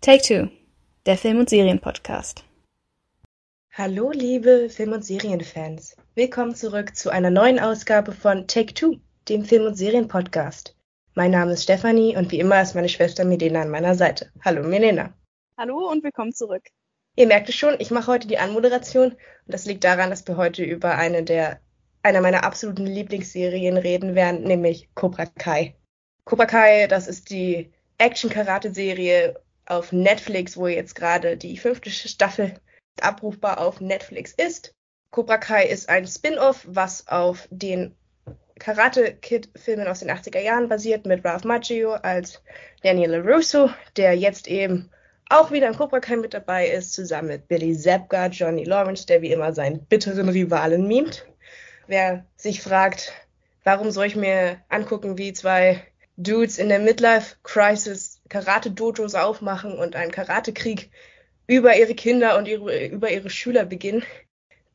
Take Two, der Film- und Serienpodcast. Hallo, liebe Film- und Serienfans. Willkommen zurück zu einer neuen Ausgabe von Take Two, dem Film- und Serienpodcast. Mein Name ist Stefanie und wie immer ist meine Schwester Milena an meiner Seite. Hallo, Milena. Hallo und willkommen zurück. Ihr merkt es schon, ich mache heute die Anmoderation und das liegt daran, dass wir heute über eine der einer meiner absoluten Lieblingsserien reden werden, nämlich Cobra Kai. Cobra Kai, das ist die Action-Karate-Serie auf Netflix, wo jetzt gerade die fünfte Staffel abrufbar auf Netflix ist. Cobra Kai ist ein Spin-off, was auf den Karate Kid-Filmen aus den 80er Jahren basiert, mit Ralph Macchio als Daniel LaRusso, der jetzt eben auch wieder in Cobra Kai mit dabei ist, zusammen mit Billy Zabka, Johnny Lawrence, der wie immer seinen bitteren Rivalen mimt. Wer sich fragt, warum soll ich mir angucken, wie zwei Dudes in der Midlife Crisis Karate-Dojos aufmachen und einen Karate-Krieg über ihre Kinder und ihre, über ihre Schüler beginnen,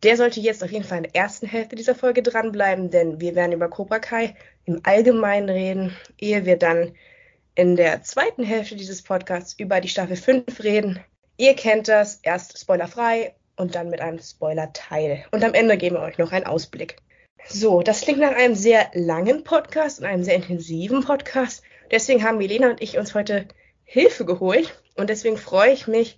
der sollte jetzt auf jeden Fall in der ersten Hälfte dieser Folge dranbleiben, denn wir werden über Cobra Kai im Allgemeinen reden, ehe wir dann in der zweiten Hälfte dieses Podcasts über die Staffel 5 reden. Ihr kennt das, erst spoilerfrei und dann mit einem Spoiler-Teil. Und am Ende geben wir euch noch einen Ausblick. So, das klingt nach einem sehr langen Podcast und einem sehr intensiven Podcast. Deswegen haben Milena und ich uns heute Hilfe geholt und deswegen freue ich mich,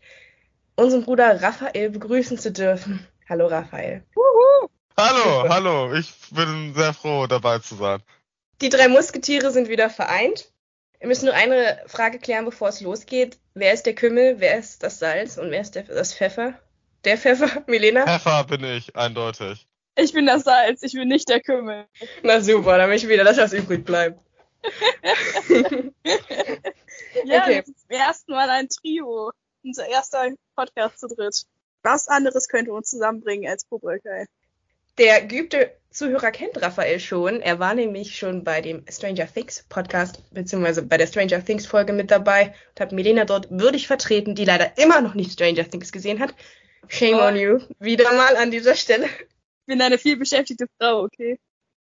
unseren Bruder Raphael begrüßen zu dürfen. Hallo Raphael. Uhu. Hallo, hallo. Ich bin sehr froh, dabei zu sein. Die drei Musketiere sind wieder vereint. Wir müssen nur eine Frage klären, bevor es losgeht. Wer ist der Kümmel, wer ist das Salz und wer ist der, das Pfeffer? Der Pfeffer, Milena? Pfeffer bin ich, eindeutig. Ich bin das Salz, ich bin nicht der Kümmel. Na super, dann bin ich wieder das, was übrig bleibt. ja, okay. das ist zum ersten Mal ein Trio. Unser erster Podcast zu dritt. Was anderes könnte uns zusammenbringen als Cobra Der geübte Zuhörer kennt Raphael schon. Er war nämlich schon bei dem Stranger Things Podcast, beziehungsweise bei der Stranger Things Folge mit dabei und hat Milena dort würdig vertreten, die leider immer noch nicht Stranger Things gesehen hat. Shame oh. on you. Wieder mal an dieser Stelle. Ich bin eine vielbeschäftigte Frau, okay?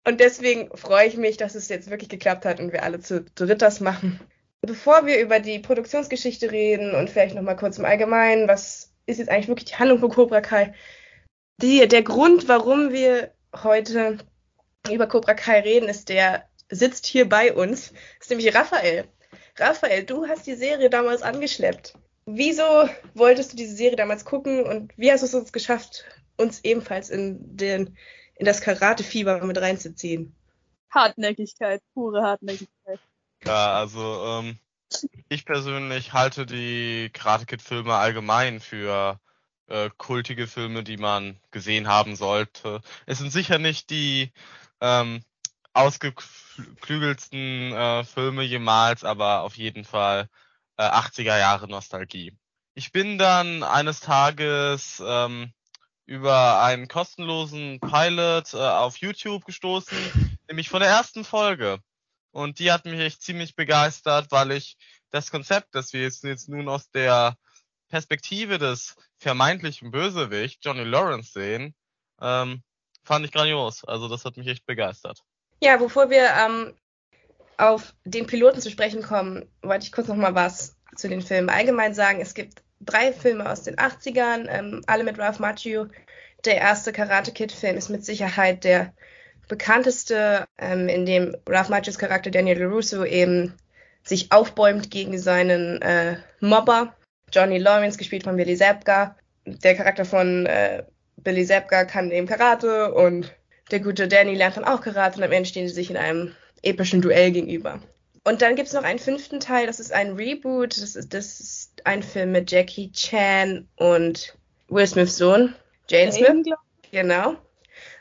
Und deswegen freue ich mich, dass es jetzt wirklich geklappt hat und wir alle zu dritt das machen. Bevor wir über die Produktionsgeschichte reden und vielleicht nochmal kurz im Allgemeinen, was ist jetzt eigentlich wirklich die Handlung von Cobra Kai? Die, der Grund, warum wir heute über Cobra Kai reden, ist der sitzt hier bei uns, ist nämlich Raphael. Raphael, du hast die Serie damals angeschleppt. Wieso wolltest du diese Serie damals gucken und wie hast du es uns geschafft, uns ebenfalls in, den, in das Karate-Fieber mit reinzuziehen. Hartnäckigkeit, pure Hartnäckigkeit. Ja, also ähm, ich persönlich halte die Karate Kid-Filme allgemein für äh, kultige Filme, die man gesehen haben sollte. Es sind sicher nicht die ähm, ausgeklügelsten äh, Filme jemals, aber auf jeden Fall äh, 80er Jahre Nostalgie. Ich bin dann eines Tages ähm, über einen kostenlosen Pilot äh, auf YouTube gestoßen, nämlich von der ersten Folge. Und die hat mich echt ziemlich begeistert, weil ich das Konzept, das wir jetzt, jetzt nun aus der Perspektive des vermeintlichen Bösewicht Johnny Lawrence sehen, ähm, fand ich grandios. Also das hat mich echt begeistert. Ja, bevor wir ähm, auf den Piloten zu sprechen kommen, wollte ich kurz noch mal was zu den Filmen allgemein sagen. Es gibt drei Filme aus den 80ern, ähm, alle mit Ralph Macchio. Der erste Karate Kid-Film ist mit Sicherheit der bekannteste, ähm, in dem Ralph Macchios Charakter Daniel LaRusso eben sich aufbäumt gegen seinen äh, Mobber, Johnny Lawrence, gespielt von Billy Zabka. Der Charakter von äh, Billy Zabka kann eben Karate und der gute Danny lernt dann auch Karate und am Ende stehen sie sich in einem epischen Duell gegenüber. Und dann gibt es noch einen fünften Teil, das ist ein Reboot, das ist, das ist ein Film mit Jackie Chan und Will Smiths Sohn, Jane Smith. Genau.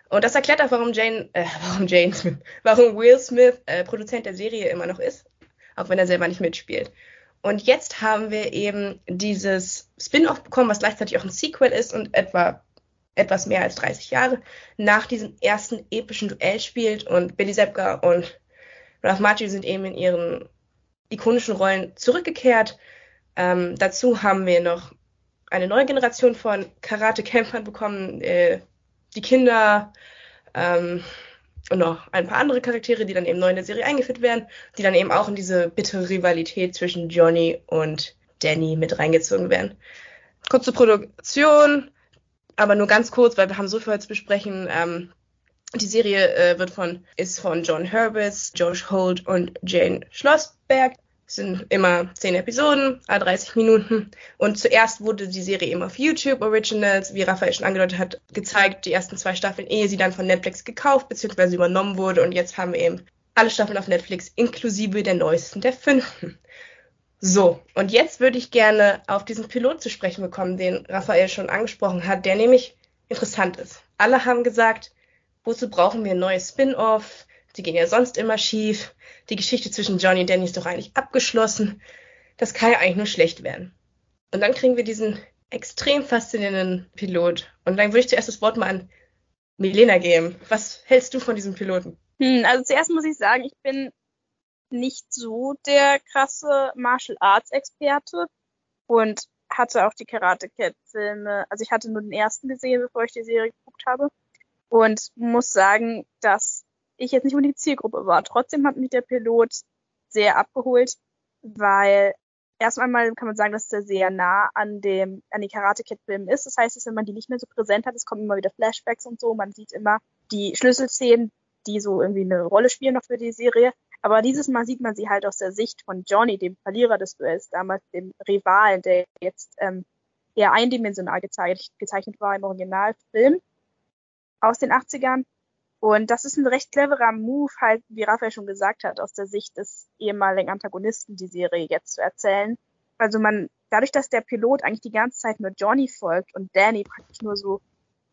Und das erklärt auch, warum Jane, äh, warum Jane Smith, warum Will Smith äh, Produzent der Serie immer noch ist, auch wenn er selber nicht mitspielt. Und jetzt haben wir eben dieses Spin-off bekommen, was gleichzeitig auch ein Sequel ist und etwa etwas mehr als 30 Jahre nach diesem ersten epischen Duell spielt und Billy Zepka und Ralph Macchio sind eben in ihren ikonischen Rollen zurückgekehrt ähm, dazu haben wir noch eine neue Generation von Karate-Campern bekommen, äh, die Kinder ähm, und noch ein paar andere Charaktere, die dann eben neu in der Serie eingeführt werden, die dann eben auch in diese bittere Rivalität zwischen Johnny und Danny mit reingezogen werden. Kurze Produktion, aber nur ganz kurz, weil wir haben so viel zu besprechen. Ähm, die Serie äh, wird von, ist von John Herbis, Josh Holt und Jane Schlossberg. Es sind immer zehn Episoden, a 30 Minuten. Und zuerst wurde die Serie eben auf YouTube Originals, wie Raphael schon angedeutet hat, gezeigt, die ersten zwei Staffeln, ehe sie dann von Netflix gekauft bzw. übernommen wurde. Und jetzt haben wir eben alle Staffeln auf Netflix, inklusive der neuesten, der fünften. So, und jetzt würde ich gerne auf diesen Pilot zu sprechen bekommen, den Raphael schon angesprochen hat, der nämlich interessant ist. Alle haben gesagt, wozu brauchen wir ein neues Spin-off? Die gehen ja sonst immer schief. Die Geschichte zwischen Johnny und Danny ist doch eigentlich abgeschlossen. Das kann ja eigentlich nur schlecht werden. Und dann kriegen wir diesen extrem faszinierenden Pilot. Und dann würde ich zuerst das Wort mal an Milena geben. Was hältst du von diesem Piloten? Hm, also zuerst muss ich sagen, ich bin nicht so der krasse Martial Arts Experte und hatte auch die Karate Kid Filme, also ich hatte nur den ersten gesehen, bevor ich die Serie geguckt habe und muss sagen, dass ich jetzt nicht unbedingt Zielgruppe war. Trotzdem hat mich der Pilot sehr abgeholt, weil erst einmal kann man sagen, dass er sehr nah an dem, an den Karate Kid Filmen ist. Das heißt, dass wenn man die nicht mehr so präsent hat, es kommen immer wieder Flashbacks und so, man sieht immer die Schlüsselszenen, die so irgendwie eine Rolle spielen noch für die Serie. Aber dieses Mal sieht man sie halt aus der Sicht von Johnny, dem Verlierer des Duells, damals dem Rivalen, der jetzt ähm, eher eindimensional gezeichnet, gezeichnet war im Originalfilm aus den 80ern. Und das ist ein recht cleverer Move, halt, wie Raphael schon gesagt hat, aus der Sicht des ehemaligen Antagonisten die Serie jetzt zu erzählen. Also man, dadurch, dass der Pilot eigentlich die ganze Zeit nur Johnny folgt und Danny praktisch nur so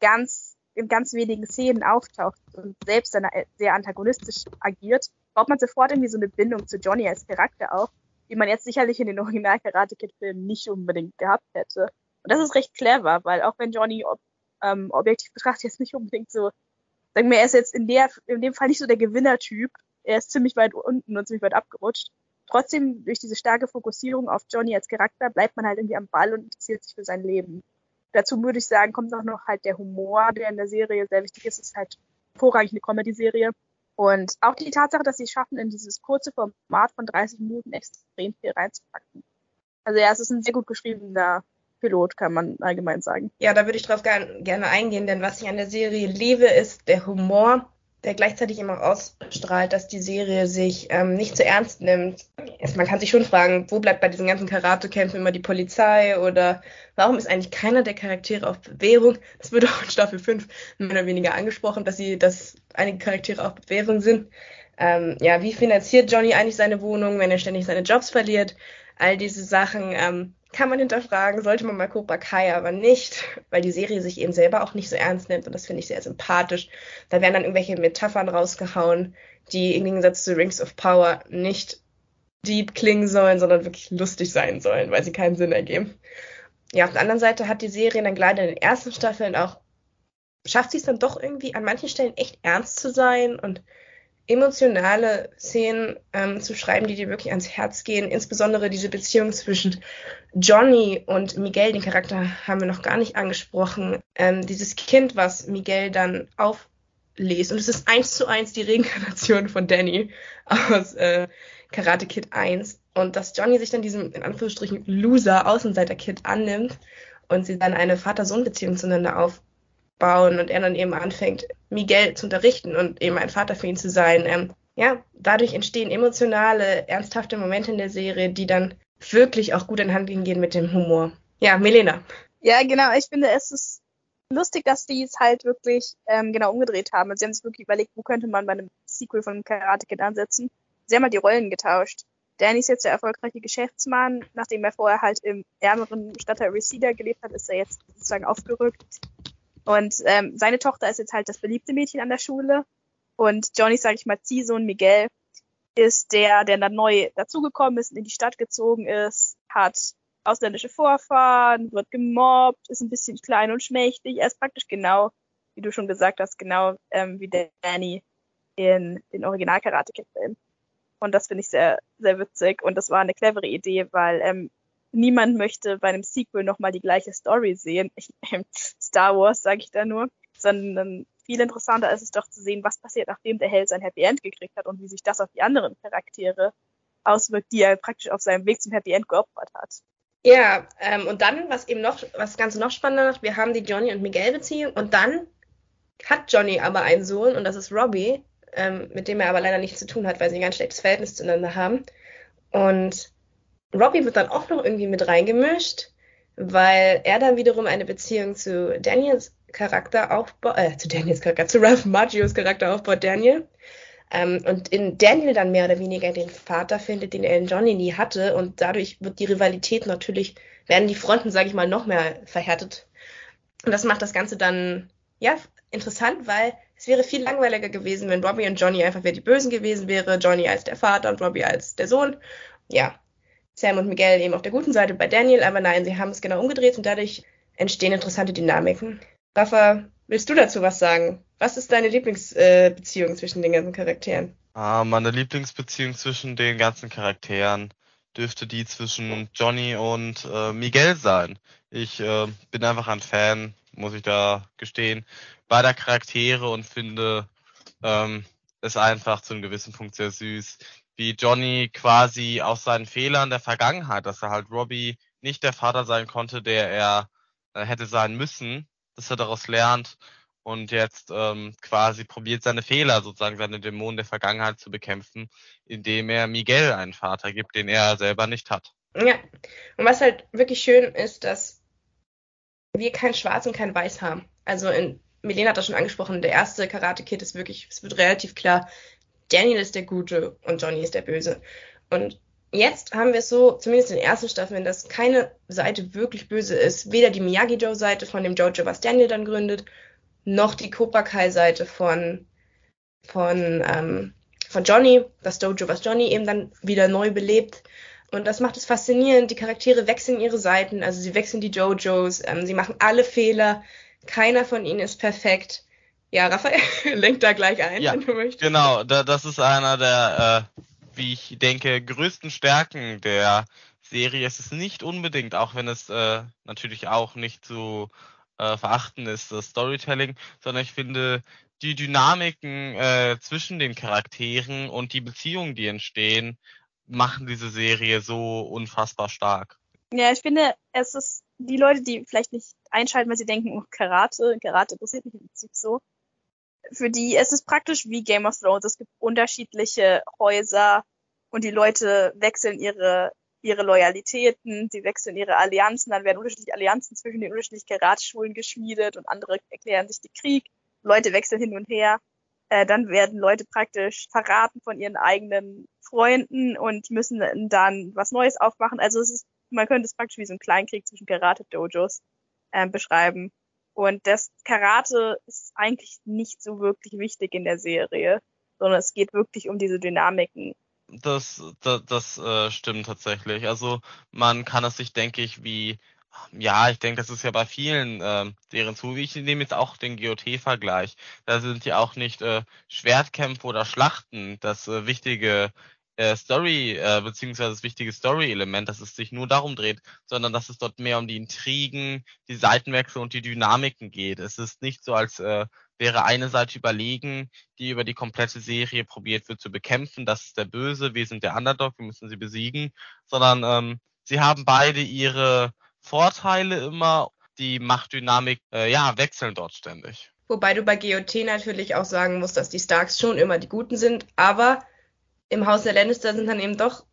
ganz, in ganz wenigen Szenen auftaucht und selbst dann sehr antagonistisch agiert, baut man sofort irgendwie so eine Bindung zu Johnny als Charakter auf, die man jetzt sicherlich in den Original Karate Kid Filmen nicht unbedingt gehabt hätte. Und das ist recht clever, weil auch wenn Johnny ähm, objektiv betrachtet jetzt nicht unbedingt so sagen wir, er ist jetzt in der, in dem Fall nicht so der Gewinnertyp. Er ist ziemlich weit unten und ziemlich weit abgerutscht. Trotzdem, durch diese starke Fokussierung auf Johnny als Charakter, bleibt man halt irgendwie am Ball und interessiert sich für sein Leben. Dazu würde ich sagen, kommt auch noch halt der Humor, der in der Serie sehr wichtig ist. Es ist halt vorrangig eine Comedy-Serie. Und auch die Tatsache, dass sie es schaffen, in dieses kurze Format von 30 Minuten extrem viel reinzupacken. Also ja, es ist ein sehr gut geschriebener Pilot, kann man allgemein sagen. Ja, da würde ich drauf gern, gerne eingehen, denn was ich an der Serie liebe, ist der Humor, der gleichzeitig immer ausstrahlt, dass die Serie sich ähm, nicht zu ernst nimmt. Man kann sich schon fragen, wo bleibt bei diesen ganzen Karatekämpfen immer die Polizei oder warum ist eigentlich keiner der Charaktere auf Bewährung? Das wird auch in Staffel 5 mehr oder weniger angesprochen, dass sie, dass einige Charaktere auf Bewährung sind. Ähm, ja, wie finanziert Johnny eigentlich seine Wohnung, wenn er ständig seine Jobs verliert? All diese Sachen. Ähm, kann man hinterfragen, sollte man mal Cobra Kai aber nicht, weil die Serie sich eben selber auch nicht so ernst nimmt und das finde ich sehr sympathisch. Da werden dann irgendwelche Metaphern rausgehauen, die im Gegensatz zu Rings of Power nicht deep klingen sollen, sondern wirklich lustig sein sollen, weil sie keinen Sinn ergeben. Ja, auf der anderen Seite hat die Serie dann gerade in den ersten Staffeln auch, schafft sie es dann doch irgendwie an manchen Stellen echt ernst zu sein und emotionale Szenen ähm, zu schreiben, die dir wirklich ans Herz gehen. Insbesondere diese Beziehung zwischen Johnny und Miguel, den Charakter haben wir noch gar nicht angesprochen. Ähm, dieses Kind, was Miguel dann auflässt. Und es ist eins zu eins die Reinkarnation von Danny aus äh, Karate Kid 1. Und dass Johnny sich dann diesem, in Anführungsstrichen, Loser, Außenseiter-Kid annimmt und sie dann eine Vater-Sohn-Beziehung zueinander auf, bauen und er dann eben anfängt, Miguel zu unterrichten und eben ein Vater für ihn zu sein. Ähm, ja, dadurch entstehen emotionale, ernsthafte Momente in der Serie, die dann wirklich auch gut in Hand gehen mit dem Humor. Ja, Melena. Ja, genau. Ich finde, es ist lustig, dass die es halt wirklich ähm, genau umgedreht haben. Also sie haben sich wirklich überlegt, wo könnte man bei einem Sequel von Karate Kid ansetzen. Sie haben halt die Rollen getauscht. Danny ist jetzt der erfolgreiche Geschäftsmann. Nachdem er vorher halt im ärmeren Stadtteil Reseda gelebt hat, ist er jetzt sozusagen aufgerückt und ähm, seine Tochter ist jetzt halt das beliebte Mädchen an der Schule. Und Johnny, sag ich mal, Ziehsohn Miguel ist der, der dann neu dazugekommen ist und in die Stadt gezogen ist, hat ausländische Vorfahren, wird gemobbt, ist ein bisschen klein und schmächtig. Er ist praktisch genau, wie du schon gesagt hast, genau ähm, wie Danny in den Original Karate Kid Film. Und das finde ich sehr, sehr witzig. Und das war eine clevere Idee, weil ähm, niemand möchte bei einem Sequel nochmal die gleiche Story sehen. Star Wars, sage ich da nur. Sondern viel interessanter ist es doch zu sehen, was passiert, nachdem der Held sein Happy End gekriegt hat und wie sich das auf die anderen Charaktere auswirkt, die er praktisch auf seinem Weg zum Happy End geopfert hat. Ja, ähm, und dann, was eben noch, was das Ganze noch spannender macht, wir haben die Johnny und Miguel Beziehung und dann hat Johnny aber einen Sohn und das ist Robbie, ähm, mit dem er aber leider nichts zu tun hat, weil sie ein ganz schlechtes Verhältnis zueinander haben. Und Robbie wird dann auch noch irgendwie mit reingemischt, weil er dann wiederum eine Beziehung zu Daniels Charakter aufbaut, äh, zu Daniels Charakter, zu Ralph Macchios Charakter aufbaut, Daniel. Ähm, und in Daniel dann mehr oder weniger den Vater findet, den er in Johnny nie hatte. Und dadurch wird die Rivalität natürlich, werden die Fronten, sage ich mal, noch mehr verhärtet. Und das macht das Ganze dann, ja, interessant, weil es wäre viel langweiliger gewesen, wenn Robbie und Johnny einfach wer die Bösen gewesen wäre. Johnny als der Vater und Robbie als der Sohn. Ja, Sam und Miguel eben auf der guten Seite bei Daniel, aber nein, sie haben es genau umgedreht und dadurch entstehen interessante Dynamiken. Rafa, willst du dazu was sagen? Was ist deine Lieblingsbeziehung äh, zwischen den ganzen Charakteren? Ah, meine Lieblingsbeziehung zwischen den ganzen Charakteren dürfte die zwischen Johnny und äh, Miguel sein. Ich äh, bin einfach ein Fan, muss ich da gestehen, beider Charaktere und finde ähm, es einfach zu einem gewissen Punkt sehr süß, wie Johnny quasi aus seinen Fehlern der Vergangenheit, dass er halt Robbie nicht der Vater sein konnte, der er äh, hätte sein müssen, dass er daraus lernt und jetzt ähm, quasi probiert, seine Fehler, sozusagen seine Dämonen der Vergangenheit zu bekämpfen, indem er Miguel einen Vater gibt, den er selber nicht hat. Ja, und was halt wirklich schön ist, dass wir kein Schwarz und kein Weiß haben. Also in, Milena hat das schon angesprochen, der erste Karate Kid ist wirklich, es wird relativ klar, Daniel ist der Gute und Johnny ist der Böse. Und jetzt haben wir es so, zumindest in den ersten Staffeln, dass keine Seite wirklich böse ist. Weder die Miyagi-Do-Seite von dem Jojo, was Daniel dann gründet, noch die Cobra Kai-Seite von, von, ähm, von Johnny, das Dojo, was Johnny eben dann wieder neu belebt. Und das macht es faszinierend. Die Charaktere wechseln ihre Seiten, also sie wechseln die Jojos, ähm, sie machen alle Fehler. Keiner von ihnen ist perfekt. Ja, Raphael, lenkt da gleich ein, ja, wenn du möchtest. Genau, da, das ist einer der äh, wie ich denke, größten Stärken der Serie. Es ist nicht unbedingt, auch wenn es äh, natürlich auch nicht zu äh, verachten ist, das Storytelling, sondern ich finde, die Dynamiken äh, zwischen den Charakteren und die Beziehungen, die entstehen, machen diese Serie so unfassbar stark. Ja, ich finde, es ist die Leute, die vielleicht nicht einschalten, weil sie denken, oh, Karate, Karate interessiert mich im Prinzip so, für die es ist praktisch wie Game of Thrones. Es gibt unterschiedliche Häuser und die Leute wechseln ihre ihre Loyalitäten, sie wechseln ihre Allianzen, dann werden unterschiedliche Allianzen zwischen den unterschiedlichen Karatschulen geschmiedet und andere erklären sich den Krieg. Leute wechseln hin und her. Äh, dann werden Leute praktisch verraten von ihren eigenen Freunden und müssen dann was Neues aufmachen. Also es ist, man könnte es praktisch wie so ein Kleinkrieg zwischen Karate-Dojos äh, beschreiben. Und das Karate ist eigentlich nicht so wirklich wichtig in der Serie, sondern es geht wirklich um diese Dynamiken. Das, das, das äh, stimmt tatsächlich. Also man kann es sich, denke ich, wie ja, ich denke, das ist ja bei vielen äh, deren zu. Ich nehme jetzt auch den GOT-Vergleich. Da sind ja auch nicht äh, Schwertkämpfe oder Schlachten das äh, wichtige äh, Story, äh, beziehungsweise das wichtige Story-Element, dass es sich nur darum dreht, sondern dass es dort mehr um die Intrigen, die Seitenwechsel und die Dynamiken geht. Es ist nicht so, als äh, wäre eine Seite überlegen, die über die komplette Serie probiert wird zu bekämpfen. Das ist der Böse, wir sind der Underdog, wir müssen sie besiegen, sondern ähm, sie haben beide ihre Vorteile immer. Die Machtdynamik, äh, ja, wechseln dort ständig. Wobei du bei GOT natürlich auch sagen musst, dass die Starks schon immer die Guten sind, aber im Haus der Lannister sind dann eben doch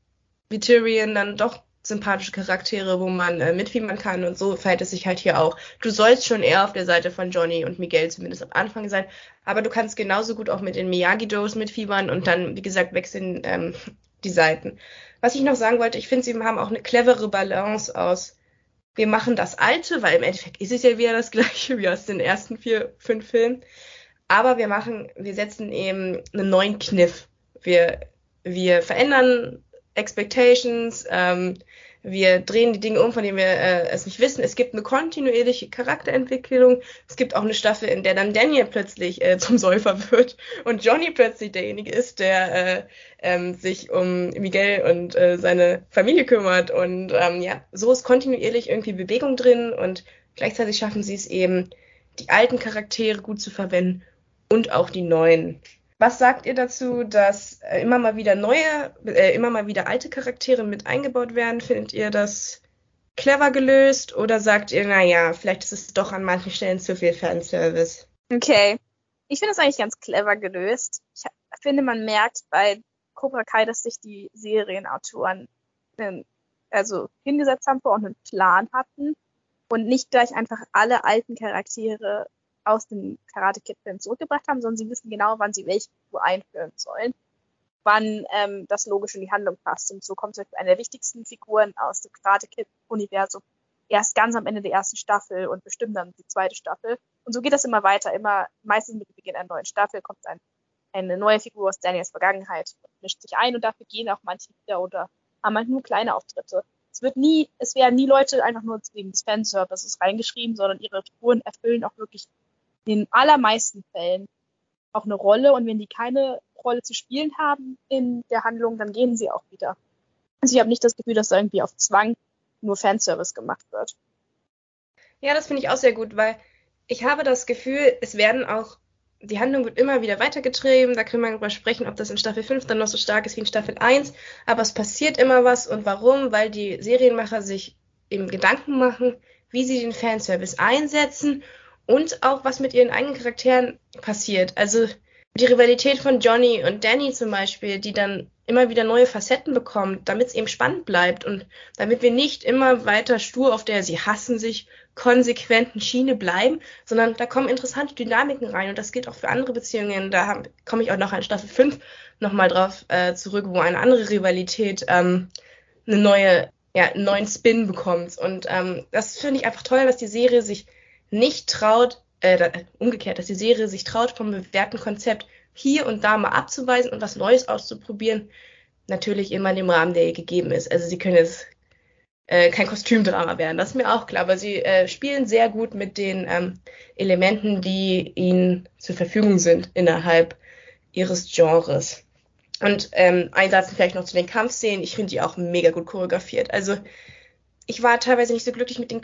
wie Tyrion dann doch sympathische Charaktere, wo man äh, mitfiebern kann und so verhält es sich halt hier auch. Du sollst schon eher auf der Seite von Johnny und Miguel zumindest am Anfang sein, aber du kannst genauso gut auch mit den Miyagi-Dos mitfiebern und dann, wie gesagt, wechseln ähm, die Seiten. Was ich noch sagen wollte, ich finde, sie haben auch eine clevere Balance aus, wir machen das Alte, weil im Endeffekt ist es ja wieder das gleiche wie aus den ersten vier, fünf Filmen, aber wir machen, wir setzen eben einen neuen Kniff. Wir wir verändern Expectations, ähm, wir drehen die Dinge um, von denen wir äh, es nicht wissen. Es gibt eine kontinuierliche Charakterentwicklung. Es gibt auch eine Staffel, in der dann Daniel plötzlich äh, zum Säufer wird und Johnny plötzlich derjenige ist, der äh, ähm, sich um Miguel und äh, seine Familie kümmert. Und ähm, ja, so ist kontinuierlich irgendwie Bewegung drin und gleichzeitig schaffen sie es eben, die alten Charaktere gut zu verwenden und auch die neuen. Was sagt ihr dazu, dass äh, immer mal wieder neue, äh, immer mal wieder alte Charaktere mit eingebaut werden? Findet ihr das clever gelöst oder sagt ihr, naja, vielleicht ist es doch an manchen Stellen zu viel Fanservice? Okay. Ich finde es eigentlich ganz clever gelöst. Ich finde, man merkt bei Cobra Kai, dass sich die Serienautoren einen, also hingesetzt haben und einen Plan hatten und nicht gleich einfach alle alten Charaktere aus dem Karate Kid Film zurückgebracht haben, sondern sie wissen genau, wann sie welche Figur einführen sollen, wann ähm, das logisch in die Handlung passt. Und so kommt zum Beispiel eine der wichtigsten Figuren aus dem Karate Kid Universum erst ganz am Ende der ersten Staffel und bestimmt dann die zweite Staffel. Und so geht das immer weiter. Immer meistens mit dem Beginn einer neuen Staffel kommt ein, eine neue Figur aus Daniels Vergangenheit und mischt sich ein und dafür gehen auch manche wieder oder haben halt nur kleine Auftritte. Es wird nie, es werden nie Leute einfach nur wegen des Fanservices reingeschrieben, sondern ihre Figuren erfüllen auch wirklich den allermeisten Fällen auch eine Rolle und wenn die keine Rolle zu spielen haben in der Handlung, dann gehen sie auch wieder. Also ich habe nicht das Gefühl, dass da irgendwie auf Zwang nur Fanservice gemacht wird. Ja, das finde ich auch sehr gut, weil ich habe das Gefühl, es werden auch, die Handlung wird immer wieder weitergetrieben, da können wir darüber sprechen, ob das in Staffel 5 dann noch so stark ist wie in Staffel 1, aber es passiert immer was und warum? Weil die Serienmacher sich eben Gedanken machen, wie sie den Fanservice einsetzen und auch was mit ihren eigenen Charakteren passiert. Also die Rivalität von Johnny und Danny zum Beispiel, die dann immer wieder neue Facetten bekommt, damit es eben spannend bleibt und damit wir nicht immer weiter stur auf der sie hassen sich konsequenten Schiene bleiben, sondern da kommen interessante Dynamiken rein und das gilt auch für andere Beziehungen. Da komme ich auch noch in Staffel 5 nochmal drauf äh, zurück, wo eine andere Rivalität ähm, eine neue, ja, einen neuen Spin bekommt. Und ähm, das finde ich einfach toll, dass die Serie sich nicht traut, äh, umgekehrt, dass die Serie sich traut, vom bewährten Konzept hier und da mal abzuweisen und was Neues auszuprobieren. Natürlich immer in dem Rahmen, der ihr gegeben ist. Also sie können jetzt äh, kein Kostümdrama werden, das ist mir auch klar, aber sie äh, spielen sehr gut mit den ähm, Elementen, die ihnen zur Verfügung sind innerhalb ihres Genres. Und ähm, ein Satz vielleicht noch zu den Kampfszenen. Ich finde die auch mega gut choreografiert. Also ich war teilweise nicht so glücklich mit den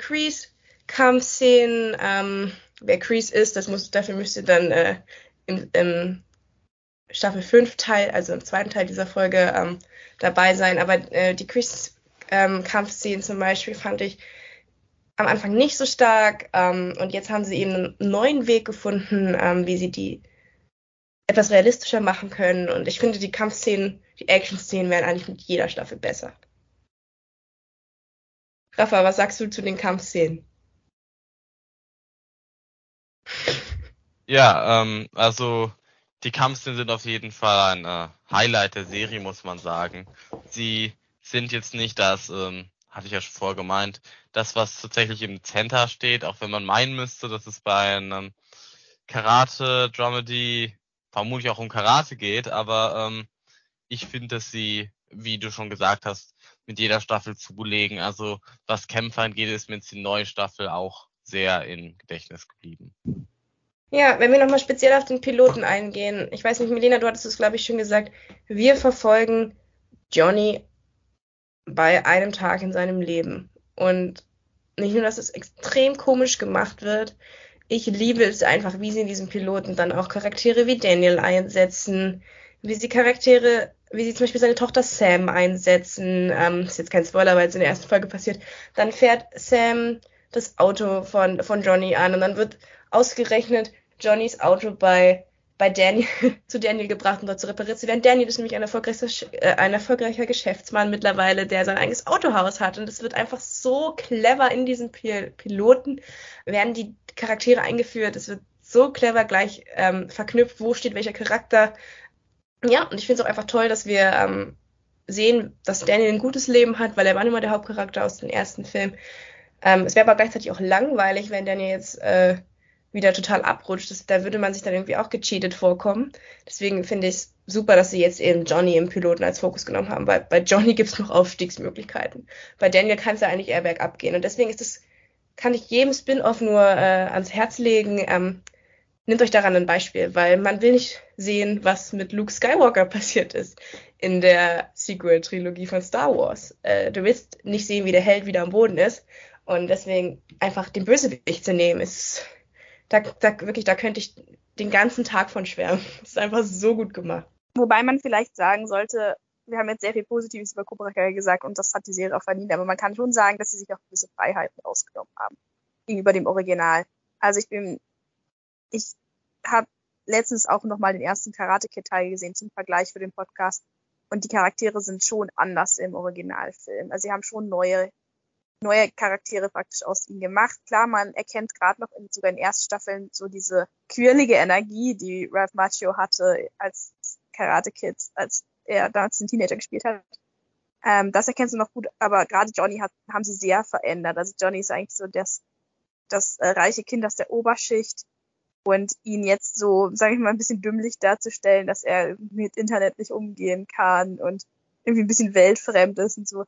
Crease-Kampfszenen. Ähm, wer Crease ist, das muss, dafür müsste dann äh, im, im Staffel 5 Teil, also im zweiten Teil dieser Folge, ähm, dabei sein. Aber äh, die Chris-Kampfszenen ähm, zum Beispiel fand ich am Anfang nicht so stark. Ähm, und jetzt haben sie eben einen neuen Weg gefunden, ähm, wie sie die etwas realistischer machen können. Und ich finde, die Kampfszenen, die Action-Szenen werden eigentlich mit jeder Staffel besser. Rafa, was sagst du zu den Kampfszenen? Ja, ähm, also die Kampfszenen sind auf jeden Fall ein äh, Highlight der Serie, muss man sagen. Sie sind jetzt nicht das, ähm, hatte ich ja schon vorher gemeint, das, was tatsächlich im Center steht, auch wenn man meinen müsste, dass es bei einem Karate, Dramedy, vermutlich auch um Karate geht, aber ähm, ich finde, dass sie, wie du schon gesagt hast, mit jeder Staffel zulegen. Also was Kämpfer angeht, ist mir jetzt die neue Staffel auch sehr im Gedächtnis geblieben. Ja, wenn wir nochmal speziell auf den Piloten eingehen. Ich weiß nicht, Melina, du hattest es, glaube ich, schon gesagt. Wir verfolgen Johnny bei einem Tag in seinem Leben. Und nicht nur, dass es extrem komisch gemacht wird. Ich liebe es einfach, wie sie in diesem Piloten dann auch Charaktere wie Daniel einsetzen, wie sie Charaktere, wie sie zum Beispiel seine Tochter Sam einsetzen. Ähm, ist jetzt kein Spoiler, weil es in der ersten Folge passiert. Dann fährt Sam das Auto von, von Johnny an und dann wird ausgerechnet Johnnys Auto bei, bei Daniel, zu Daniel gebracht, um dort zu repariert zu werden. Daniel ist nämlich ein erfolgreicher, äh, ein erfolgreicher Geschäftsmann mittlerweile, der sein eigenes Autohaus hat. Und es wird einfach so clever in diesen Pil Piloten, werden die Charaktere eingeführt. Es wird so clever gleich ähm, verknüpft, wo steht welcher Charakter. Ja, und ich finde es auch einfach toll, dass wir ähm, sehen, dass Daniel ein gutes Leben hat, weil er war immer der Hauptcharakter aus dem ersten Film. Ähm, es wäre aber gleichzeitig auch langweilig, wenn Daniel jetzt äh, wieder total abrutscht. Das, da würde man sich dann irgendwie auch gecheatet vorkommen. Deswegen finde ich es super, dass sie jetzt eben Johnny im Piloten als Fokus genommen haben, weil bei Johnny gibt es noch Aufstiegsmöglichkeiten. Bei Daniel kann es ja eigentlich eher bergab gehen. Und deswegen ist es, kann ich jedem Spin-off nur äh, ans Herz legen. Ähm, nehmt euch daran ein Beispiel, weil man will nicht sehen, was mit Luke Skywalker passiert ist in der Sequel-Trilogie von Star Wars. Äh, du willst nicht sehen, wie der Held wieder am Boden ist. Und deswegen einfach den Bösewicht zu nehmen, ist da, da wirklich, da könnte ich den ganzen Tag von schwärmen. Das ist einfach so gut gemacht. Wobei man vielleicht sagen sollte, wir haben jetzt sehr viel Positives über Cobra Kai gesagt und das hat die Serie auch verdient, aber man kann schon sagen, dass sie sich auch gewisse Freiheiten ausgenommen haben gegenüber dem Original. Also ich bin, ich habe letztens auch nochmal den ersten Karate Kid Teil gesehen zum Vergleich für den Podcast und die Charaktere sind schon anders im Originalfilm. Also sie haben schon neue neue Charaktere praktisch aus ihnen gemacht. Klar, man erkennt gerade noch in, sogar in Erststaffeln so diese quirlige Energie, die Ralph Macchio hatte als Karate Kid, als er damals den Teenager gespielt hat. Ähm, das erkennst du noch gut, aber gerade Johnny hat, haben sie sehr verändert. Also Johnny ist eigentlich so das, das äh, reiche Kind aus der Oberschicht und ihn jetzt so, sage ich mal, ein bisschen dümmlich darzustellen, dass er mit Internet nicht umgehen kann und irgendwie ein bisschen weltfremd ist und so.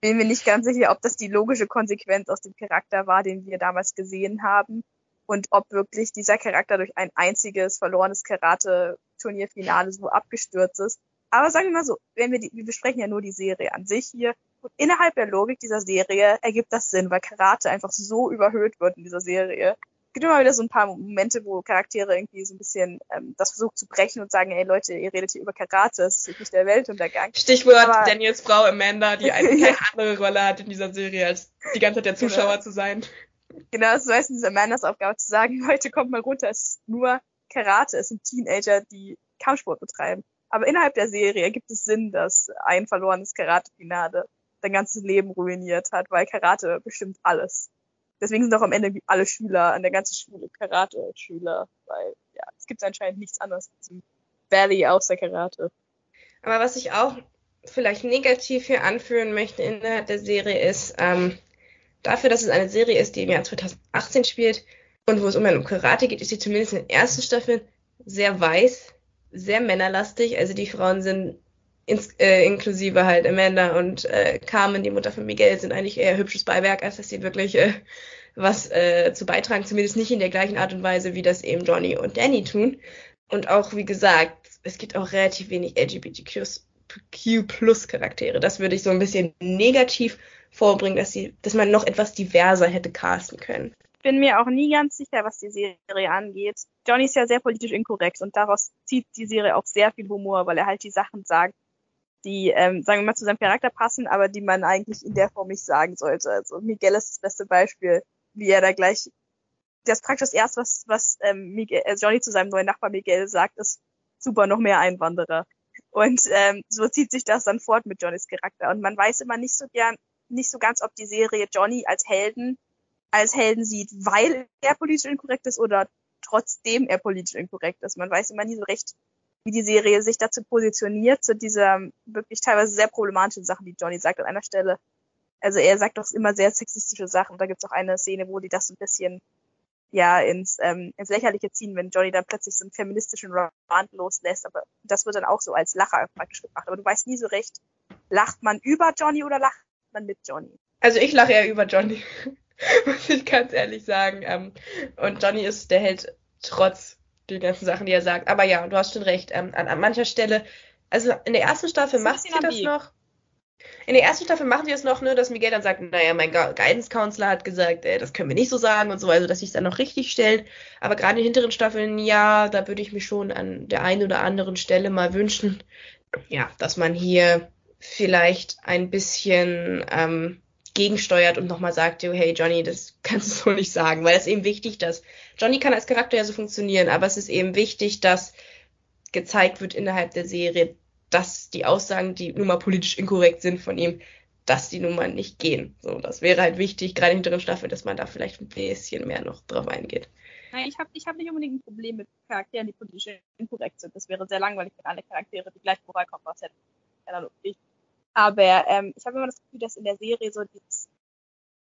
Bin mir nicht ganz sicher, ob das die logische Konsequenz aus dem Charakter war, den wir damals gesehen haben und ob wirklich dieser Charakter durch ein einziges verlorenes Karate-Turnierfinale so abgestürzt ist. Aber sagen wir mal so, wenn wir die, wir besprechen ja nur die Serie an sich hier. Und innerhalb der Logik dieser Serie ergibt das Sinn, weil Karate einfach so überhöht wird in dieser Serie. Gibt immer wieder so ein paar Momente, wo Charaktere irgendwie so ein bisschen ähm, das versucht zu brechen und sagen, ey Leute, ihr redet hier über Karate, das ist nicht der Weltuntergang. Stichwort Aber, Daniels Frau Amanda, die eine keine andere Rolle hat in dieser Serie, als die ganze Zeit der genau. Zuschauer genau. zu sein. Genau, das ist meistens Amandas Aufgabe zu sagen, Leute, kommt mal runter, es ist nur Karate, es sind Teenager, die Kampfsport betreiben. Aber innerhalb der Serie ergibt es Sinn, dass ein verlorenes Karate-Finale sein ganzes Leben ruiniert hat, weil Karate bestimmt alles. Deswegen sind auch am Ende alle Schüler an der ganzen Schule Karate-Schüler, weil ja, es gibt anscheinend nichts anderes diesem Valley außer Karate. Aber was ich auch vielleicht negativ hier anführen möchte innerhalb der Serie ist, ähm, dafür, dass es eine Serie ist, die im Jahr 2018 spielt und wo es um Karate geht, ist sie zumindest in der ersten Staffel sehr weiß, sehr männerlastig. Also die Frauen sind ins, äh, inklusive halt Amanda und äh, Carmen, die Mutter von Miguel, sind eigentlich eher hübsches Beiwerk, als dass sie wirklich äh, was äh, zu beitragen, zumindest nicht in der gleichen Art und Weise, wie das eben Johnny und Danny tun. Und auch, wie gesagt, es gibt auch relativ wenig LGBTQ plus Charaktere. Das würde ich so ein bisschen negativ vorbringen, dass sie, dass man noch etwas diverser hätte casten können bin mir auch nie ganz sicher, was die Serie angeht. Johnny ist ja sehr politisch inkorrekt und daraus zieht die Serie auch sehr viel Humor, weil er halt die Sachen sagt, die, ähm, sagen wir mal, zu seinem Charakter passen, aber die man eigentlich in der Form nicht sagen sollte. Also Miguel ist das beste Beispiel, wie er da gleich, das praktisch das erste, was, was ähm, Miguel, äh, Johnny zu seinem neuen Nachbar Miguel sagt, ist super, noch mehr Einwanderer. Und ähm, so zieht sich das dann fort mit Johnnys Charakter. Und man weiß immer nicht so gern, nicht so ganz, ob die Serie Johnny als Helden als Helden sieht, weil er politisch inkorrekt ist oder trotzdem er politisch inkorrekt ist. Man weiß immer nie so recht, wie die Serie sich dazu positioniert, zu dieser wirklich teilweise sehr problematischen Sachen, die Johnny sagt an einer Stelle. Also er sagt doch immer sehr sexistische Sachen. Da gibt es auch eine Szene, wo die das ein bisschen ja ins, ähm, ins Lächerliche ziehen, wenn Johnny dann plötzlich so einen feministischen Rant loslässt. Aber das wird dann auch so als Lacher praktisch gemacht. Aber du weißt nie so recht, lacht man über Johnny oder lacht man mit Johnny? Also ich lache eher über Johnny. muss ich ganz ehrlich sagen. Ähm, und Johnny ist der Held trotz den ganzen Sachen, die er sagt. Aber ja, du hast schon recht. Ähm, an, an mancher Stelle, also in der ersten Staffel macht sie das noch. In der ersten Staffel machen sie es noch, ne, dass Miguel dann sagt, naja, mein Guidance Counselor hat gesagt, äh, das können wir nicht so sagen und so, also dass sie es dann noch richtig stellen. Aber gerade in den hinteren Staffeln, ja, da würde ich mir schon an der einen oder anderen Stelle mal wünschen, ja, dass man hier vielleicht ein bisschen ähm, gegensteuert und nochmal sagt, hey Johnny, das kannst du so nicht sagen, weil es eben wichtig, dass Johnny kann als Charakter ja so funktionieren, aber es ist eben wichtig, dass gezeigt wird innerhalb der Serie, dass die Aussagen, die nun mal politisch inkorrekt sind von ihm, dass die nun mal nicht gehen. So, das wäre halt wichtig, gerade in hinteren Staffel, dass man da vielleicht ein bisschen mehr noch drauf eingeht. Nein, ich habe ich hab nicht unbedingt ein Problem mit Charakteren, die politisch inkorrekt sind. Das wäre sehr langweilig, wenn alle Charaktere die gleiche Moralkompass hätten. Ja, ich aber ähm, ich habe immer das Gefühl, dass in der Serie so dieses,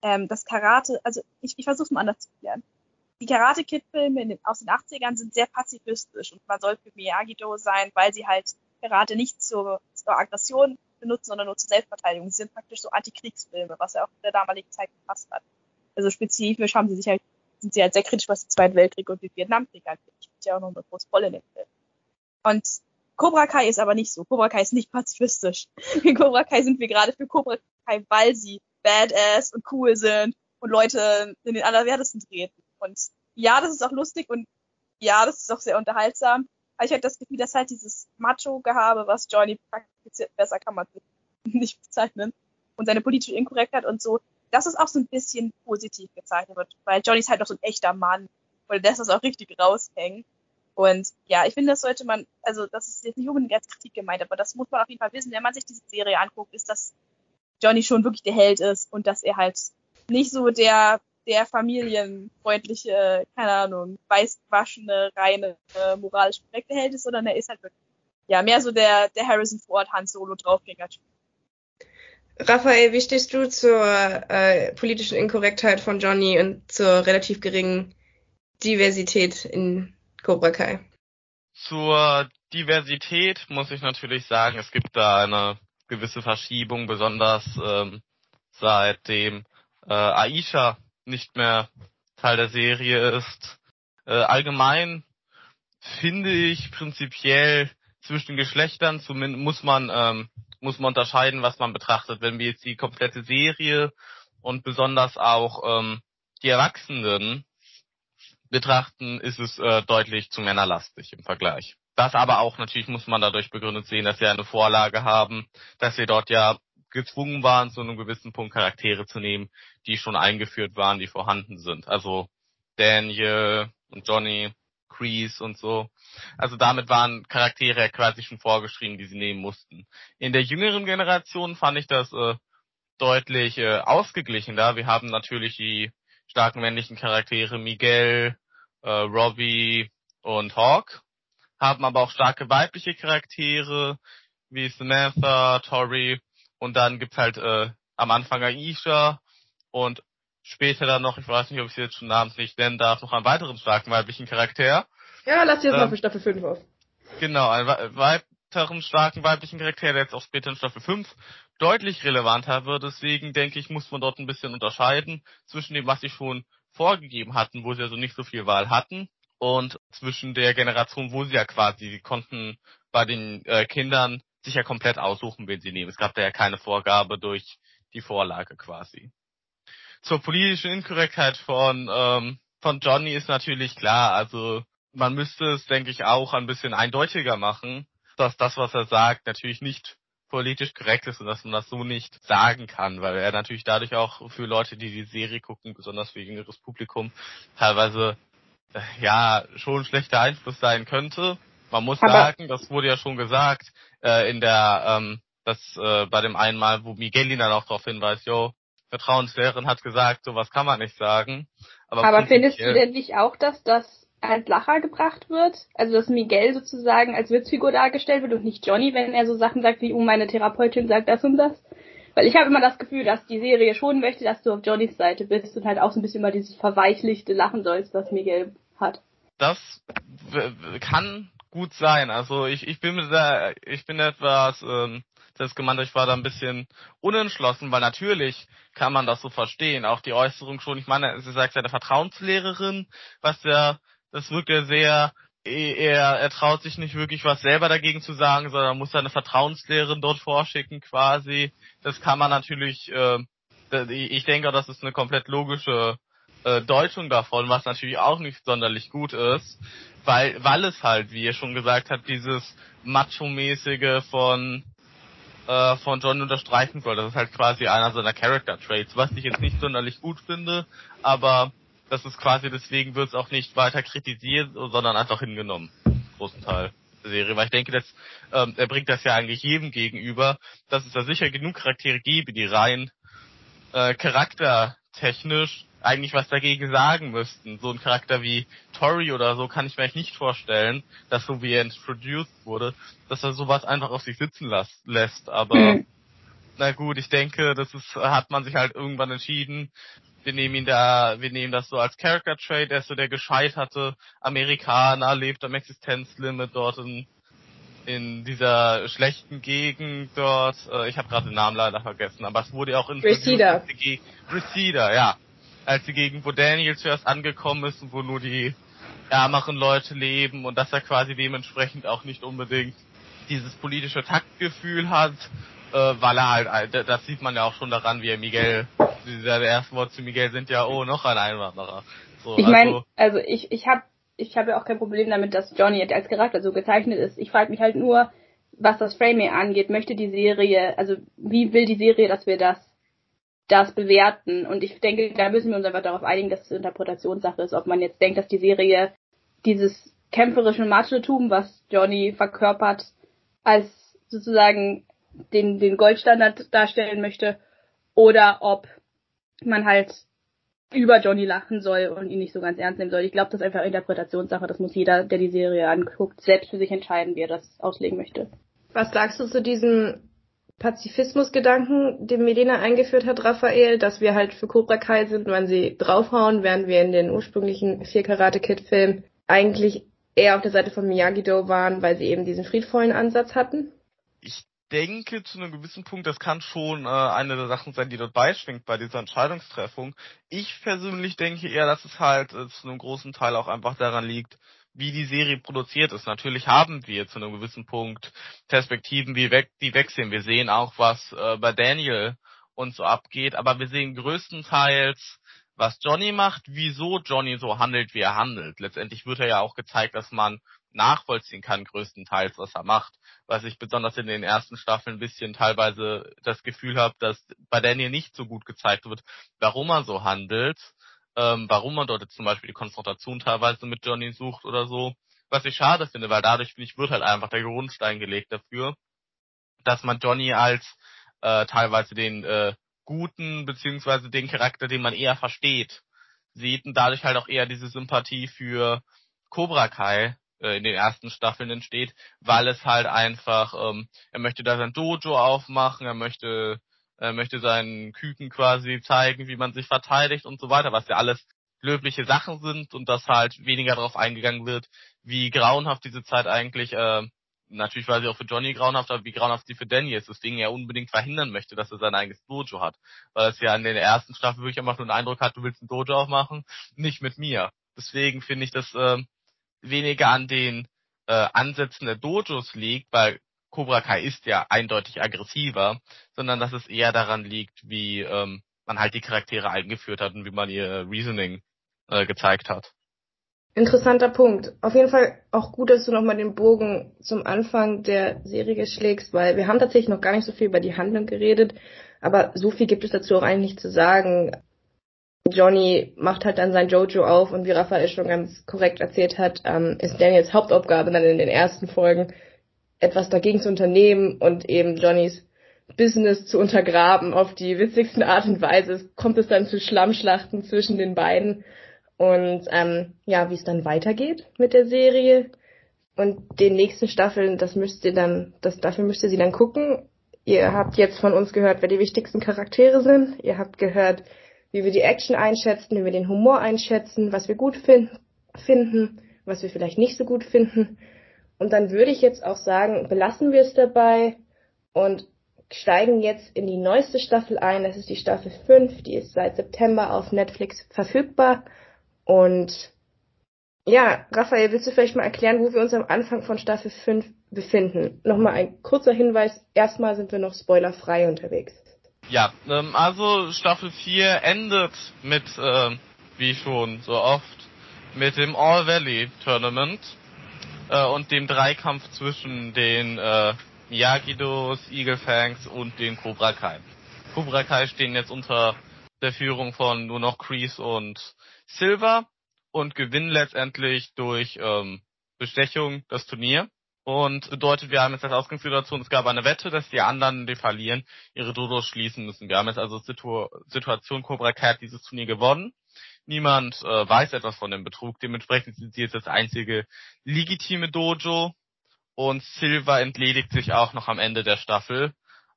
ähm, das Karate, also ich, ich versuche es mal anders zu klären. Die Karate-Kid-Filme aus den 80ern sind sehr pazifistisch und man soll für Miyagi-Do sein, weil sie halt Karate nicht zur, zur Aggression benutzen, sondern nur zur Selbstverteidigung. Sie sind praktisch so Antikriegsfilme, was ja auch in der damaligen Zeit gepasst hat. Also spezifisch haben sie sich halt, sind sie halt sehr kritisch, was den Zweiten Weltkrieg und den Vietnamkrieg angeht. Spielt ja auch noch eine große Rolle in dem Film. Und Cobra Kai ist aber nicht so. Cobra Kai ist nicht pazifistisch. In Cobra Kai sind wir gerade für Cobra Kai, weil sie badass und cool sind und Leute in den Allerwertesten treten. Und ja, das ist auch lustig und ja, das ist auch sehr unterhaltsam. Aber ich hatte das Gefühl, dass halt dieses Macho-Gehabe, was Johnny praktiziert, besser kann man nicht bezeichnen, und seine politische Inkorrektheit und so, dass es auch so ein bisschen positiv gezeichnet wird, weil Johnny ist halt noch so ein echter Mann und lässt das auch richtig raushängen. Und ja, ich finde, das sollte man, also das ist jetzt nicht unbedingt als Kritik gemeint, aber das muss man auf jeden Fall wissen, wenn man sich diese Serie anguckt, ist, dass Johnny schon wirklich der Held ist und dass er halt nicht so der, der familienfreundliche, keine Ahnung, weißwaschene, reine, äh, moralisch korrekte Held ist, sondern er ist halt wirklich, ja, mehr so der, der Harrison Ford, Han Solo Draufgänger. Raphael, wie stehst du zur äh, politischen Inkorrektheit von Johnny und zur relativ geringen Diversität in Cobra Kai? Zur Diversität muss ich natürlich sagen, es gibt da eine gewisse Verschiebung, besonders ähm, seitdem äh, Aisha nicht mehr Teil der Serie ist. Äh, allgemein finde ich prinzipiell zwischen Geschlechtern zumindest muss man ähm, muss man unterscheiden, was man betrachtet. Wenn wir jetzt die komplette Serie und besonders auch ähm, die Erwachsenen betrachten, ist es äh, deutlich zu männerlastig im Vergleich. Das aber auch natürlich muss man dadurch begründet sehen, dass wir eine Vorlage haben, dass wir dort ja gezwungen waren, zu einem gewissen Punkt Charaktere zu nehmen, die schon eingeführt waren, die vorhanden sind. Also Daniel und Johnny, Crease und so. Also damit waren Charaktere quasi schon vorgeschrieben, die sie nehmen mussten. In der jüngeren Generation fand ich das äh, deutlich äh, ausgeglichener. Wir haben natürlich die starken männlichen Charaktere Miguel, äh, Robbie und Hawk, haben aber auch starke weibliche Charaktere wie Samantha, Tori und dann gibt's halt äh, am Anfang Aisha und später dann noch, ich weiß nicht, ob ich sie jetzt schon namens nicht nennen darf, noch einen weiteren starken weiblichen Charakter. Ja, lass dir jetzt ähm, mal für Staffel 5 auf. Genau, einen weiteren starken weiblichen Charakter, der jetzt auch später in Staffel 5 deutlich relevanter wird. Deswegen denke ich, muss man dort ein bisschen unterscheiden zwischen dem, was sie schon vorgegeben hatten, wo sie also nicht so viel Wahl hatten, und zwischen der Generation, wo sie ja quasi, sie konnten bei den äh, Kindern sich ja komplett aussuchen, wen sie nehmen. Es gab da ja keine Vorgabe durch die Vorlage quasi. Zur politischen Inkorrektheit von, ähm, von Johnny ist natürlich klar, also man müsste es, denke ich, auch ein bisschen eindeutiger machen, dass das, was er sagt, natürlich nicht politisch korrekt ist und dass man das so nicht sagen kann, weil er natürlich dadurch auch für Leute, die die Serie gucken, besonders für jüngeres Publikum, teilweise äh, ja schon schlechter Einfluss sein könnte. Man muss Aber sagen, das wurde ja schon gesagt äh, in der ähm, das äh, bei dem einen Mal, wo Miguel ihn dann auch darauf hinweist, jo, Vertrauenslehrerin hat gesagt, sowas kann man nicht sagen. Aber, Aber findest du denn nicht auch, dass das als Lacher gebracht wird? Also dass Miguel sozusagen als Witzfigur dargestellt wird und nicht Johnny, wenn er so Sachen sagt wie, oh, meine Therapeutin sagt das und das? Weil ich habe immer das Gefühl, dass die Serie schon möchte, dass du auf Johnnys Seite bist und halt auch so ein bisschen über dieses verweichlichte Lachen sollst, was Miguel hat. Das kann gut sein. Also ich, ich bin da, ich bin etwas ähm, selbst gemeint, ich war da ein bisschen unentschlossen, weil natürlich kann man das so verstehen. Auch die Äußerung schon, ich meine, sie sagt seine Vertrauenslehrerin, was ja, das wirkt ja sehr, er, er traut sich nicht wirklich was selber dagegen zu sagen, sondern muss seine Vertrauenslehrerin dort vorschicken quasi. Das kann man natürlich, äh, ich denke, das ist eine komplett logische äh, Deutung davon, was natürlich auch nicht sonderlich gut ist, weil, weil es halt, wie ihr schon gesagt habt, dieses Macho-mäßige von äh, von John unterstreichen soll. Das ist halt quasi einer seiner Character Traits, was ich jetzt nicht sonderlich gut finde, aber das ist quasi deswegen wird es auch nicht weiter kritisiert, sondern einfach hingenommen, großen Teil der Serie, weil ich denke, dass ähm, er bringt das ja eigentlich jedem gegenüber, dass es da sicher genug Charaktere gäbe, die rein äh, charaktertechnisch eigentlich was dagegen sagen müssten. So ein Charakter wie Tori oder so kann ich mir eigentlich nicht vorstellen, dass so wie er introduced wurde, dass er sowas einfach auf sich sitzen las lässt. Aber mhm. na gut, ich denke, das ist, hat man sich halt irgendwann entschieden. Wir nehmen ihn da, wir nehmen das so als Character Trade, er ist so der gescheiterte Amerikaner, lebt am Existenzlimit dort in, in dieser schlechten Gegend dort. Äh, ich habe gerade den Namen leider vergessen, aber es wurde auch in Reseda. Reseda, ja als sie gegen wo Daniel zuerst angekommen ist und wo nur die ärmeren Leute leben und dass er quasi dementsprechend auch nicht unbedingt dieses politische Taktgefühl hat, äh, weil er halt, das sieht man ja auch schon daran, wie er Miguel, diese ersten Worte zu Miguel sind ja, oh, noch ein Einwanderer. So, ich meine, also, also ich, ich habe ich habe ja auch kein Problem damit, dass Johnny als Charakter so gezeichnet ist. Ich frage mich halt nur, was das Framing angeht, möchte die Serie, also wie will die Serie, dass wir das das bewerten? Und ich denke, da müssen wir uns einfach darauf einigen, dass es Interpretationssache ist, ob man jetzt denkt, dass die Serie dieses kämpferische Machotum, was Johnny verkörpert, als sozusagen den, den Goldstandard darstellen möchte, oder ob man halt über Johnny lachen soll und ihn nicht so ganz ernst nehmen soll. Ich glaube, das ist einfach Interpretationssache. Das muss jeder, der die Serie anguckt, selbst für sich entscheiden, wie er das auslegen möchte. Was sagst du zu diesem Pazifismus-Gedanken, den Medina eingeführt hat, Raphael, dass wir halt für Cobra Kai sind, wenn sie draufhauen, während wir in den ursprünglichen vier Karate Kid Filmen eigentlich eher auf der Seite von Miyagi-Do waren, weil sie eben diesen friedvollen Ansatz hatten? Ich denke zu einem gewissen Punkt, das kann schon äh, eine der Sachen sein, die dort beischwingt bei dieser Entscheidungstreffung. Ich persönlich denke eher, dass es halt äh, zu einem großen Teil auch einfach daran liegt, wie die Serie produziert ist. Natürlich haben wir zu einem gewissen Punkt Perspektiven, wie weg, die wechseln. Wir sehen auch, was äh, bei Daniel und so abgeht, aber wir sehen größtenteils, was Johnny macht, wieso Johnny so handelt, wie er handelt. Letztendlich wird er ja auch gezeigt, dass man nachvollziehen kann, größtenteils, was er macht. Was ich besonders in den ersten Staffeln ein bisschen teilweise das Gefühl habe, dass bei Daniel nicht so gut gezeigt wird, warum er so handelt, ähm, warum man dort zum Beispiel die Konfrontation teilweise mit Johnny sucht oder so. Was ich schade finde, weil dadurch, finde ich, wird halt einfach der Grundstein gelegt dafür, dass man Johnny als äh, teilweise den äh, guten, beziehungsweise den Charakter, den man eher versteht, sieht und dadurch halt auch eher diese Sympathie für Cobra Kai äh, in den ersten Staffeln entsteht, weil es halt einfach, ähm, er möchte da sein Dojo aufmachen, er möchte, er möchte seinen Küken quasi zeigen, wie man sich verteidigt und so weiter, was ja alles löbliche Sachen sind und dass halt weniger darauf eingegangen wird, wie grauenhaft diese Zeit eigentlich, äh, natürlich war sie auch für Johnny grauenhaft, aber wie grauenhaft sie für Danny ist, deswegen er unbedingt verhindern möchte, dass er sein eigenes Dojo hat. Weil es ja in der ersten Staffel wirklich einfach nur den Eindruck hat, du willst ein Dojo aufmachen, nicht mit mir. Deswegen finde ich das äh, weniger an den äh, Ansätzen der Dojos liegt, weil Cobra Kai ist ja eindeutig aggressiver, sondern dass es eher daran liegt, wie ähm, man halt die Charaktere eingeführt hat und wie man ihr Reasoning äh, gezeigt hat. Interessanter Punkt. Auf jeden Fall auch gut, dass du nochmal den Bogen zum Anfang der Serie schlägst, weil wir haben tatsächlich noch gar nicht so viel über die Handlung geredet, aber so viel gibt es dazu auch eigentlich nicht zu sagen. Johnny macht halt dann sein Jojo auf und wie Raphael schon ganz korrekt erzählt hat, ähm, ist Daniels Hauptaufgabe dann in den ersten Folgen etwas dagegen zu unternehmen und eben Johnnys Business zu untergraben auf die witzigsten Art und Weise. Es kommt es dann zu Schlammschlachten zwischen den beiden und ähm, ja, wie es dann weitergeht mit der Serie und den nächsten Staffeln, das müsst ihr dann, das dafür müsst ihr sie dann gucken. Ihr habt jetzt von uns gehört, wer die wichtigsten Charaktere sind. Ihr habt gehört, wie wir die Action einschätzen, wie wir den Humor einschätzen, was wir gut fin finden, was wir vielleicht nicht so gut finden. Und dann würde ich jetzt auch sagen, belassen wir es dabei und steigen jetzt in die neueste Staffel ein. Das ist die Staffel 5, die ist seit September auf Netflix verfügbar. Und ja, Raphael, willst du vielleicht mal erklären, wo wir uns am Anfang von Staffel 5 befinden? Nochmal ein kurzer Hinweis. Erstmal sind wir noch spoilerfrei unterwegs. Ja, ähm, also Staffel 4 endet mit, äh, wie schon so oft, mit dem All Valley Tournament äh, und dem Dreikampf zwischen den äh, Miyagi-Dos, Eagle Fangs und den Cobra Kai. Cobra Kai stehen jetzt unter der Führung von nur noch Kreese und Silver und gewinnen letztendlich durch ähm, Bestechung das Turnier. Und bedeutet, wir haben jetzt als Ausgangssituation, es gab eine Wette, dass die anderen, die verlieren, ihre Dodos schließen müssen. Wir haben jetzt also Situ Situation, Cobra Kai hat dieses Turnier gewonnen. Niemand äh, weiß etwas von dem Betrug. Dementsprechend sind sie jetzt das einzige legitime Dojo. Und Silver entledigt sich auch noch am Ende der Staffel.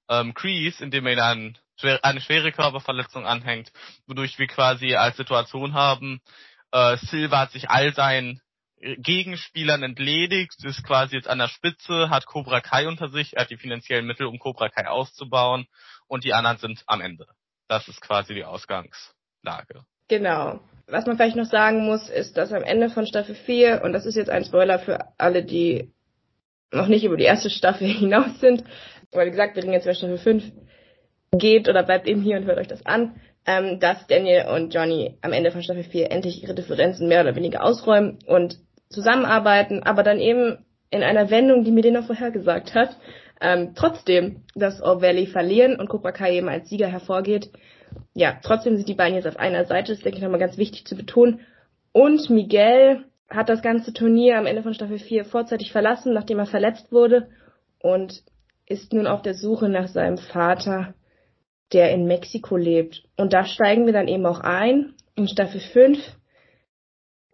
Ähm, Kreese, indem er ihn an, eine schwere Körperverletzung anhängt, wodurch wir quasi als Situation haben, äh, Silver hat sich all seinen Gegenspielern entledigt, ist quasi jetzt an der Spitze, hat Cobra Kai unter sich, er hat die finanziellen Mittel, um Cobra Kai auszubauen und die anderen sind am Ende. Das ist quasi die Ausgangslage. Genau. Was man vielleicht noch sagen muss, ist, dass am Ende von Staffel 4, und das ist jetzt ein Spoiler für alle, die noch nicht über die erste Staffel hinaus sind, weil wie gesagt, wir reden jetzt über Staffel 5, geht oder bleibt eben hier und hört euch das an, ähm, dass Daniel und Johnny am Ende von Staffel 4 endlich ihre Differenzen mehr oder weniger ausräumen und zusammenarbeiten, aber dann eben in einer Wendung, die mir den noch vorhergesagt hat, ähm, trotzdem das All Valley verlieren und Cobra Kai eben als Sieger hervorgeht. Ja, trotzdem sind die beiden jetzt auf einer Seite, das denke ich nochmal ganz wichtig zu betonen. Und Miguel hat das ganze Turnier am Ende von Staffel 4 vorzeitig verlassen, nachdem er verletzt wurde und ist nun auf der Suche nach seinem Vater, der in Mexiko lebt. Und da steigen wir dann eben auch ein in Staffel 5.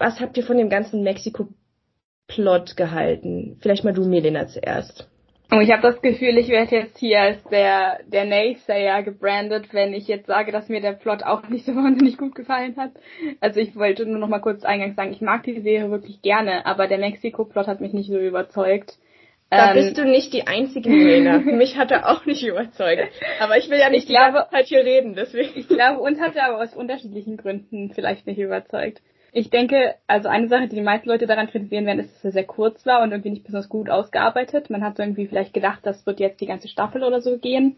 Was habt ihr von dem ganzen Mexiko-Plot gehalten? Vielleicht mal du, Melina, zuerst. Oh, ich habe das Gefühl, ich werde jetzt hier als der, der Naysayer gebrandet, wenn ich jetzt sage, dass mir der Plot auch nicht so wahnsinnig gut gefallen hat. Also ich wollte nur noch mal kurz eingangs sagen, ich mag die Serie wirklich gerne, aber der Mexiko-Plot hat mich nicht so überzeugt. Da ähm, bist du nicht die einzige Lena. Mich hat er auch nicht überzeugt. Aber ich will ja nicht ich die glaube, Zeit hier reden, deswegen. Ich glaube, uns hat er aber aus unterschiedlichen Gründen vielleicht nicht überzeugt. Ich denke, also eine Sache, die die meisten Leute daran kritisieren werden, ist, dass er sehr kurz war und irgendwie nicht besonders gut ausgearbeitet. Man hat irgendwie vielleicht gedacht, das wird jetzt die ganze Staffel oder so gehen.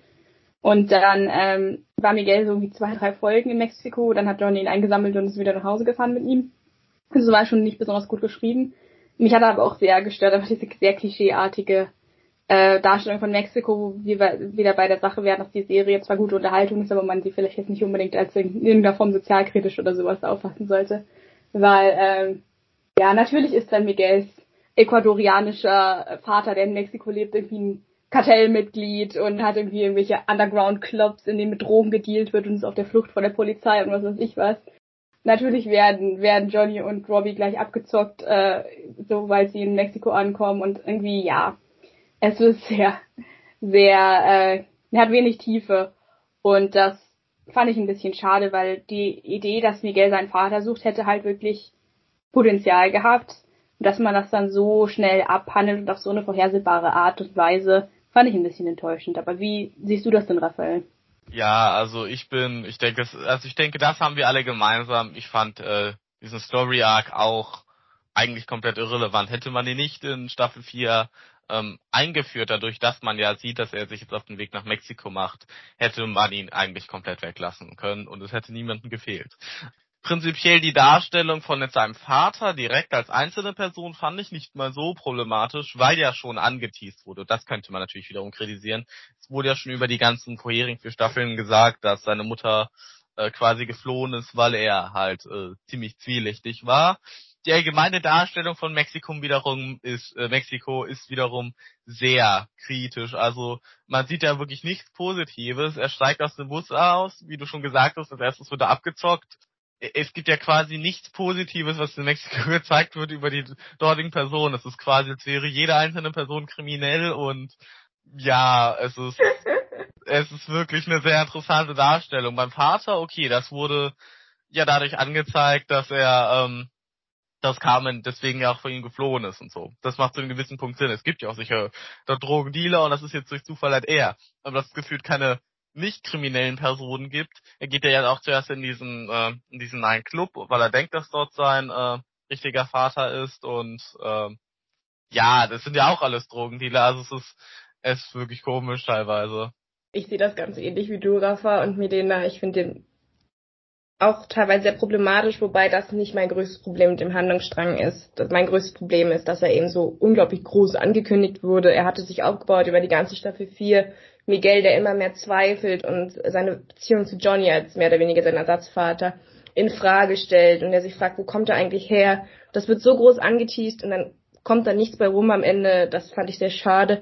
Und dann ähm, war Miguel so irgendwie zwei, drei Folgen in Mexiko, dann hat Johnny ihn eingesammelt und ist wieder nach Hause gefahren mit ihm. Also war schon nicht besonders gut geschrieben. Mich hat aber auch sehr gestört, aber diese sehr klischeeartige äh, Darstellung von Mexiko, wie wir wieder bei der Sache wären, dass die Serie zwar gute Unterhaltung ist, aber man sie vielleicht jetzt nicht unbedingt als in irgendeiner Form sozialkritisch oder sowas auffassen sollte. Weil, ähm, ja, natürlich ist dann Miguels ecuadorianischer Vater, der in Mexiko lebt, irgendwie ein Kartellmitglied und hat irgendwie irgendwelche Underground-Clubs, in denen mit Drogen gedealt wird und ist auf der Flucht vor der Polizei und was weiß ich was. Natürlich werden, werden Johnny und Robbie gleich abgezockt, äh, so weil sie in Mexiko ankommen und irgendwie, ja, es ist sehr, sehr, äh, hat wenig Tiefe und das fand ich ein bisschen schade, weil die Idee, dass Miguel seinen Vater sucht, hätte halt wirklich Potenzial gehabt. Und dass man das dann so schnell abhandelt und auf so eine vorhersehbare Art und Weise, fand ich ein bisschen enttäuschend. Aber wie siehst du das denn, Raphael? Ja, also ich bin, ich denke, also ich denke, das haben wir alle gemeinsam. Ich fand äh, diesen Story Arc auch eigentlich komplett irrelevant. Hätte man ihn nicht in Staffel 4 ähm, eingeführt, dadurch, dass man ja sieht, dass er sich jetzt auf den Weg nach Mexiko macht, hätte man ihn eigentlich komplett weglassen können und es hätte niemandem gefehlt. Prinzipiell die Darstellung von seinem Vater direkt als einzelne Person fand ich nicht mal so problematisch, weil ja schon angeteased wurde. Das könnte man natürlich wiederum kritisieren. Es wurde ja schon über die ganzen vorherigen vier Staffeln gesagt, dass seine Mutter äh, quasi geflohen ist, weil er halt äh, ziemlich zwielichtig war die allgemeine Darstellung von Mexiko wiederum ist, äh, Mexiko ist wiederum sehr kritisch. Also man sieht ja wirklich nichts Positives. Er steigt aus dem Bus aus, wie du schon gesagt hast, als erstes wird er abgezockt. Es gibt ja quasi nichts Positives, was in Mexiko gezeigt wird über die dortigen Personen. Es ist quasi, als wäre jede einzelne Person kriminell und ja, es ist, es ist wirklich eine sehr interessante Darstellung. Beim Vater, okay, das wurde ja dadurch angezeigt, dass er ähm, dass Carmen deswegen ja auch von ihm geflohen ist und so. Das macht zu einem gewissen Punkt Sinn. Es gibt ja auch sicher dort Drogendealer und das ist jetzt durch Zufall halt er. Aber dass es gefühlt keine nicht kriminellen Personen gibt. Er geht ja auch zuerst in diesen, äh, in diesen einen Club, weil er denkt, dass dort sein äh, richtiger Vater ist und äh, ja, das sind ja auch alles Drogendealer, also es ist, es ist wirklich komisch teilweise. Ich sehe das ganz ähnlich wie du, Rafa, und Medina. Ich finde den auch teilweise sehr problematisch, wobei das nicht mein größtes Problem mit dem Handlungsstrang ist. Das mein größtes Problem ist, dass er eben so unglaublich groß angekündigt wurde. Er hatte sich aufgebaut über die ganze Staffel 4. Miguel, der immer mehr zweifelt und seine Beziehung zu Johnny als mehr oder weniger sein Ersatzvater in Frage stellt und der sich fragt, wo kommt er eigentlich her? Das wird so groß angeteased und dann kommt da nichts bei rum am Ende. Das fand ich sehr schade.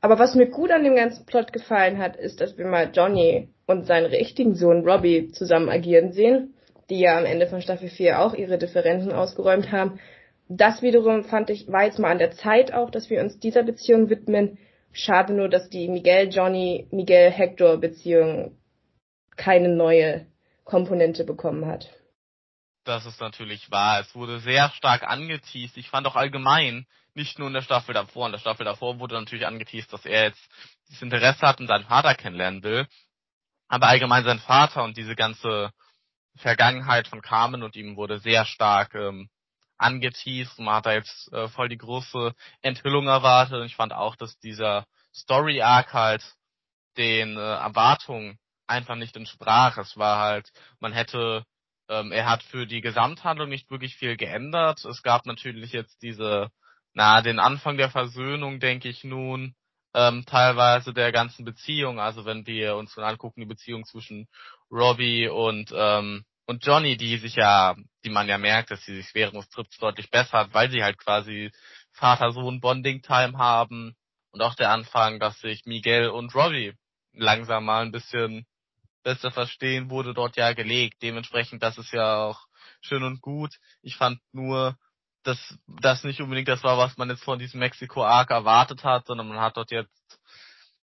Aber was mir gut an dem ganzen Plot gefallen hat, ist, dass wir mal Johnny und seinen richtigen Sohn Robbie zusammen agieren sehen, die ja am Ende von Staffel 4 auch ihre Differenzen ausgeräumt haben. Das wiederum fand ich, war jetzt mal an der Zeit auch, dass wir uns dieser Beziehung widmen. Schade nur, dass die Miguel-Johnny, Miguel-Hector-Beziehung keine neue Komponente bekommen hat. Das ist natürlich wahr. Es wurde sehr stark angeteased. Ich fand auch allgemein, nicht nur in der Staffel davor. In der Staffel davor wurde natürlich angeteased, dass er jetzt das Interesse hat und seinen Vater kennenlernen will. Aber allgemein sein Vater und diese ganze Vergangenheit von Carmen und ihm wurde sehr stark ähm, angeteased. Man hat da jetzt äh, voll die große Enthüllung erwartet. Und ich fand auch, dass dieser Story Arc halt den äh, Erwartungen einfach nicht entsprach. Es war halt, man hätte ähm, er hat für die Gesamthandlung nicht wirklich viel geändert. Es gab natürlich jetzt diese, na, den Anfang der Versöhnung, denke ich nun, ähm, teilweise der ganzen Beziehung. Also wenn wir uns dann angucken, die Beziehung zwischen Robbie und ähm, und Johnny, die sich ja, die man ja merkt, dass sie sich während des Trips deutlich besser hat, weil sie halt quasi Vater-Sohn-Bonding-Time haben. Und auch der Anfang, dass sich Miguel und Robbie langsam mal ein bisschen besser verstehen, wurde dort ja gelegt. Dementsprechend, das ist ja auch schön und gut. Ich fand nur, dass das nicht unbedingt das war, was man jetzt von diesem Mexiko-Arc erwartet hat, sondern man hat dort jetzt,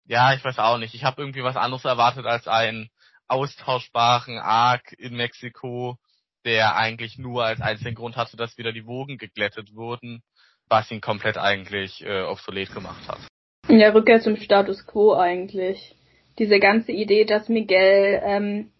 ja, ich weiß auch nicht, ich habe irgendwie was anderes erwartet als einen austauschbaren Arc in Mexiko, der eigentlich nur als einzigen Grund hatte, dass wieder die Wogen geglättet wurden, was ihn komplett eigentlich äh, obsolet gemacht hat. Ja, Rückkehr zum Status quo eigentlich. Diese ganze Idee, dass Miguel ähm,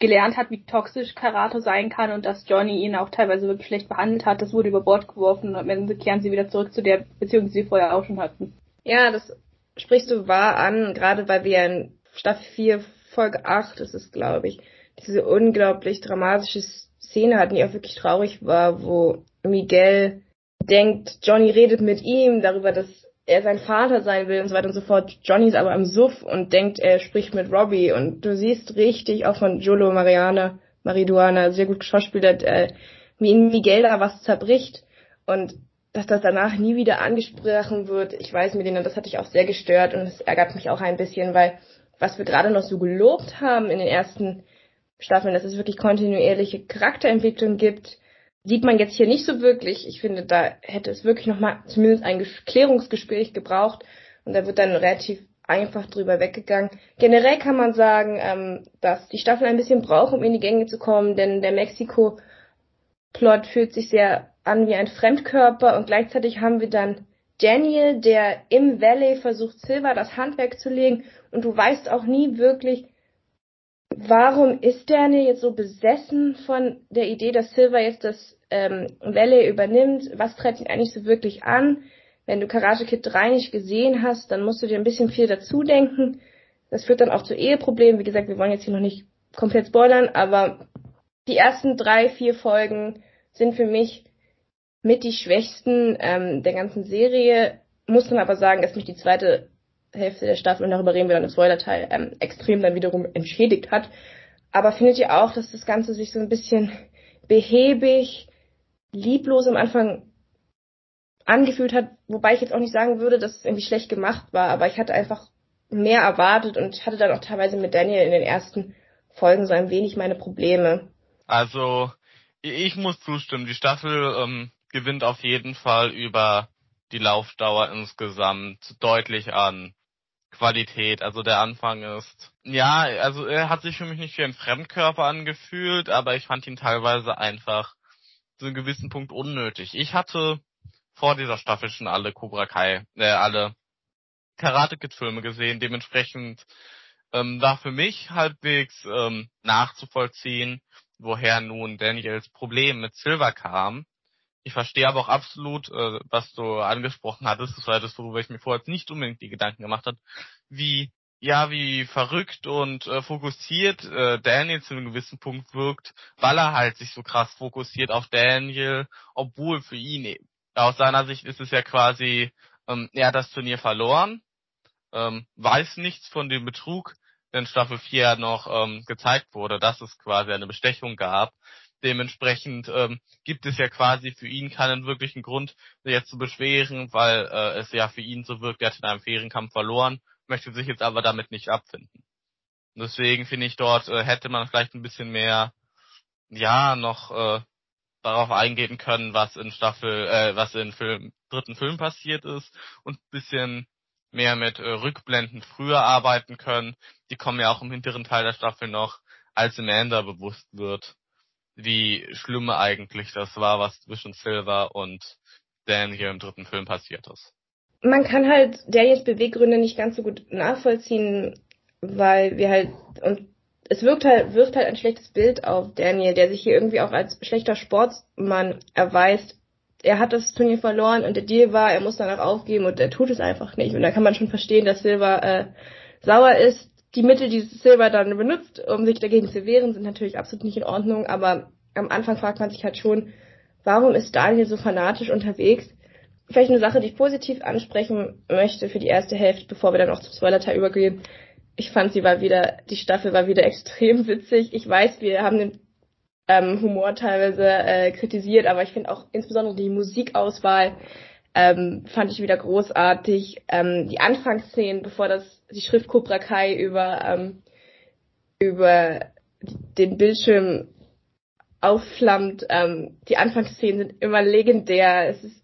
gelernt hat, wie toxisch Karate sein kann und dass Johnny ihn auch teilweise wirklich schlecht behandelt hat, das wurde über Bord geworfen und am kehren sie wieder zurück zu der Beziehung, die sie vorher auch schon hatten. Ja, das sprichst du wahr an, gerade weil wir in Staffel 4 Folge 8 ist es, glaube ich, diese unglaublich dramatische Szene hatten, die auch wirklich traurig war, wo Miguel denkt, Johnny redet mit ihm darüber, dass er sein Vater sein will und so weiter und so fort. Johnny ist aber im Suff und denkt, er spricht mit Robbie und du siehst richtig auch von Jolo Mariana, Mariduana, sehr gut geschauspielert, äh, wie in Miguel da was zerbricht und dass das danach nie wieder angesprochen wird. Ich weiß mit denen, das hat dich auch sehr gestört und es ärgert mich auch ein bisschen, weil was wir gerade noch so gelobt haben in den ersten Staffeln, dass es wirklich kontinuierliche Charakterentwicklung gibt, sieht man jetzt hier nicht so wirklich. Ich finde, da hätte es wirklich nochmal zumindest ein Klärungsgespräch gebraucht und da wird dann relativ einfach drüber weggegangen. Generell kann man sagen, ähm, dass die Staffel ein bisschen braucht, um in die Gänge zu kommen, denn der Mexiko-Plot fühlt sich sehr an wie ein Fremdkörper und gleichzeitig haben wir dann Daniel, der im Valley versucht, Silver das Handwerk zu legen und du weißt auch nie wirklich, warum ist Daniel jetzt so besessen von der Idee, dass Silver jetzt das ähm, Valley übernimmt? Was treibt ihn eigentlich so wirklich an? Wenn du Karate Kid 3 nicht gesehen hast, dann musst du dir ein bisschen viel dazu denken. Das führt dann auch zu Eheproblemen. Wie gesagt, wir wollen jetzt hier noch nicht komplett spoilern, aber die ersten drei, vier Folgen sind für mich mit die schwächsten ähm, der ganzen Serie. Muss man aber sagen, dass mich die zweite Hälfte der Staffel, und darüber reden wir dann im Spoiler-Teil, ähm, extrem dann wiederum entschädigt hat. Aber findet ihr auch, dass das Ganze sich so ein bisschen behäbig, lieblos am Anfang angefühlt hat, wobei ich jetzt auch nicht sagen würde, dass es irgendwie schlecht gemacht war, aber ich hatte einfach mehr erwartet und hatte dann auch teilweise mit Daniel in den ersten Folgen so ein wenig meine Probleme. Also, ich muss zustimmen, die Staffel ähm, gewinnt auf jeden Fall über die Laufdauer insgesamt deutlich an Qualität. Also der Anfang ist, ja, also er hat sich für mich nicht wie ein Fremdkörper angefühlt, aber ich fand ihn teilweise einfach zu einem gewissen Punkt unnötig. Ich hatte vor dieser Staffel schon alle Cobra Kai, äh, alle Karate Kid Filme gesehen, dementsprechend ähm, war für mich halbwegs ähm, nachzuvollziehen, woher nun Daniels Problem mit Silver kam. Ich verstehe aber auch absolut, äh, was du angesprochen hattest, das war das, worüber ich mir vorher nicht unbedingt die Gedanken gemacht habe, wie ja, wie verrückt und äh, fokussiert äh, Daniel zu einem gewissen Punkt wirkt, weil er halt sich so krass fokussiert auf Daniel, obwohl für ihn, aus seiner Sicht ist es ja quasi, ähm, er hat das Turnier verloren, ähm, weiß nichts von dem Betrug, in Staffel 4 noch ähm, gezeigt wurde, dass es quasi eine Bestechung gab. Dementsprechend ähm, gibt es ja quasi für ihn keinen wirklichen Grund, sich jetzt zu beschweren, weil äh, es ja für ihn so wirkt, er hat in einem fairen Kampf verloren, möchte sich jetzt aber damit nicht abfinden. Und deswegen finde ich, dort äh, hätte man vielleicht ein bisschen mehr, ja, noch äh, darauf eingehen können, was in Staffel, äh, was in Film, dritten Film passiert ist und ein bisschen mehr mit äh, Rückblenden früher arbeiten können. Die kommen ja auch im hinteren Teil der Staffel noch, als Amanda bewusst wird, wie schlimm eigentlich das war, was zwischen Silver und Dan hier im dritten Film passiert ist. Man kann halt Daniels Beweggründe nicht ganz so gut nachvollziehen, weil wir halt und es wirkt halt, wirft halt ein schlechtes Bild auf Daniel, der sich hier irgendwie auch als schlechter Sportsmann erweist, er hat das Turnier verloren und der Deal war, er muss danach aufgeben und er tut es einfach nicht. Und da kann man schon verstehen, dass Silver äh, sauer ist. Die Mittel, die Silver dann benutzt, um sich dagegen zu wehren, sind natürlich absolut nicht in Ordnung, aber am Anfang fragt man sich halt schon, warum ist Daniel so fanatisch unterwegs? Vielleicht eine Sache, die ich positiv ansprechen möchte für die erste Hälfte, bevor wir dann auch zum Spoiler-Teil übergehen. Ich fand, sie war wieder, die Staffel war wieder extrem witzig. Ich weiß, wir haben den ähm, Humor teilweise äh, kritisiert, aber ich finde auch insbesondere die Musikauswahl ähm, fand ich wieder großartig. Ähm, die Anfangsszenen, bevor das die Schrift Cobra Kai über ähm, über den Bildschirm aufflammt, ähm, die Anfangsszenen sind immer legendär. Es ist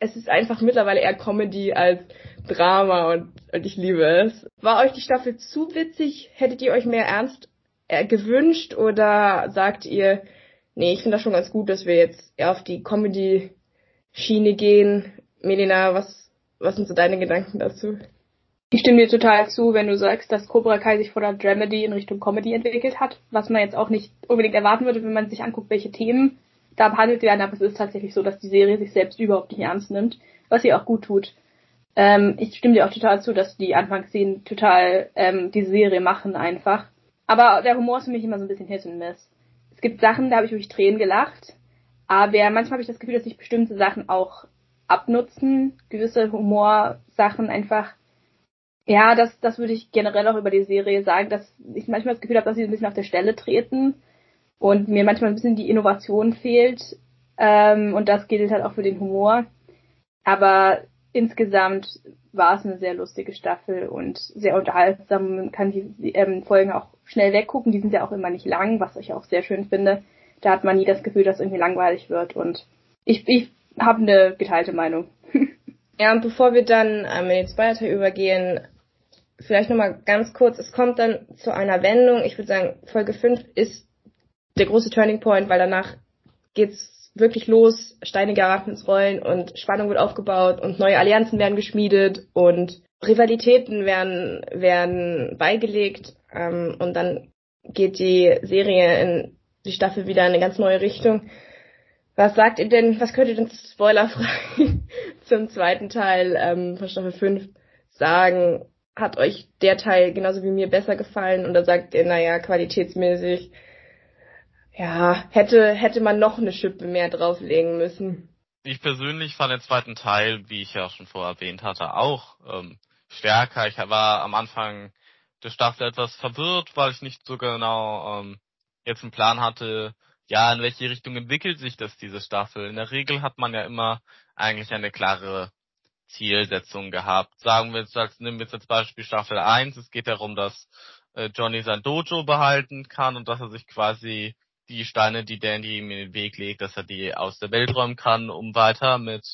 es ist einfach mittlerweile eher Comedy als Drama und, und ich liebe es. War euch die Staffel zu witzig? Hättet ihr euch mehr ernst äh, gewünscht oder sagt ihr, nee, ich finde das schon ganz gut, dass wir jetzt eher auf die Comedy-Schiene gehen? Melina, was, was sind so deine Gedanken dazu? Ich stimme dir total zu, wenn du sagst, dass Cobra Kai sich von der Dramedy in Richtung Comedy entwickelt hat, was man jetzt auch nicht unbedingt erwarten würde, wenn man sich anguckt, welche Themen da behandelt werden, aber es ist tatsächlich so, dass die Serie sich selbst überhaupt nicht ernst nimmt, was sie auch gut tut. Ähm, ich stimme dir auch total zu, dass die Anfangsszenen total ähm, die Serie machen einfach. Aber der Humor ist für mich immer so ein bisschen Hit and Miss. Es gibt Sachen, da habe ich wirklich Tränen gelacht, aber manchmal habe ich das Gefühl, dass sich bestimmte Sachen auch abnutzen, gewisse Humorsachen einfach. Ja, das, das würde ich generell auch über die Serie sagen, dass ich manchmal das Gefühl habe, dass sie ein bisschen auf der Stelle treten und mir manchmal ein bisschen die Innovation fehlt. Ähm, und das gilt halt auch für den Humor. Aber insgesamt war es eine sehr lustige Staffel und sehr unterhaltsam. Man kann die ähm, Folgen auch schnell weggucken. Die sind ja auch immer nicht lang, was ich auch sehr schön finde. Da hat man nie das Gefühl, dass irgendwie langweilig wird. Und ich, ich habe eine geteilte Meinung. ja, und bevor wir dann ähm, in den Spoiler übergehen, vielleicht nochmal ganz kurz, es kommt dann zu einer Wendung. Ich würde sagen, Folge 5 ist der große Turning Point, weil danach geht's wirklich los, Steine geraten ins Rollen und Spannung wird aufgebaut und neue Allianzen werden geschmiedet und Rivalitäten werden, werden beigelegt ähm, und dann geht die Serie in die Staffel wieder in eine ganz neue Richtung. Was sagt ihr denn, was könnt ihr denn spoilerfrei zum zweiten Teil ähm, von Staffel 5 sagen? Hat euch der Teil genauso wie mir besser gefallen oder sagt ihr, naja, qualitätsmäßig ja, hätte, hätte man noch eine Schippe mehr drauflegen müssen. Ich persönlich fand den zweiten Teil, wie ich ja schon vorher erwähnt hatte, auch ähm, stärker. Ich war am Anfang der Staffel etwas verwirrt, weil ich nicht so genau ähm, jetzt einen Plan hatte, ja, in welche Richtung entwickelt sich das, diese Staffel. In der Regel hat man ja immer eigentlich eine klare Zielsetzung gehabt. Sagen wir jetzt, nehmen wir jetzt als Beispiel Staffel 1, es geht darum, dass äh, Johnny sein Dojo behalten kann und dass er sich quasi die Steine, die Dandy ihm in den Weg legt, dass er die aus der Welt räumen kann, um weiter mit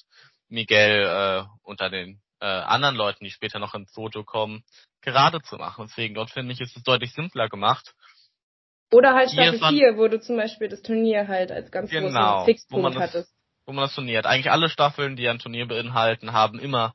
Miguel äh, unter den äh, anderen Leuten, die später noch ins Foto kommen, gerade zu machen. Deswegen dort finde ich, ist es deutlich simpler gemacht. Oder halt Staffel 4, wo du zum Beispiel das Turnier halt als ganz genau, großen Fixpunkt hattest. Wo man das Turnier hat. Eigentlich alle Staffeln, die ein Turnier beinhalten, haben immer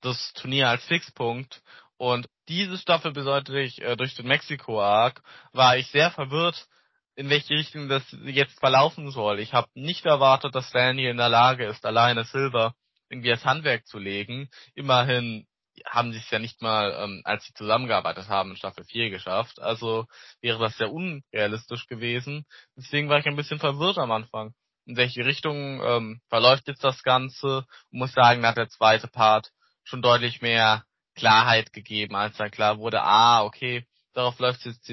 das Turnier als Fixpunkt. Und diese Staffel besonders äh, durch den Mexiko-Arc war ich sehr verwirrt, in welche Richtung das jetzt verlaufen soll. Ich habe nicht erwartet, dass Daniel in der Lage ist, alleine Silver irgendwie das Handwerk zu legen. Immerhin haben sie es ja nicht mal, ähm, als sie zusammengearbeitet haben, in Staffel 4 geschafft. Also wäre das sehr unrealistisch gewesen. Deswegen war ich ein bisschen verwirrt am Anfang. In welche Richtung ähm, verläuft jetzt das Ganze? Und muss sagen, da hat der zweite Part schon deutlich mehr Klarheit gegeben, als dann klar wurde, ah, okay, darauf läuft es jetzt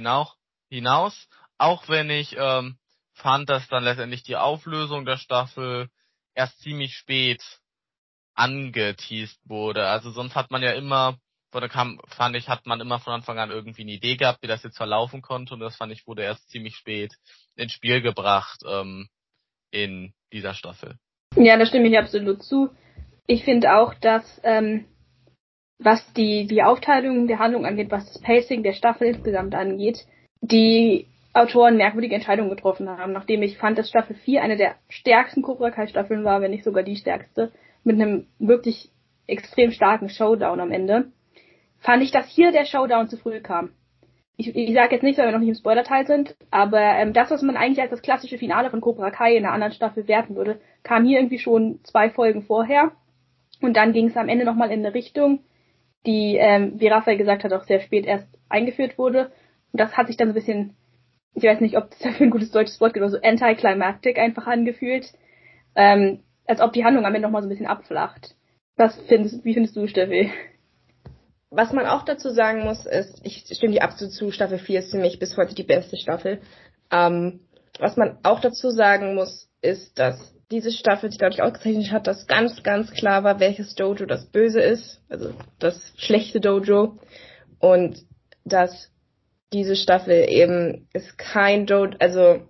hinaus. Auch wenn ich ähm, fand, dass dann letztendlich die Auflösung der Staffel erst ziemlich spät angeteased wurde. Also sonst hat man ja immer, oder kam, fand ich, hat man immer von Anfang an irgendwie eine Idee gehabt, wie das jetzt verlaufen konnte und das fand ich wurde erst ziemlich spät ins Spiel gebracht ähm, in dieser Staffel. Ja, da stimme ich absolut zu. Ich finde auch, dass ähm, was die, die Aufteilung der Handlung angeht, was das Pacing der Staffel insgesamt angeht, die Autoren merkwürdige Entscheidungen getroffen haben, nachdem ich fand, dass Staffel 4 eine der stärksten Cobra Kai Staffeln war, wenn nicht sogar die stärkste, mit einem wirklich extrem starken Showdown am Ende, fand ich, dass hier der Showdown zu früh kam. Ich, ich sage jetzt nicht, weil wir noch nicht im Spoiler-Teil sind, aber ähm, das, was man eigentlich als das klassische Finale von Cobra Kai in einer anderen Staffel werten würde, kam hier irgendwie schon zwei Folgen vorher. Und dann ging es am Ende nochmal in eine Richtung, die, ähm, wie Raphael gesagt hat, auch sehr spät erst eingeführt wurde. Und das hat sich dann so ein bisschen ich weiß nicht, ob das dafür ein gutes deutsches Wort gibt, aber so anticlimactic einfach angefühlt. Ähm, als ob die Handlung am Ende nochmal so ein bisschen abflacht. Was findest, wie findest du, Steffi? Was man auch dazu sagen muss, ist, ich stimme dir absolut zu, Staffel 4 ist für mich bis heute die beste Staffel. Ähm, was man auch dazu sagen muss, ist, dass diese Staffel sich dadurch ausgezeichnet hat, dass ganz, ganz klar war, welches Dojo das Böse ist, also das schlechte Dojo. Und dass diese Staffel eben ist kein Dojo, also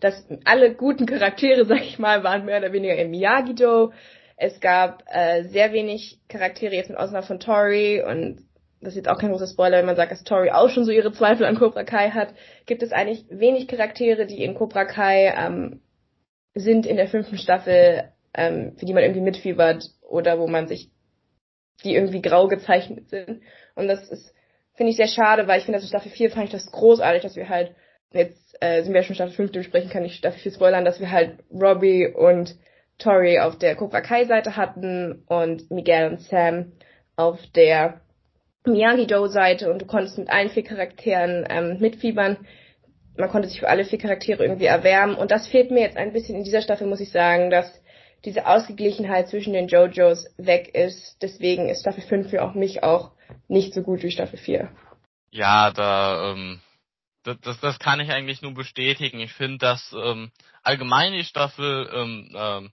dass alle guten Charaktere, sag ich mal, waren mehr oder weniger im Miyagi-Do. Es gab äh, sehr wenig Charaktere, jetzt mit Ausnahme von Tori und das ist jetzt auch kein großer Spoiler, wenn man sagt, dass Tori auch schon so ihre Zweifel an Cobra Kai hat, gibt es eigentlich wenig Charaktere, die in Cobra Kai ähm, sind in der fünften Staffel, ähm, für die man irgendwie mitfiebert oder wo man sich, die irgendwie grau gezeichnet sind. Und das ist, finde ich sehr schade, weil ich finde, dass in Staffel 4 fand ich das großartig, dass wir halt, jetzt äh, sind wir ja schon Staffel 5 besprechen, kann ich Staffel 4 spoilern, dass wir halt Robbie und Tori auf der Cobra Kai Seite hatten und Miguel und Sam auf der Miyagi-Do Seite und du konntest mit allen vier Charakteren ähm, mitfiebern. Man konnte sich für alle vier Charaktere irgendwie erwärmen und das fehlt mir jetzt ein bisschen in dieser Staffel, muss ich sagen, dass diese Ausgeglichenheit zwischen den JoJos weg ist. Deswegen ist Staffel 5 für auch mich auch nicht so gut wie Staffel 4. Ja, da ähm, das, das, das kann ich eigentlich nur bestätigen. Ich finde, dass ähm, allgemein die Staffel ähm, ähm,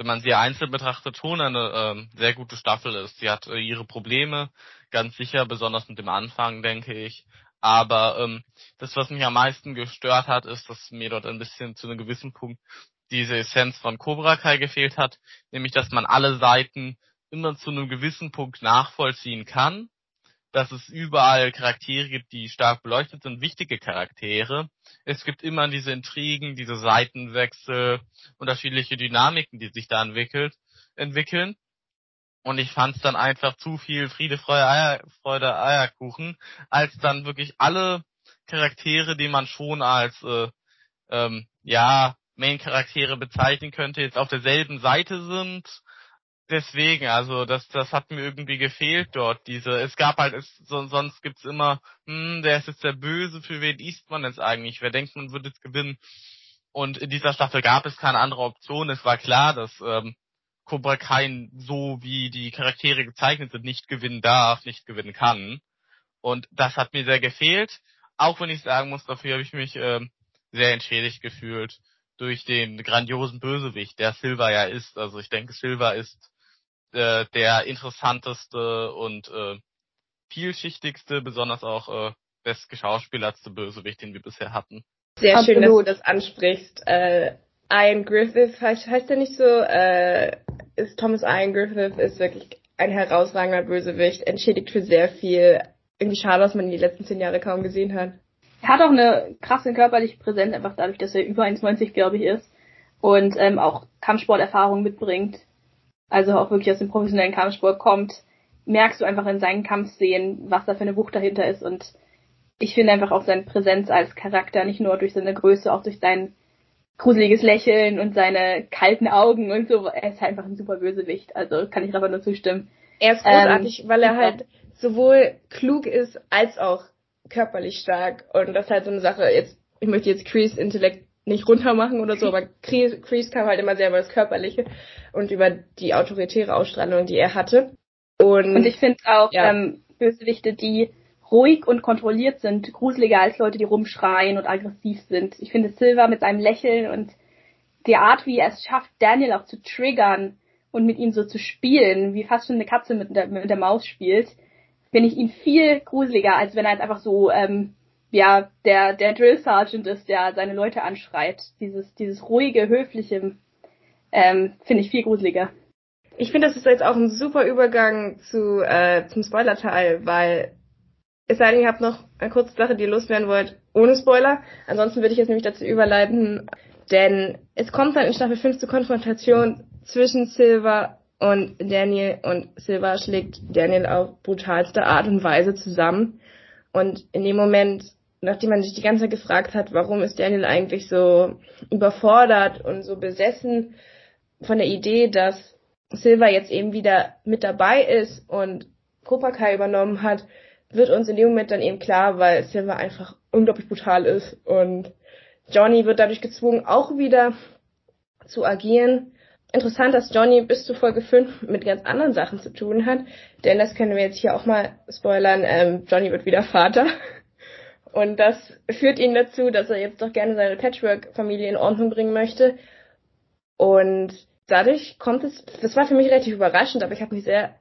wenn man sie einzeln betrachtet, schon eine ähm, sehr gute Staffel ist. Sie hat äh, ihre Probleme, ganz sicher, besonders mit dem Anfang, denke ich. Aber ähm, das, was mich am meisten gestört hat, ist, dass mir dort ein bisschen zu einem gewissen Punkt diese Essenz von Cobra Kai gefehlt hat, nämlich dass man alle Seiten immer zu einem gewissen Punkt nachvollziehen kann dass es überall Charaktere gibt, die stark beleuchtet sind, wichtige Charaktere. Es gibt immer diese Intrigen, diese Seitenwechsel, unterschiedliche Dynamiken, die sich da entwickelt, entwickeln. Und ich fand es dann einfach zu viel Friede, Freude, Eier, Freude, Eierkuchen, als dann wirklich alle Charaktere, die man schon als äh, ähm, ja Main-Charaktere bezeichnen könnte, jetzt auf derselben Seite sind deswegen, also das, das hat mir irgendwie gefehlt dort. Diese, es gab halt, es, so, sonst gibt's immer, hm, der ist jetzt der Böse, für wen ist man jetzt eigentlich? Wer denkt, man würde jetzt gewinnen? Und in dieser Staffel gab es keine andere Option. Es war klar, dass ähm, Cobra Kai so wie die Charaktere gezeichnet sind, nicht gewinnen darf, nicht gewinnen kann. Und das hat mir sehr gefehlt. Auch wenn ich sagen muss, dafür habe ich mich ähm, sehr entschädigt gefühlt durch den grandiosen Bösewicht, der Silva ja ist. Also ich denke, Silva ist äh, der interessanteste und äh, vielschichtigste, besonders auch äh, bestgeschauspielertste Bösewicht, den wir bisher hatten. Sehr Absolut. schön, dass du das ansprichst. Äh, Ian Griffith, heißt, heißt er nicht so? Äh, ist Thomas Ian Griffith ist wirklich ein herausragender Bösewicht, entschädigt für sehr viel. Irgendwie schade, dass man ihn die letzten zehn Jahre kaum gesehen hat. Er hat auch eine krasse körperliche Präsenz, einfach dadurch, dass er über 1,90 glaube ich ist und ähm, auch Kampfsporterfahrung mitbringt also auch wirklich aus dem professionellen Kampfsport kommt, merkst du einfach in seinen Kampfszenen, was da für eine Wucht dahinter ist. Und ich finde einfach auch seine Präsenz als Charakter, nicht nur durch seine Größe, auch durch sein gruseliges Lächeln und seine kalten Augen und so, er ist halt einfach ein super Bösewicht. Also kann ich aber nur zustimmen. Er ist großartig, ähm, weil er halt sowohl klug ist als auch körperlich stark. Und das ist halt so eine Sache, jetzt, ich möchte jetzt Chris Intellekt nicht runter machen oder so, aber Chris kam halt immer sehr über das Körperliche und über die autoritäre Ausstrahlung, die er hatte. Und, und ich finde auch ja. ähm, Bösewichte, die ruhig und kontrolliert sind, gruseliger als Leute, die rumschreien und aggressiv sind. Ich finde Silver mit seinem Lächeln und der Art, wie er es schafft, Daniel auch zu triggern und mit ihm so zu spielen, wie fast schon eine Katze mit der, mit der Maus spielt, finde ich ihn viel gruseliger, als wenn er jetzt einfach so ähm, ja, der, der Drill Sergeant ist, der seine Leute anschreit. Dieses, dieses ruhige, höfliche, ähm, finde ich viel gruseliger. Ich finde, das ist jetzt auch ein super Übergang zu, äh, zum Spoiler-Teil, weil es sei denn, ihr habt noch eine kurze Sache, die ihr loswerden wollt, ohne Spoiler. Ansonsten würde ich jetzt nämlich dazu überleiten, denn es kommt dann in Staffel 5 zur Konfrontation zwischen Silver und Daniel und Silver schlägt Daniel auf brutalste Art und Weise zusammen. Und in dem Moment nachdem man sich die ganze Zeit gefragt hat, warum ist Daniel eigentlich so überfordert und so besessen von der Idee, dass Silva jetzt eben wieder mit dabei ist und Cobra Kai übernommen hat, wird uns in dem Moment dann eben klar, weil Silva einfach unglaublich brutal ist. Und Johnny wird dadurch gezwungen, auch wieder zu agieren. Interessant, dass Johnny bis zu Folge 5 mit ganz anderen Sachen zu tun hat, denn das können wir jetzt hier auch mal spoilern. Ähm, Johnny wird wieder Vater. Und das führt ihn dazu, dass er jetzt doch gerne seine Patchwork-Familie in Ordnung bringen möchte. Und dadurch kommt es, das war für mich relativ überraschend, aber ich habe mich sehr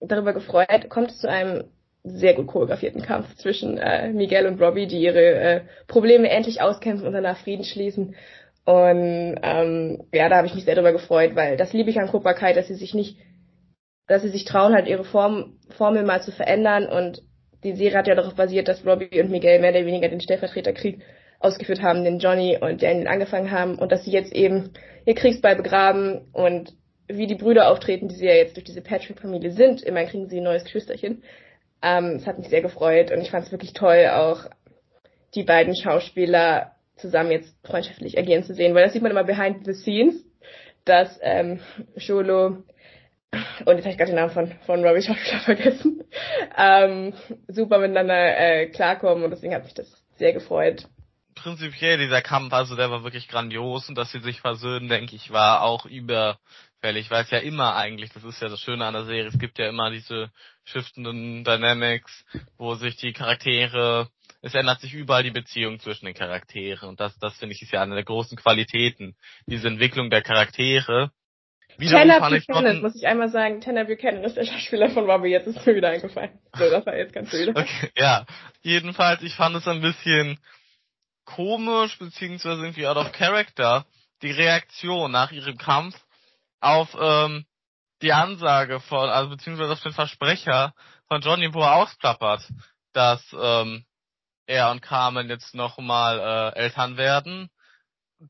darüber gefreut, kommt es zu einem sehr gut choreografierten Kampf zwischen äh, Miguel und Robbie, die ihre äh, Probleme endlich auskämpfen und danach Frieden schließen. Und ähm, ja, da habe ich mich sehr darüber gefreut, weil das liebe ich an Cobra dass sie sich nicht, dass sie sich trauen, halt ihre Form, Formel mal zu verändern. Und die Serie hat ja darauf basiert, dass Robbie und Miguel mehr oder weniger den Stellvertreterkrieg ausgeführt haben, den Johnny und Daniel angefangen haben und dass sie jetzt eben ihr Kriegsball begraben und wie die Brüder auftreten, die sie ja jetzt durch diese Patrick-Familie sind. Immerhin kriegen sie ein neues Geschwisterchen. Ähm, es hat mich sehr gefreut und ich fand es wirklich toll, auch die beiden Schauspieler zusammen jetzt freundschaftlich agieren zu sehen, weil das sieht man immer behind the scenes, dass ähm, Sholo und jetzt habe ich gerade den Namen von, von Robbie Schauspieler vergessen, ähm, super miteinander äh, klarkommen und deswegen hat mich das sehr gefreut. Prinzipiell dieser Kampf, also der war wirklich grandios und dass sie sich versöhnen, denke ich, war auch überfällig, weil es ja immer eigentlich, das ist ja das Schöne an der Serie, es gibt ja immer diese shiftenden Dynamics, wo sich die Charaktere es ändert sich überall die Beziehung zwischen den Charakteren. Und das, das finde ich ist ja eine der großen Qualitäten, diese Entwicklung der Charaktere. Wiederum Tanner Buchanan, muss ich einmal sagen, Tanner Buchanan ist der Schauspieler von Bobby, jetzt ist mir wieder eingefallen. So, das war jetzt ganz wieder. Okay, ja. Jedenfalls, ich fand es ein bisschen komisch, beziehungsweise irgendwie out of character, die Reaktion nach ihrem Kampf auf ähm, die Ansage von, also beziehungsweise auf den Versprecher von Johnny, wo er ausklappert, dass ähm, er und Carmen jetzt nochmal äh, Eltern werden.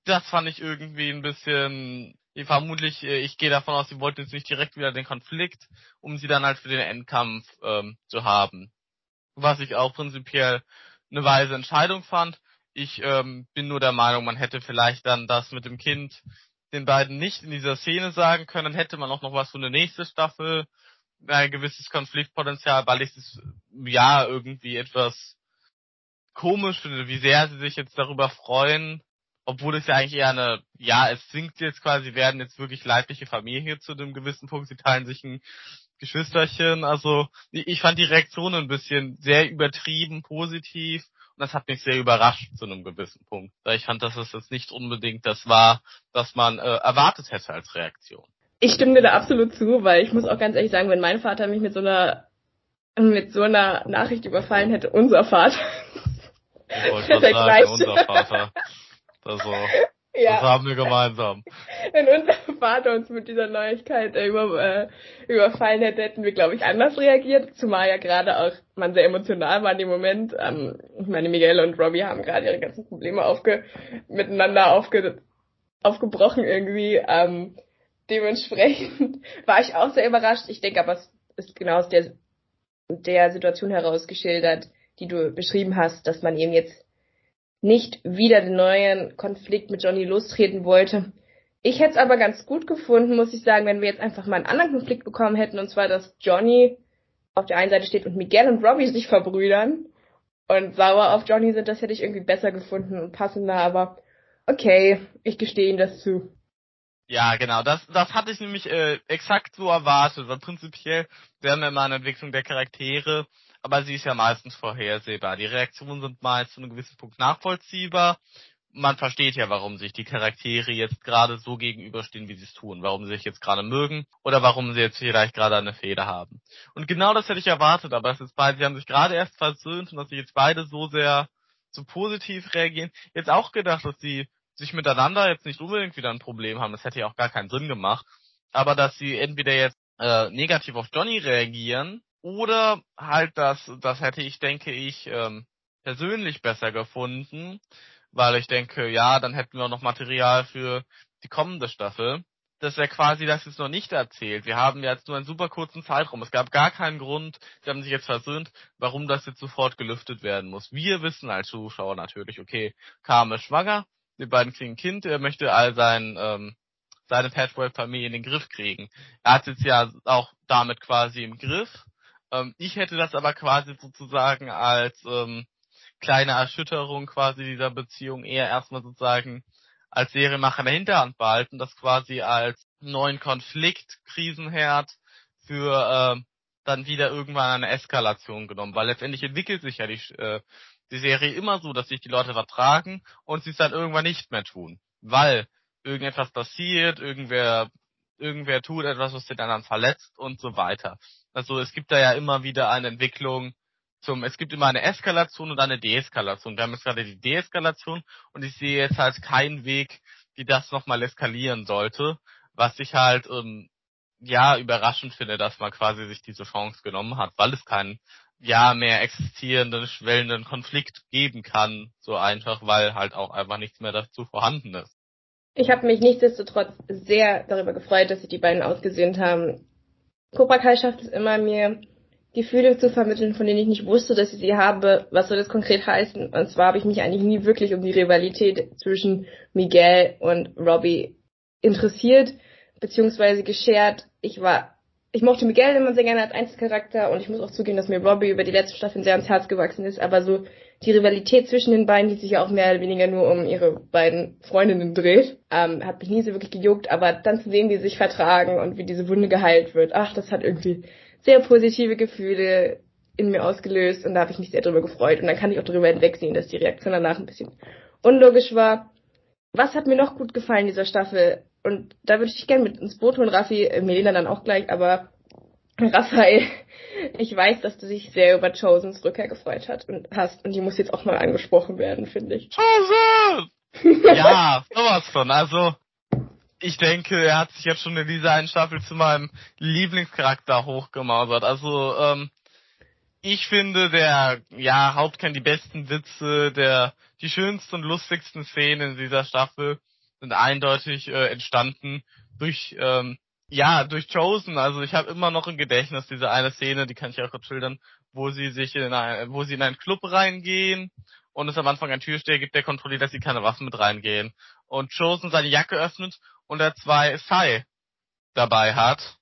Das fand ich irgendwie ein bisschen, vermutlich, äh, ich gehe davon aus, sie wollten jetzt nicht direkt wieder den Konflikt, um sie dann halt für den Endkampf ähm, zu haben. Was ich auch prinzipiell eine weise Entscheidung fand. Ich ähm, bin nur der Meinung, man hätte vielleicht dann das mit dem Kind den beiden nicht in dieser Szene sagen können, dann hätte man auch noch was für eine nächste Staffel, ein gewisses Konfliktpotenzial, weil ich es ja irgendwie etwas komisch finde, wie sehr sie sich jetzt darüber freuen, obwohl es ja eigentlich eher eine, ja, es sinkt jetzt quasi, werden jetzt wirklich leibliche Familie zu einem gewissen Punkt, sie teilen sich ein Geschwisterchen, also ich fand die Reaktion ein bisschen sehr übertrieben positiv. Und das hat mich sehr überrascht zu einem gewissen Punkt, weil ich fand, dass es jetzt nicht unbedingt das war, was man äh, erwartet hätte als Reaktion. Ich stimme dir da absolut zu, weil ich muss auch ganz ehrlich sagen, wenn mein Vater mich mit so einer mit so einer Nachricht überfallen hätte, unser Vater, ich wollte sagen, unser Vater. Also, ja. Das haben wir gemeinsam. Wenn unser Vater uns mit dieser Neuigkeit äh, über, äh, überfallen hätte, hätten wir, glaube ich, anders reagiert. Zumal ja gerade auch man sehr emotional war in dem Moment. Ähm, ich meine, Miguel und Robbie haben gerade ihre ganzen Probleme aufge miteinander aufge aufgebrochen irgendwie. Ähm, dementsprechend war ich auch sehr überrascht. Ich denke aber, es ist genau aus der, der Situation heraus geschildert, die du beschrieben hast, dass man eben jetzt nicht wieder den neuen Konflikt mit Johnny lostreten wollte. Ich hätte es aber ganz gut gefunden, muss ich sagen, wenn wir jetzt einfach mal einen anderen Konflikt bekommen hätten, und zwar, dass Johnny auf der einen Seite steht und Miguel und Robbie sich verbrüdern und sauer auf Johnny sind, das hätte ich irgendwie besser gefunden und passender, aber okay, ich gestehe Ihnen das zu. Ja, genau, das, das hatte ich nämlich äh, exakt so erwartet, weil prinzipiell, wir haben ja mal eine Entwicklung der Charaktere, aber sie ist ja meistens vorhersehbar. Die Reaktionen sind meist zu einem gewissen Punkt nachvollziehbar. Man versteht ja, warum sich die Charaktere jetzt gerade so gegenüberstehen, wie sie es tun, warum sie sich jetzt gerade mögen oder warum sie jetzt vielleicht gerade eine Fehde haben. Und genau das hätte ich erwartet, aber es ist beide, sie haben sich gerade erst versöhnt und dass sie jetzt beide so sehr so positiv reagieren. Jetzt auch gedacht, dass sie sich miteinander jetzt nicht unbedingt wieder ein Problem haben. Das hätte ja auch gar keinen Sinn gemacht. Aber dass sie entweder jetzt äh, negativ auf Johnny reagieren oder halt das, das hätte ich, denke ich, ähm, persönlich besser gefunden, weil ich denke, ja, dann hätten wir auch noch Material für die kommende Staffel. Das wäre quasi das ist noch nicht erzählt. Wir haben jetzt nur einen super kurzen Zeitraum. Es gab gar keinen Grund, sie haben sich jetzt versöhnt, warum das jetzt sofort gelüftet werden muss. Wir wissen als Zuschauer natürlich, okay, Carmen ist schwanger, die beiden kriegen ein Kind, er möchte all sein, ähm, seine Patchwork-Familie in den Griff kriegen. Er hat jetzt ja auch damit quasi im Griff ähm, ich hätte das aber quasi sozusagen als ähm, kleine Erschütterung quasi dieser Beziehung eher erstmal sozusagen als Serienmacher in der Hinterhand behalten, das quasi als neuen Konflikt, Krisenherd für äh, dann wieder irgendwann eine Eskalation genommen, weil letztendlich entwickelt sich ja die, äh, die Serie immer so, dass sich die Leute vertragen und sie es dann irgendwann nicht mehr tun, weil irgendetwas passiert, irgendwer irgendwer tut etwas, was den anderen verletzt und so weiter. Also es gibt da ja immer wieder eine Entwicklung zum, es gibt immer eine Eskalation und eine Deeskalation. Wir haben jetzt gerade die Deeskalation und ich sehe jetzt halt keinen Weg, wie das nochmal eskalieren sollte, was ich halt ähm, ja überraschend finde, dass man quasi sich diese Chance genommen hat, weil es keinen ja mehr existierenden, schwellenden Konflikt geben kann, so einfach, weil halt auch einfach nichts mehr dazu vorhanden ist. Ich habe mich nichtsdestotrotz sehr darüber gefreut, dass sich die beiden ausgesehnt haben. Cobra Kai schafft es immer, mir Gefühle zu vermitteln, von denen ich nicht wusste, dass ich sie habe. Was soll das konkret heißen? Und zwar habe ich mich eigentlich nie wirklich um die Rivalität zwischen Miguel und Robbie interessiert, beziehungsweise geschert. Ich war, ich mochte Miguel immer sehr gerne als Einzelcharakter und ich muss auch zugeben, dass mir Robbie über die letzten Staffeln sehr ans Herz gewachsen ist, aber so die Rivalität zwischen den beiden, die sich ja auch mehr oder weniger nur um ihre beiden Freundinnen dreht, ähm, hat mich nie so wirklich gejuckt, aber dann zu sehen, wie sie sich vertragen und wie diese Wunde geheilt wird, ach, das hat irgendwie sehr positive Gefühle in mir ausgelöst und da habe ich mich sehr drüber gefreut. Und dann kann ich auch darüber hinwegsehen, dass die Reaktion danach ein bisschen unlogisch war. Was hat mir noch gut gefallen in dieser Staffel? Und da würde ich gerne mit ins Boot holen, Raffi, äh, Melina dann auch gleich, aber Raphael, ich weiß, dass du dich sehr über Chosens Rückkehr gefreut hat und hast, und die muss jetzt auch mal angesprochen werden, finde ich. Chosen! ja, sowas von. Also, ich denke, er hat sich jetzt schon in dieser einen Staffel zu meinem Lieblingscharakter hochgemausert. Also, ähm, ich finde, der ja Hauptkern die besten Witze, der die schönsten und lustigsten Szenen in dieser Staffel sind eindeutig äh, entstanden durch ähm, ja durch Chosen. Also ich habe immer noch im Gedächtnis diese eine Szene, die kann ich auch kurz schildern, wo sie sich in ein, wo sie in einen Club reingehen und es am Anfang einen Türsteher gibt, der kontrolliert, dass sie keine Waffen mit reingehen. Und Chosen seine Jacke öffnet und er zwei Sai dabei hat.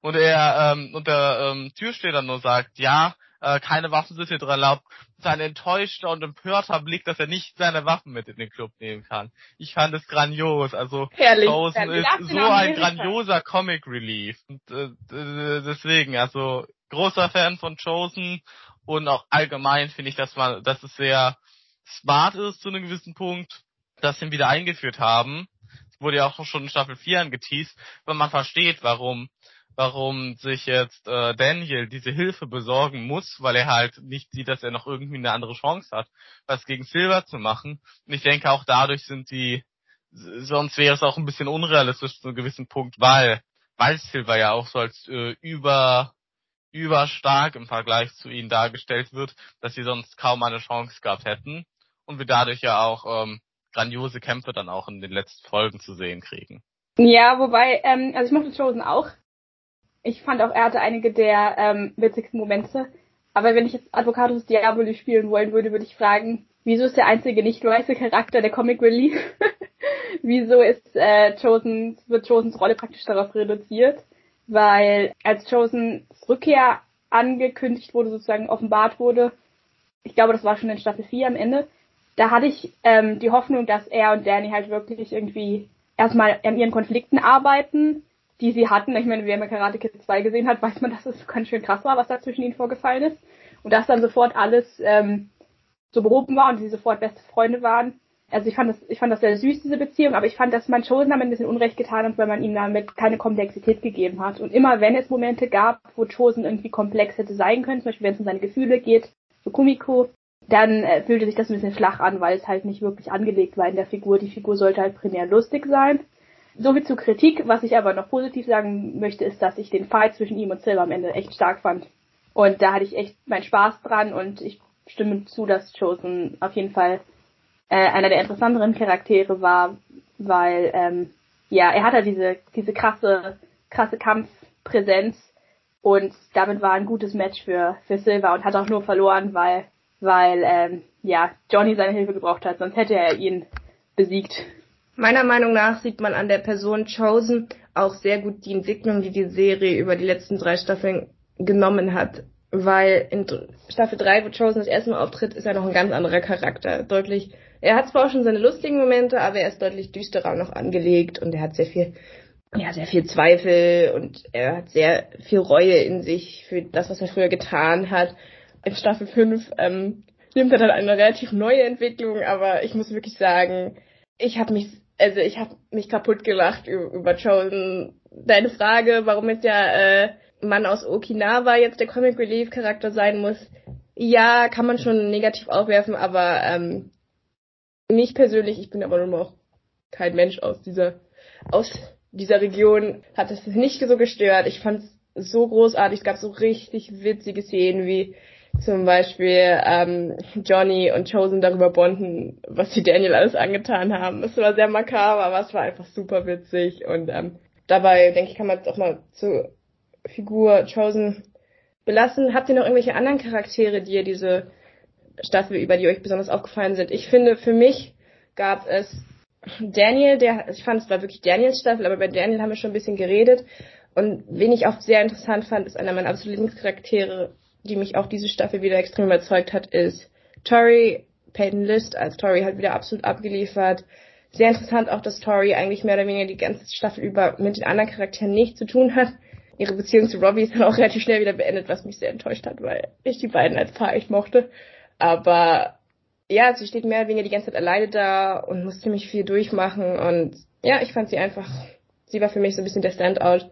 Und er ähm, und der ähm, Türsteher dann nur sagt, ja, äh, keine Waffen sind hier drin erlaubt. Sein enttäuschter und empörter Blick, dass er nicht seine Waffen mit in den Club nehmen kann. Ich fand es grandios. Also Herrlich. Chosen ist so ein grandioser Comic Relief. Und, äh, deswegen, also großer Fan von Chosen und auch allgemein finde ich, dass man, dass es sehr smart ist zu einem gewissen Punkt, dass sie ihn wieder eingeführt haben. Es wurde ja auch schon in Staffel 4 angeteased, weil man versteht, warum warum sich jetzt äh, Daniel diese Hilfe besorgen muss, weil er halt nicht sieht, dass er noch irgendwie eine andere Chance hat, was gegen Silver zu machen. Und ich denke auch dadurch sind die, sonst wäre es auch ein bisschen unrealistisch zu einem gewissen Punkt, weil, weil Silver ja auch so als äh, über überstark im Vergleich zu ihnen dargestellt wird, dass sie sonst kaum eine Chance gehabt hätten und wir dadurch ja auch ähm, grandiose Kämpfe dann auch in den letzten Folgen zu sehen kriegen. Ja, wobei, ähm, also ich mochte Chosen auch. Ich fand auch, er hatte einige der ähm, witzigsten Momente. Aber wenn ich jetzt Advocatus Diaboli spielen wollen würde, würde ich fragen, wieso ist der einzige nicht weiße Charakter der Comic Relief? wieso ist äh, Chosen, wird Chosens Rolle praktisch darauf reduziert? Weil als Chosens Rückkehr angekündigt wurde, sozusagen offenbart wurde, ich glaube, das war schon in Staffel 4 am Ende, da hatte ich ähm, die Hoffnung, dass er und Danny halt wirklich irgendwie erstmal an ihren Konflikten arbeiten, die sie hatten. Ich meine, wer mal Karate Kid 2 gesehen hat, weiß man, dass es ganz schön krass war, was da zwischen ihnen vorgefallen ist. Und dass dann sofort alles ähm, so behoben war und sie sofort beste Freunde waren. Also ich fand das, ich fand das sehr süß, diese Beziehung, aber ich fand, dass man Chosen damit ein bisschen Unrecht getan hat, weil man ihm damit keine Komplexität gegeben hat. Und immer wenn es Momente gab, wo Chosen irgendwie komplex hätte sein können, zum Beispiel wenn es um seine Gefühle geht, so Kumiko, dann äh, fühlte sich das ein bisschen flach an, weil es halt nicht wirklich angelegt war in der Figur. Die Figur sollte halt primär lustig sein. Soviel zu Kritik. Was ich aber noch positiv sagen möchte, ist, dass ich den Fight zwischen ihm und Silver am Ende echt stark fand. Und da hatte ich echt meinen Spaß dran und ich stimme zu, dass Chosen auf jeden Fall äh, einer der interessanteren Charaktere war, weil ähm, ja, er hatte diese, diese krasse, krasse Kampfpräsenz und damit war ein gutes Match für, für Silver und hat auch nur verloren, weil weil ähm, ja Johnny seine Hilfe gebraucht hat, sonst hätte er ihn besiegt. Meiner Meinung nach sieht man an der Person Chosen auch sehr gut die Entwicklung, die die Serie über die letzten drei Staffeln genommen hat. weil in Staffel 3, wo Chosen das erste Mal auftritt, ist er noch ein ganz anderer Charakter. Deutlich, er hat zwar auch schon seine lustigen Momente, aber er ist deutlich düsterer noch angelegt und er hat sehr viel, ja, sehr viel Zweifel und er hat sehr viel Reue in sich für das, was er früher getan hat. In Staffel 5 ähm, nimmt er dann eine relativ neue Entwicklung, aber ich muss wirklich sagen, ich habe mich, also ich habe mich kaputt gelacht über, Chosen. Deine Frage, warum jetzt der äh, Mann aus Okinawa jetzt der Comic Relief Charakter sein muss, ja, kann man schon negativ aufwerfen, aber ähm, mich persönlich, ich bin aber nur noch kein Mensch aus dieser aus dieser Region, hat es nicht so gestört. Ich fand es so großartig. Es gab so richtig witzige Szenen wie zum Beispiel ähm, Johnny und Chosen darüber bonden, was sie Daniel alles angetan haben. Es war sehr makaber, aber es war einfach super witzig und ähm, dabei denke ich kann man es auch mal zur Figur Chosen belassen. Habt ihr noch irgendwelche anderen Charaktere, die ihr diese Staffel über die euch besonders aufgefallen sind? Ich finde, für mich gab es Daniel, der, ich fand es war wirklich Daniels Staffel, aber bei Daniel haben wir schon ein bisschen geredet. Und wen ich auch sehr interessant fand, ist einer meiner absoluten Lieblingscharaktere, die mich auch diese Staffel wieder extrem überzeugt hat, ist Tori Peyton List als Tori halt wieder absolut abgeliefert. Sehr interessant auch, dass Tori eigentlich mehr oder weniger die ganze Staffel über mit den anderen Charakteren nichts zu tun hat. Ihre Beziehung zu Robbie ist dann auch relativ schnell wieder beendet, was mich sehr enttäuscht hat, weil ich die beiden als Paar echt mochte. Aber ja, sie steht mehr oder weniger die ganze Zeit alleine da und muss ziemlich viel durchmachen und ja, ich fand sie einfach, sie war für mich so ein bisschen der Standout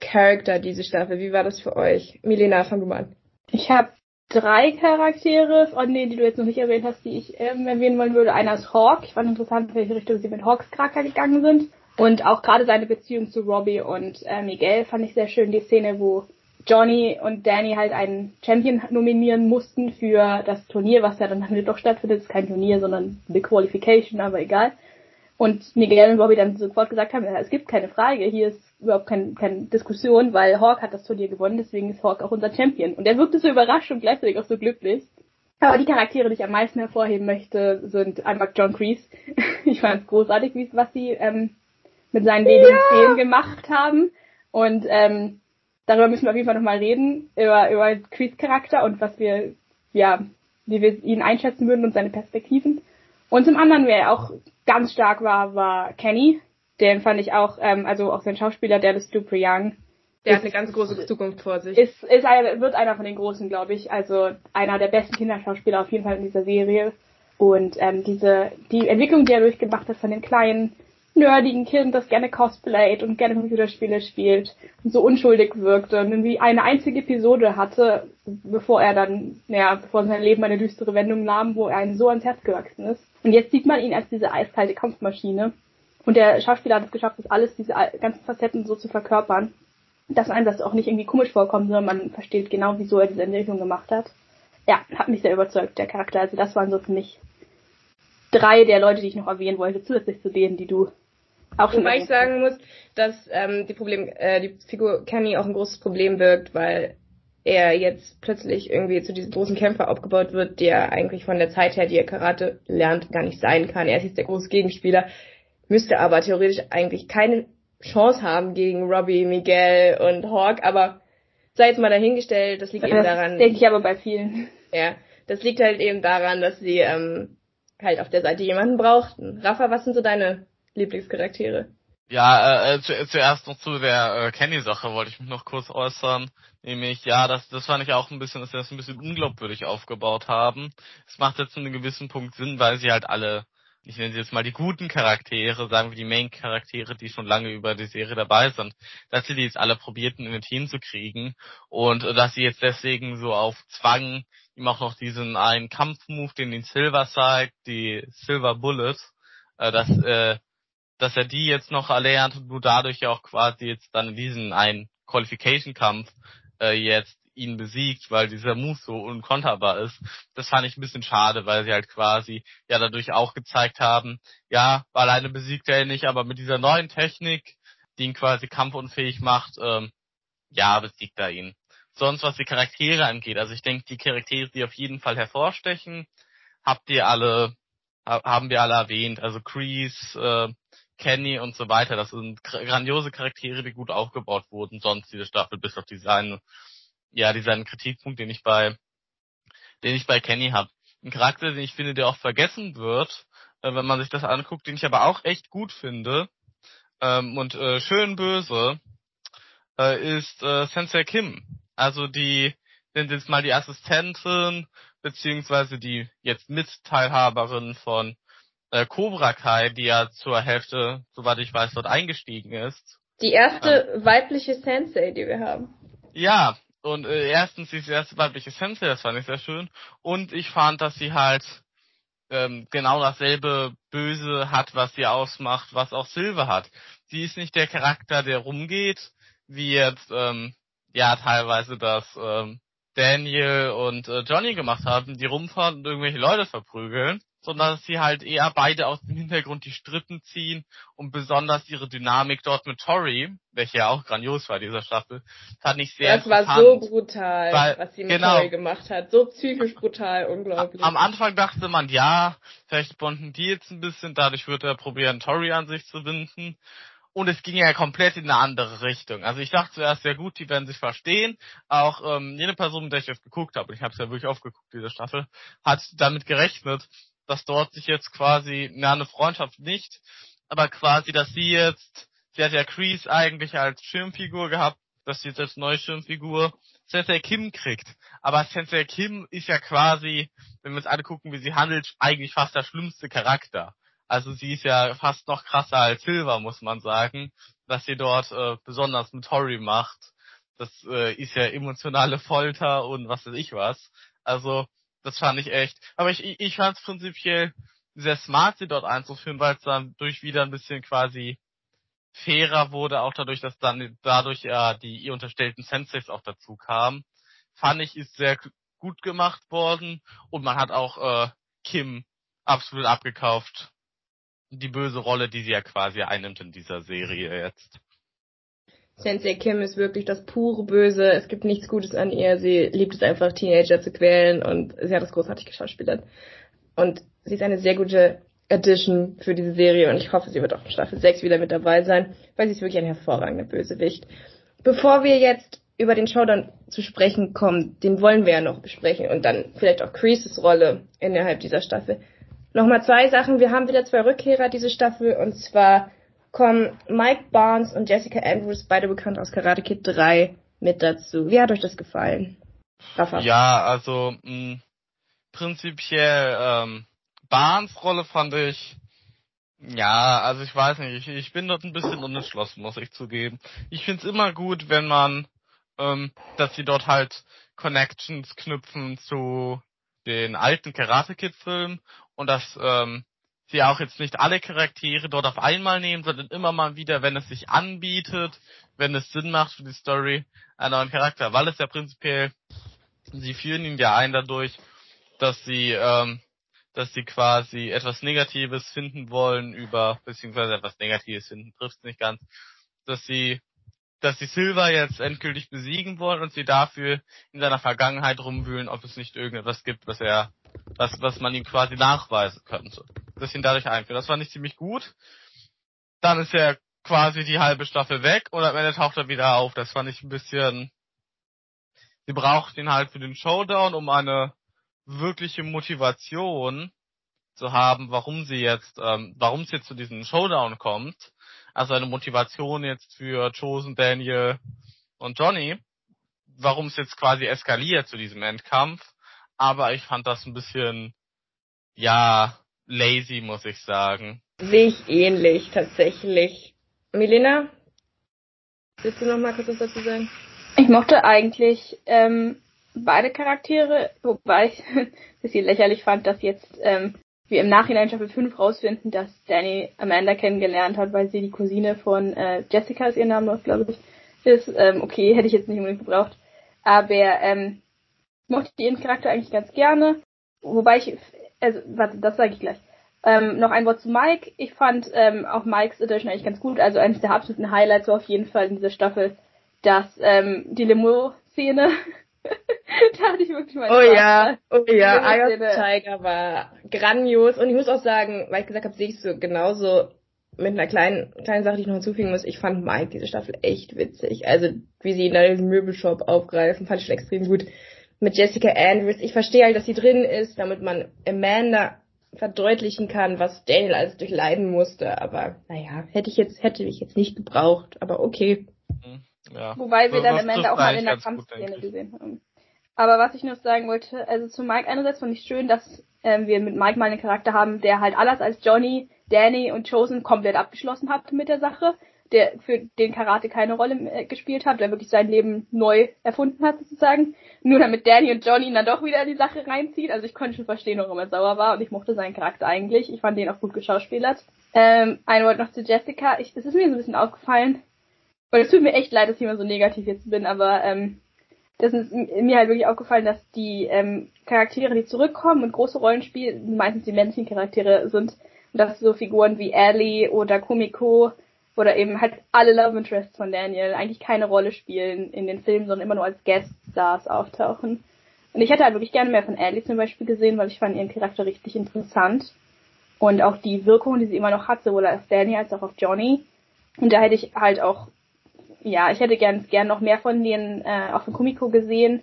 Character diese Staffel. Wie war das für euch? Milena, fang du mal an. Ich habe drei Charaktere, von denen, die du jetzt noch nicht erwähnt hast, die ich ähm, erwähnen wollen würde. Einer ist Hawk. Ich fand interessant, welche Richtung sie mit Hawks Charakter gegangen sind. Und auch gerade seine Beziehung zu Robbie und äh, Miguel fand ich sehr schön. Die Szene, wo Johnny und Danny halt einen Champion nominieren mussten für das Turnier, was ja dann doch stattfindet. Es ist kein Turnier, sondern eine Qualification, aber egal. Und Miguel und Robbie dann sofort gesagt haben, ja, es gibt keine Frage, hier ist überhaupt kein, keine Diskussion, weil Hawk hat das Turnier gewonnen, deswegen ist Hawk auch unser Champion. Und er wirkte so überrascht und gleichzeitig auch so glücklich. Aber die Charaktere, die ich am meisten hervorheben möchte, sind einfach John Kreese. ich fand es großartig, wie, was sie ähm, mit seinen wenigen ja. Szenen gemacht haben. Und ähm, darüber müssen wir auf jeden Fall nochmal reden, über, über Kreese Charakter und was wir, ja, wie wir ihn einschätzen würden und seine Perspektiven. Und zum anderen, wer auch ganz stark war, war Kenny. Den fand ich auch, ähm, also auch sein Schauspieler, der ist Stu Young. Der ist, hat eine ganz große Zukunft vor sich. Ist, ist ein, wird einer von den Großen, glaube ich. Also einer der besten Kinderschauspieler auf jeden Fall in dieser Serie. Und ähm, diese die Entwicklung, die er durchgemacht hat von den kleinen nerdigen Kind, das gerne cosplayt und gerne Computerspiele spielt und so unschuldig wirkte und irgendwie eine einzige Episode hatte, bevor er dann, naja, bevor sein Leben eine düstere Wendung nahm, wo er einem so ans Herz gewachsen ist. Und jetzt sieht man ihn als diese eiskalte Kampfmaschine. Und der Schauspieler hat es geschafft, das alles, diese ganzen Facetten so zu verkörpern, dass einem das auch nicht irgendwie komisch vorkommt, sondern man versteht genau, wieso er diese Entwicklung gemacht hat. Ja, hat mich sehr überzeugt, der Charakter. Also das waren so für mich drei der Leute, die ich noch erwähnen wollte, zusätzlich zu denen, die du auch Wobei ich sagen muss, dass ähm, die Problem, äh, die Figur Kenny auch ein großes Problem wirkt, weil er jetzt plötzlich irgendwie zu diesem großen Kämpfer aufgebaut wird, der eigentlich von der Zeit her, die er Karate lernt, gar nicht sein kann. Er ist jetzt der große Gegenspieler, müsste aber theoretisch eigentlich keine Chance haben gegen Robbie, Miguel und Hawk, aber sei jetzt mal dahingestellt, das liegt das eben daran. denke ich aber bei vielen. Ja, das liegt halt eben daran, dass sie ähm, halt auf der Seite jemanden brauchten. Rafa, was sind so deine Lieblingscharaktere. Ja, äh, äh, zu, zuerst noch zu der äh, Kenny-Sache wollte ich mich noch kurz äußern. Nämlich, ja, das, das fand ich auch ein bisschen, dass sie das ein bisschen unglaubwürdig aufgebaut haben. Es macht jetzt zu einem gewissen Punkt Sinn, weil sie halt alle, ich nenne sie jetzt mal die guten Charaktere, sagen wir die Main-Charaktere, die schon lange über die Serie dabei sind, dass sie die jetzt alle probierten, in ein Team zu kriegen und äh, dass sie jetzt deswegen so auf Zwang ihm auch noch diesen einen Kampfmove, den den Silver zeigt, die Silver Bullet, äh, dass äh, dass er die jetzt noch erlernt und du dadurch ja auch quasi jetzt dann in diesen einen Qualification-Kampf äh, jetzt ihn besiegt, weil dieser Move so unkonterbar ist. Das fand ich ein bisschen schade, weil sie halt quasi ja dadurch auch gezeigt haben, ja, alleine besiegt er ihn nicht, aber mit dieser neuen Technik, die ihn quasi kampfunfähig macht, ähm, ja, besiegt er ihn. Sonst was die Charaktere angeht, also ich denke, die Charaktere, die auf jeden Fall hervorstechen, habt ihr alle, haben wir alle erwähnt. Also Kreese, äh, Kenny und so weiter. Das sind grandiose Charaktere, die gut aufgebaut wurden, sonst diese Staffel, bis auf diese eine ja, dieser Kritikpunkt, den ich bei, den ich bei Kenny habe. Ein Charakter, den ich finde, der auch vergessen wird, äh, wenn man sich das anguckt, den ich aber auch echt gut finde ähm, und äh, schön böse, äh, ist äh, Sensei Kim. Also die, sind jetzt mal die Assistentin, beziehungsweise die jetzt Mitteilhaberin von äh, Cobra Kai, die ja zur Hälfte, soweit ich weiß, dort eingestiegen ist. Die erste ähm, weibliche Sensei, die wir haben. Ja, und äh, erstens die erste weibliche Sensei, das fand ich sehr schön. Und ich fand, dass sie halt ähm, genau dasselbe Böse hat, was sie ausmacht, was auch Silver hat. Sie ist nicht der Charakter, der rumgeht, wie jetzt ähm, ja teilweise das ähm, Daniel und äh, Johnny gemacht haben, die rumfahren und irgendwelche Leute verprügeln, sondern dass sie halt eher beide aus dem Hintergrund die Strippen ziehen und besonders ihre Dynamik dort mit Tori, welche ja auch grandios war dieser Staffel, fand ich sehr Das war so brutal, weil, was sie mit genau, Tori gemacht hat. So psychisch brutal, unglaublich. Am Anfang dachte man, ja, vielleicht bonden die jetzt ein bisschen, dadurch wird er probieren, Tori an sich zu binden und es ging ja komplett in eine andere Richtung. Also ich dachte zuerst, sehr gut, die werden sich verstehen. Auch ähm, jede Person, mit der ich das geguckt habe, und ich habe es ja wirklich aufgeguckt, diese Staffel, hat damit gerechnet, dass dort sich jetzt quasi, na, eine Freundschaft nicht, aber quasi, dass sie jetzt, sie hat ja Crease eigentlich als Schirmfigur gehabt, dass sie jetzt als neue Schirmfigur Sensei Kim kriegt. Aber Sensei Kim ist ja quasi, wenn wir uns alle gucken, wie sie handelt, eigentlich fast der schlimmste Charakter. Also sie ist ja fast noch krasser als Silver, muss man sagen, was sie dort äh, besonders mit Tori macht. Das äh, ist ja emotionale Folter und was weiß ich was. Also das fand ich echt. Aber ich, ich fand es prinzipiell sehr smart, sie dort einzuführen, weil es dann durch wieder ein bisschen quasi fairer wurde, auch dadurch, dass dann dadurch ja die ihr unterstellten Senseis auch dazu kamen. Fand ich, ist sehr gut gemacht worden und man hat auch äh, Kim absolut abgekauft die böse Rolle, die sie ja quasi einnimmt in dieser Serie jetzt. Sensei Kim ist wirklich das pure Böse. Es gibt nichts Gutes an ihr. Sie liebt es einfach, Teenager zu quälen und sie hat das großartig geschauspielert. Und sie ist eine sehr gute Addition für diese Serie und ich hoffe, sie wird auch in Staffel 6 wieder mit dabei sein, weil sie ist wirklich ein hervorragender Bösewicht. Bevor wir jetzt über den Showdown zu sprechen kommen, den wollen wir ja noch besprechen und dann vielleicht auch Creases Rolle innerhalb dieser Staffel. Nochmal zwei Sachen. Wir haben wieder zwei Rückkehrer diese Staffel und zwar kommen Mike Barnes und Jessica Andrews, beide bekannt aus Karate Kid 3, mit dazu. Wie hat euch das gefallen? Rafa. Ja, also mh, prinzipiell ähm, Barnes Rolle fand ich ja, also ich weiß nicht, ich, ich bin dort ein bisschen unentschlossen, muss ich zugeben. Ich find's immer gut, wenn man, ähm, dass sie dort halt Connections knüpfen zu den alten Karate Kid Filmen und dass ähm, sie auch jetzt nicht alle Charaktere dort auf einmal nehmen, sondern immer mal wieder, wenn es sich anbietet, wenn es Sinn macht für die Story, einen neuen Charakter. Weil es ja prinzipiell, sie führen ihn ja ein dadurch, dass sie, ähm, dass sie quasi etwas Negatives finden wollen über, beziehungsweise etwas Negatives finden, trifft nicht ganz, dass sie dass sie Silver jetzt endgültig besiegen wollen und sie dafür in seiner Vergangenheit rumwühlen, ob es nicht irgendetwas gibt, was er, was, was man ihm quasi nachweisen könnte. Das ihn dadurch einführen. Das fand ich ziemlich gut. Dann ist er quasi die halbe Staffel weg und am Ende taucht er wieder auf. Das fand ich ein bisschen, sie braucht ihn halt für den Showdown, um eine wirkliche Motivation zu haben, warum sie jetzt, ähm, warum es jetzt zu diesem Showdown kommt also eine Motivation jetzt für Chosen, Daniel und Johnny, warum es jetzt quasi eskaliert zu diesem Endkampf. Aber ich fand das ein bisschen, ja, lazy, muss ich sagen. Sehe ich ähnlich, tatsächlich. Milena? Willst du noch mal kurz was dazu sagen? Ich mochte eigentlich ähm, beide Charaktere, wobei ich ein bisschen lächerlich fand, dass jetzt ähm, wir im Nachhinein Staffel 5 rausfinden, dass Danny Amanda kennengelernt hat, weil sie die Cousine von äh, Jessica ist ihr Name, glaube ich, ist. Ähm, okay, hätte ich jetzt nicht unbedingt gebraucht. Aber ähm, mochte ihren Charakter eigentlich ganz gerne. Wobei ich, also, warte, das sage ich gleich. Ähm, noch ein Wort zu Mike. Ich fand ähm, auch Mikes Edition eigentlich ganz gut. Also eines der absoluten Highlights war auf jeden Fall in dieser Staffel, dass ähm, die Limo-Szene da hatte ich wirklich mal Oh Spaß. ja, oh ja, Eye Tiger war grandios. Und ich muss auch sagen, weil ich gesagt habe, sehe ich so genauso. mit einer kleinen, kleinen Sache, die ich noch hinzufügen muss. Ich fand Mike diese Staffel echt witzig. Also, wie sie ihn da in diesem Möbelshop aufgreifen, fand ich schon extrem gut. Mit Jessica Andrews. Ich verstehe halt, dass sie drin ist, damit man Amanda verdeutlichen kann, was Daniel alles durchleiden musste. Aber naja, hätte ich jetzt, hätte ich jetzt nicht gebraucht, aber okay. Mhm. Ja. Wobei wir so, dann am Ende auch mal in der Kampfszene gesehen haben. Aber was ich noch sagen wollte, also zu Mike einerseits fand ich schön, dass ähm, wir mit Mike mal einen Charakter haben, der halt alles als Johnny, Danny und Chosen komplett abgeschlossen hat mit der Sache, der für den Karate keine Rolle gespielt hat, der wirklich sein Leben neu erfunden hat sozusagen. Nur damit Danny und Johnny ihn dann doch wieder in die Sache reinzieht. Also ich konnte schon verstehen, warum er sauer war und ich mochte seinen Charakter eigentlich. Ich fand den auch gut geschauspielert. Ähm, ein Wort noch zu Jessica. Ich, es ist mir so ein bisschen aufgefallen, und es tut mir echt leid, dass ich immer so negativ jetzt bin, aber ähm, das ist mir halt wirklich aufgefallen, dass die ähm, Charaktere, die zurückkommen und große Rollen spielen, meistens die männlichen Charaktere sind. Und dass so Figuren wie Ellie oder Kumiko oder eben halt alle Love Interests von Daniel eigentlich keine Rolle spielen in den Filmen, sondern immer nur als Guest Stars auftauchen. Und ich hätte halt wirklich gerne mehr von Ellie zum Beispiel gesehen, weil ich fand ihren Charakter richtig interessant. Und auch die Wirkung, die sie immer noch hat, sowohl auf Danny als auch auf Johnny. Und da hätte ich halt auch ja, ich hätte gern, gern noch mehr von denen äh, auch von Kumiko gesehen,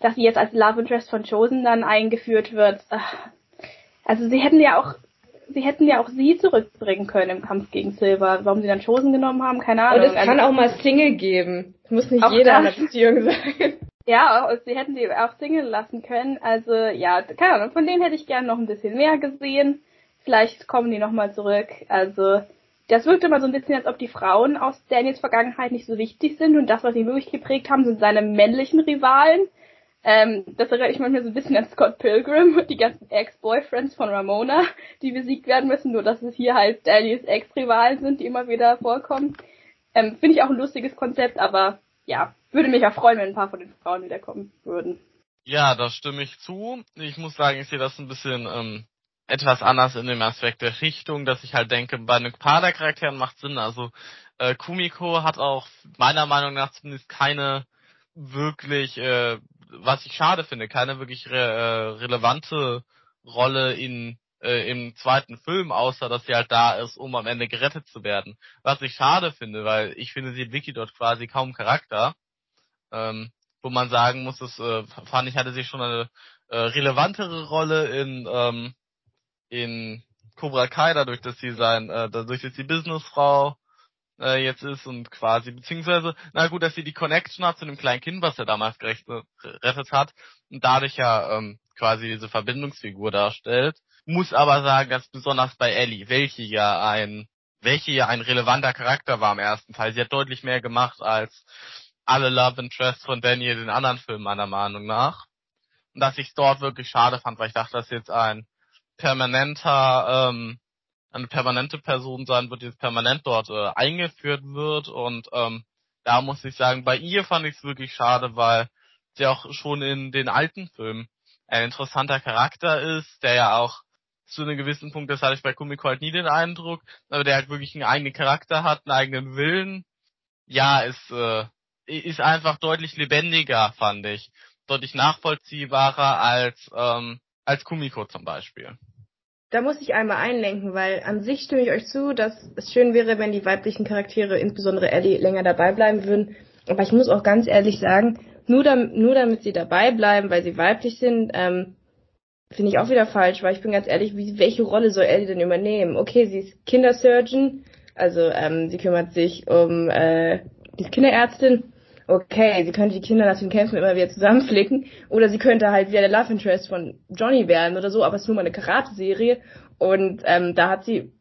dass sie jetzt als Love Interest von Chosen dann eingeführt wird. Also sie hätten ja auch sie hätten ja auch sie zurückbringen können im Kampf gegen Silver. Warum sie dann Chosen genommen haben, keine Ahnung. Und es kann also, auch mal Single geben. muss nicht jeder in einer Beziehung sein. Ja, sie hätten sie auch Single lassen können. Also ja, keine Ahnung, von denen hätte ich gern noch ein bisschen mehr gesehen. Vielleicht kommen die nochmal zurück. Also das wirkt immer so ein bisschen, als ob die Frauen aus Daniels Vergangenheit nicht so wichtig sind und das, was ihn wirklich geprägt haben, sind seine männlichen Rivalen. Ähm, das erinnert ich manchmal so ein bisschen an Scott Pilgrim und die ganzen Ex-Boyfriends von Ramona, die besiegt werden müssen, nur dass es hier halt Daniels Ex-Rivalen sind, die immer wieder vorkommen. Ähm, Finde ich auch ein lustiges Konzept, aber ja, würde mich auch freuen, wenn ein paar von den Frauen wiederkommen würden. Ja, da stimme ich zu. Ich muss sagen, ich sehe das ein bisschen ähm, etwas anders in dem Aspekt der Richtung, dass ich halt denke, bei einem paar der Charakteren macht Sinn. Also äh, Kumiko hat auch meiner Meinung nach zumindest keine wirklich, äh, was ich schade finde, keine wirklich re äh, relevante Rolle in äh, im zweiten Film, außer dass sie halt da ist, um am Ende gerettet zu werden. Was ich schade finde, weil ich finde, sie Vicky dort quasi kaum Charakter. Ähm, wo man sagen muss, das äh, fand ich, hatte sie schon eine äh, relevantere Rolle in ähm, in Cobra Kai, dadurch, dass sie sein, äh, dadurch, dass sie Businessfrau äh, jetzt ist und quasi, beziehungsweise, na gut, dass sie die Connection hat zu dem kleinen Kind, was er damals gerettet hat und dadurch ja ähm, quasi diese Verbindungsfigur darstellt. Muss aber sagen, dass besonders bei Ellie, welche ja ein, welche ja ein relevanter Charakter war im ersten Teil. Sie hat deutlich mehr gemacht als alle Love Interests von Daniel in anderen Filmen meiner Meinung nach. Und dass ich es dort wirklich schade fand, weil ich dachte, dass jetzt ein permanenter, ähm, eine permanente Person sein wird, die jetzt permanent dort äh, eingeführt wird. Und ähm, da muss ich sagen, bei ihr fand ich es wirklich schade, weil sie auch schon in den alten Filmen ein interessanter Charakter ist, der ja auch zu einem gewissen Punkt, das hatte ich bei Kumiko halt nie den Eindruck, aber der halt wirklich einen eigenen Charakter hat, einen eigenen Willen. Ja, ist, äh, ist einfach deutlich lebendiger, fand ich. Deutlich nachvollziehbarer als, ähm, als Kumiko zum Beispiel da muss ich einmal einlenken, weil an sich stimme ich euch zu, dass es schön wäre, wenn die weiblichen Charaktere, insbesondere Ellie, länger dabei bleiben würden. Aber ich muss auch ganz ehrlich sagen, nur, damit, nur damit sie dabei bleiben, weil sie weiblich sind, ähm, finde ich auch wieder falsch, weil ich bin ganz ehrlich, wie, welche Rolle soll Ellie denn übernehmen? Okay, sie ist Kindersurgeon, also ähm, sie kümmert sich um äh, die Kinderärztin, okay, sie könnte die Kinder nach den Kämpfen immer wieder zusammenflicken oder sie könnte halt wieder der Love Interest von Johnny werden oder so, aber es ist nur mal eine Karate-Serie und ähm, da hat sie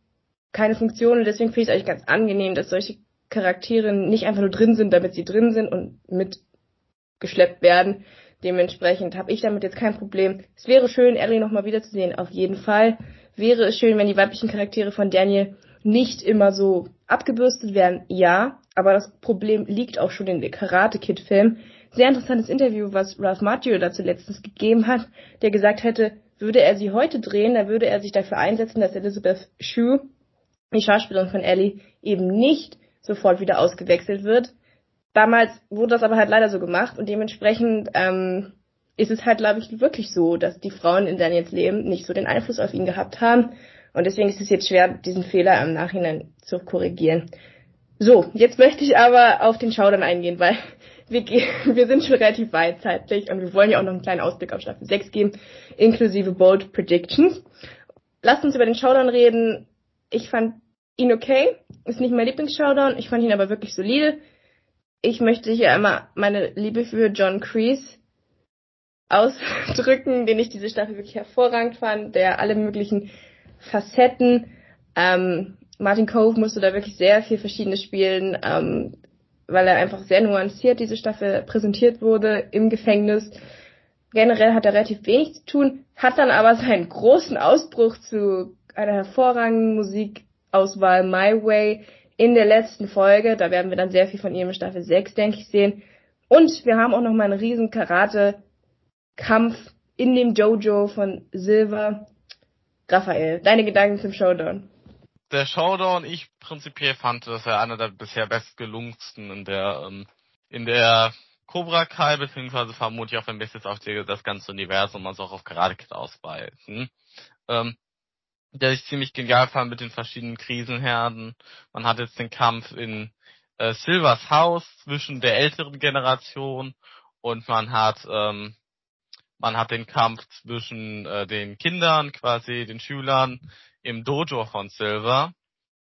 keine Funktion und deswegen finde ich es eigentlich ganz angenehm, dass solche Charaktere nicht einfach nur drin sind, damit sie drin sind und mitgeschleppt werden. Dementsprechend habe ich damit jetzt kein Problem. Es wäre schön, Ellie nochmal wiederzusehen, auf jeden Fall. Wäre es schön, wenn die weiblichen Charaktere von Daniel nicht immer so abgebürstet werden, ja, aber das Problem liegt auch schon in den Karate Kid Film. Sehr interessantes Interview, was Ralph Macchio dazu letztens gegeben hat, der gesagt hätte, würde er sie heute drehen, dann würde er sich dafür einsetzen, dass Elizabeth Shue, die Schauspielerin von Ellie, eben nicht sofort wieder ausgewechselt wird. Damals wurde das aber halt leider so gemacht und dementsprechend ähm, ist es halt, glaube ich, wirklich so, dass die Frauen in Daniels Leben nicht so den Einfluss auf ihn gehabt haben Und deswegen ist es jetzt schwer, diesen Fehler im Nachhinein zu korrigieren. So, jetzt möchte ich aber auf den Showdown eingehen, weil wir, wir sind schon relativ weit zeitlich und wir wollen ja auch noch einen kleinen Ausblick auf Staffel 6 geben, inklusive Bold Predictions. Lasst uns über den Showdown reden. Ich fand ihn okay, ist nicht mein Lieblings-Showdown, ich fand ihn aber wirklich solide. Ich möchte hier einmal meine Liebe für John Kreese ausdrücken, den ich diese Staffel wirklich hervorragend fand, der alle möglichen Facetten, ähm, Martin Cove musste da wirklich sehr viel Verschiedenes spielen, ähm, weil er einfach sehr nuanciert diese Staffel präsentiert wurde im Gefängnis. Generell hat er relativ wenig zu tun, hat dann aber seinen großen Ausbruch zu einer hervorragenden Musikauswahl My Way in der letzten Folge. Da werden wir dann sehr viel von ihm in Staffel 6, denke ich, sehen. Und wir haben auch noch mal einen riesen Karate-Kampf in dem Jojo von Silver. Raphael, deine Gedanken zum Showdown? Der Showdown, ich prinzipiell fand, dass er einer der bisher bestgelungensten in der ähm, in der Cobra Kai, beziehungsweise vermutlich auch, wenn wir jetzt auf die, das ganze Universum, also auch auf Karate Kid ausweiten. Ähm, der ich ziemlich genial fand mit den verschiedenen Krisenherden. Man hat jetzt den Kampf in äh, Silvers Haus zwischen der älteren Generation und man hat ähm, man hat den Kampf zwischen äh, den Kindern, quasi den Schülern im Dojo von Silver.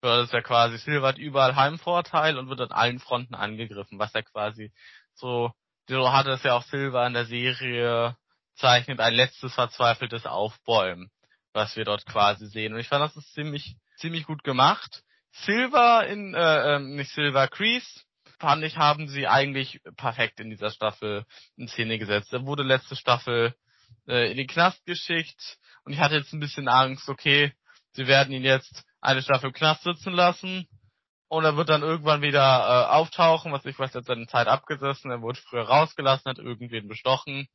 Das ist ja quasi, Silver hat überall Heimvorteil und wird an allen Fronten angegriffen, was ja quasi so, so hat es ja auch Silver in der Serie zeichnet, ein letztes verzweifeltes Aufbäumen, was wir dort quasi sehen. Und ich fand, das ist ziemlich, ziemlich gut gemacht. Silver in, äh, äh nicht Silver, Crease, fand ich, haben sie eigentlich perfekt in dieser Staffel in Szene gesetzt. Er wurde letzte Staffel äh, in den Knast geschickt und ich hatte jetzt ein bisschen Angst, okay, sie werden ihn jetzt eine Staffel im Knast sitzen lassen und er wird dann irgendwann wieder äh, auftauchen, was ich weiß, er hat seine Zeit abgesessen, er wurde früher rausgelassen, hat irgendwen bestochen,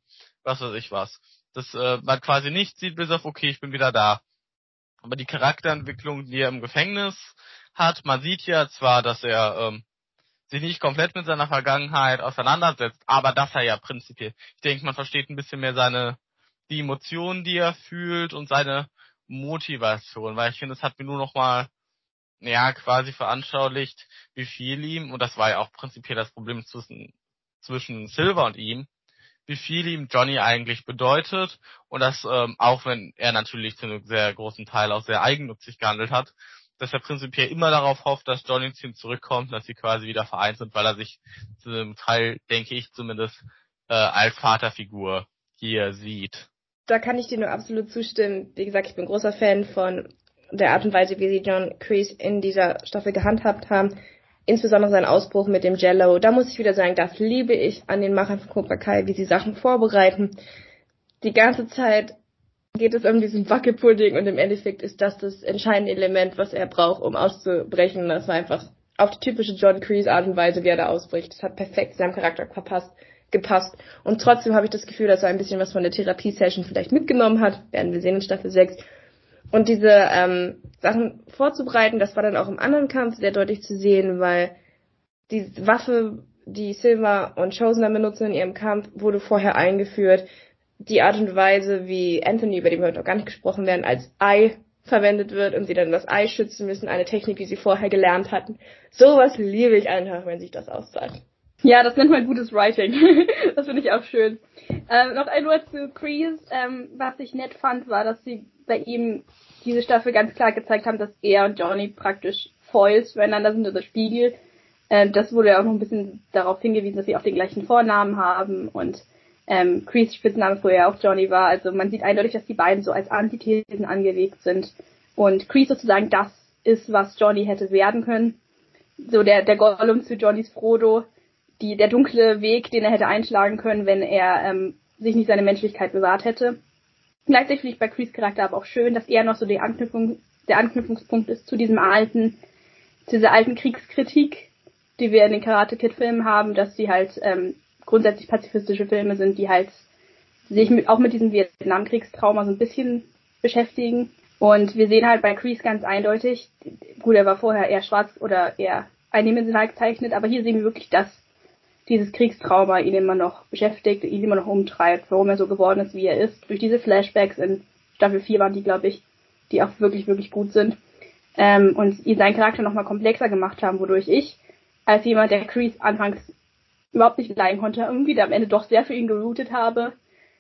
was weiß ich was. Das äh, man quasi nicht sieht, bis auf, okay, ich bin wieder da. Aber die Charakterentwicklung, die er im Gefängnis hat, man sieht ja zwar, dass er ähm, sich nicht komplett mit seiner Vergangenheit auseinandersetzt, aber dass er ja prinzipiell, ich denke, man versteht ein bisschen mehr seine, die Emotionen, die er fühlt und seine Motivation, weil ich finde, es hat mir nur noch mal, ja, quasi veranschaulicht, wie viel ihm, und das war ja auch prinzipiell das Problem zwischen, zwischen Silver und ihm, wie viel ihm Johnny eigentlich bedeutet und das, ähm, auch wenn er natürlich zu einem sehr großen Teil auch sehr eigennützig gehandelt hat, dass er prinzipiell immer darauf hofft, dass Johnny zu ihm zurückkommt, dass sie quasi wieder vereint sind, weil er sich zu einem Teil, denke ich zumindest, äh, als Vaterfigur hier sieht. Da kann ich dir nur absolut zustimmen. Wie gesagt, ich bin großer Fan von der Art und Weise, wie sie John Kreese in dieser Staffel gehandhabt haben. Insbesondere sein Ausbruch mit dem Jello. Da muss ich wieder sagen, das liebe ich an den Machern von Cobra Kai, wie sie Sachen vorbereiten. Die ganze Zeit geht es um diesen Wackelpudding und im Endeffekt ist das das entscheidende Element, was er braucht, um auszubrechen. Das war einfach auf die typische John Kreese Art und Weise, wie er da ausbricht. Das hat perfekt seinem Charakter verpasst, gepasst. Und trotzdem habe ich das Gefühl, dass er ein bisschen was von der Therapie-Session vielleicht mitgenommen hat. Werden wir sehen in Staffel 6. Und diese ähm, Sachen vorzubereiten, das war dann auch im anderen Kampf sehr deutlich zu sehen, weil die Waffe, die Silver und Chosen benutzen in ihrem Kampf, wurde vorher eingeführt die Art und Weise, wie Anthony, über den wir heute noch gar nicht gesprochen werden, als Ei verwendet wird und sie dann das Ei schützen müssen, eine Technik, die sie vorher gelernt hatten. Sowas liebe ich einfach, wenn sich das auszahlt. Ja, das nennt man gutes Writing. das finde ich auch schön. Ähm, noch ein Wort zu Kreese. Ähm, was ich nett fand, war, dass sie bei ihm diese Staffel ganz klar gezeigt haben, dass er und Johnny praktisch Foils füreinander sind, also Spiegel. Ähm, das wurde ja auch noch ein bisschen darauf hingewiesen, dass sie auch den gleichen Vornamen haben und ähm, Crees Spitzname früher auch Johnny war. Also man sieht eindeutig, dass die beiden so als Antithesen angelegt sind. Und Crees sozusagen das ist, was Johnny hätte werden können. So der, der Gollum zu Johnnys Frodo, die, der dunkle Weg, den er hätte einschlagen können, wenn er ähm, sich nicht seine Menschlichkeit bewahrt hätte. Gleichzeitig finde ich bei Crees Charakter aber auch schön, dass er noch so die Anknüpfung, der Anknüpfungspunkt ist zu diesem alten, zu dieser alten Kriegskritik, die wir in den Karate Kid Filmen haben, dass sie halt ähm, grundsätzlich pazifistische Filme sind, die halt sich mit, auch mit diesem Vietnamkriegstrauma so ein bisschen beschäftigen. Und wir sehen halt bei Crease ganz eindeutig, gut, er war vorher eher schwarz oder eher eindimensional gezeichnet, aber hier sehen wir wirklich, dass dieses Kriegstrauma ihn immer noch beschäftigt, ihn immer noch umtreibt, warum er so geworden ist, wie er ist. Durch diese Flashbacks in Staffel 4 waren die, glaube ich, die auch wirklich, wirklich gut sind. Ähm, und ihn seinen Charakter nochmal komplexer gemacht haben, wodurch ich, als jemand, der Kreese anfangs überhaupt nicht leiden konnte, irgendwie am Ende doch sehr für ihn geroutet habe.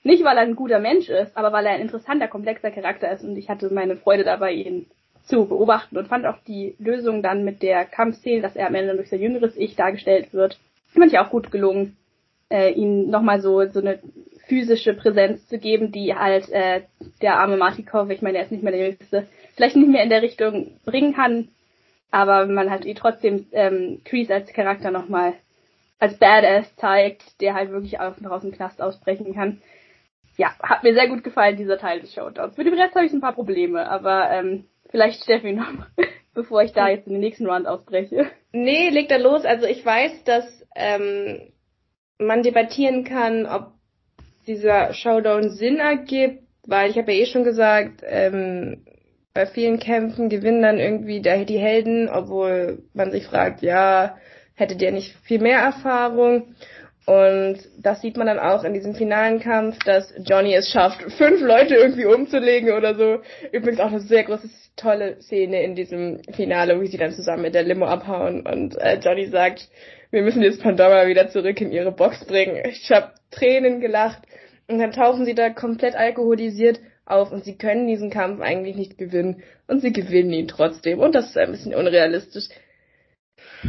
Nicht, weil er ein guter Mensch ist, aber weil er ein interessanter, komplexer Charakter ist und ich hatte meine Freude dabei, ihn zu beobachten und fand auch die Lösung dann mit der Kampfszene, dass er am Ende durch sein jüngeres Ich dargestellt wird, fand ich auch gut gelungen, äh, ihm nochmal so, so eine physische Präsenz zu geben, die halt äh, der arme Martikov, ich meine, er ist nicht mehr der Jüngste, vielleicht nicht mehr in der Richtung bringen kann, aber man halt eh trotzdem ähm, Kreese als Charakter nochmal als Badass zeigt, der halt wirklich auch draußen Knast ausbrechen kann. Ja, hat mir sehr gut gefallen, dieser Teil des Showdowns. Mit dem Rest habe ich ein paar Probleme, aber ähm, vielleicht Steffi noch, bevor ich da jetzt in den nächsten Round ausbreche. Nee, leg da los. Also ich weiß, dass ähm, man debattieren kann, ob dieser Showdown Sinn ergibt, weil ich habe ja eh schon gesagt, ähm, bei vielen Kämpfen gewinnen dann irgendwie die Helden, obwohl man sich fragt, ja, hätte der nicht viel mehr Erfahrung? Und das sieht man dann auch in diesem finalen Kampf, dass Johnny es schafft, fünf Leute irgendwie umzulegen oder so. Übrigens auch eine sehr große, tolle Szene in diesem Finale, wie sie dann zusammen mit der Limo abhauen und äh, Johnny sagt, wir müssen jetzt Pandora wieder zurück in ihre Box bringen. Ich habe Tränen gelacht. Und dann tauchen sie da komplett alkoholisiert auf und sie können diesen Kampf eigentlich nicht gewinnen. Und sie gewinnen ihn trotzdem. Und das ist ein bisschen unrealistisch.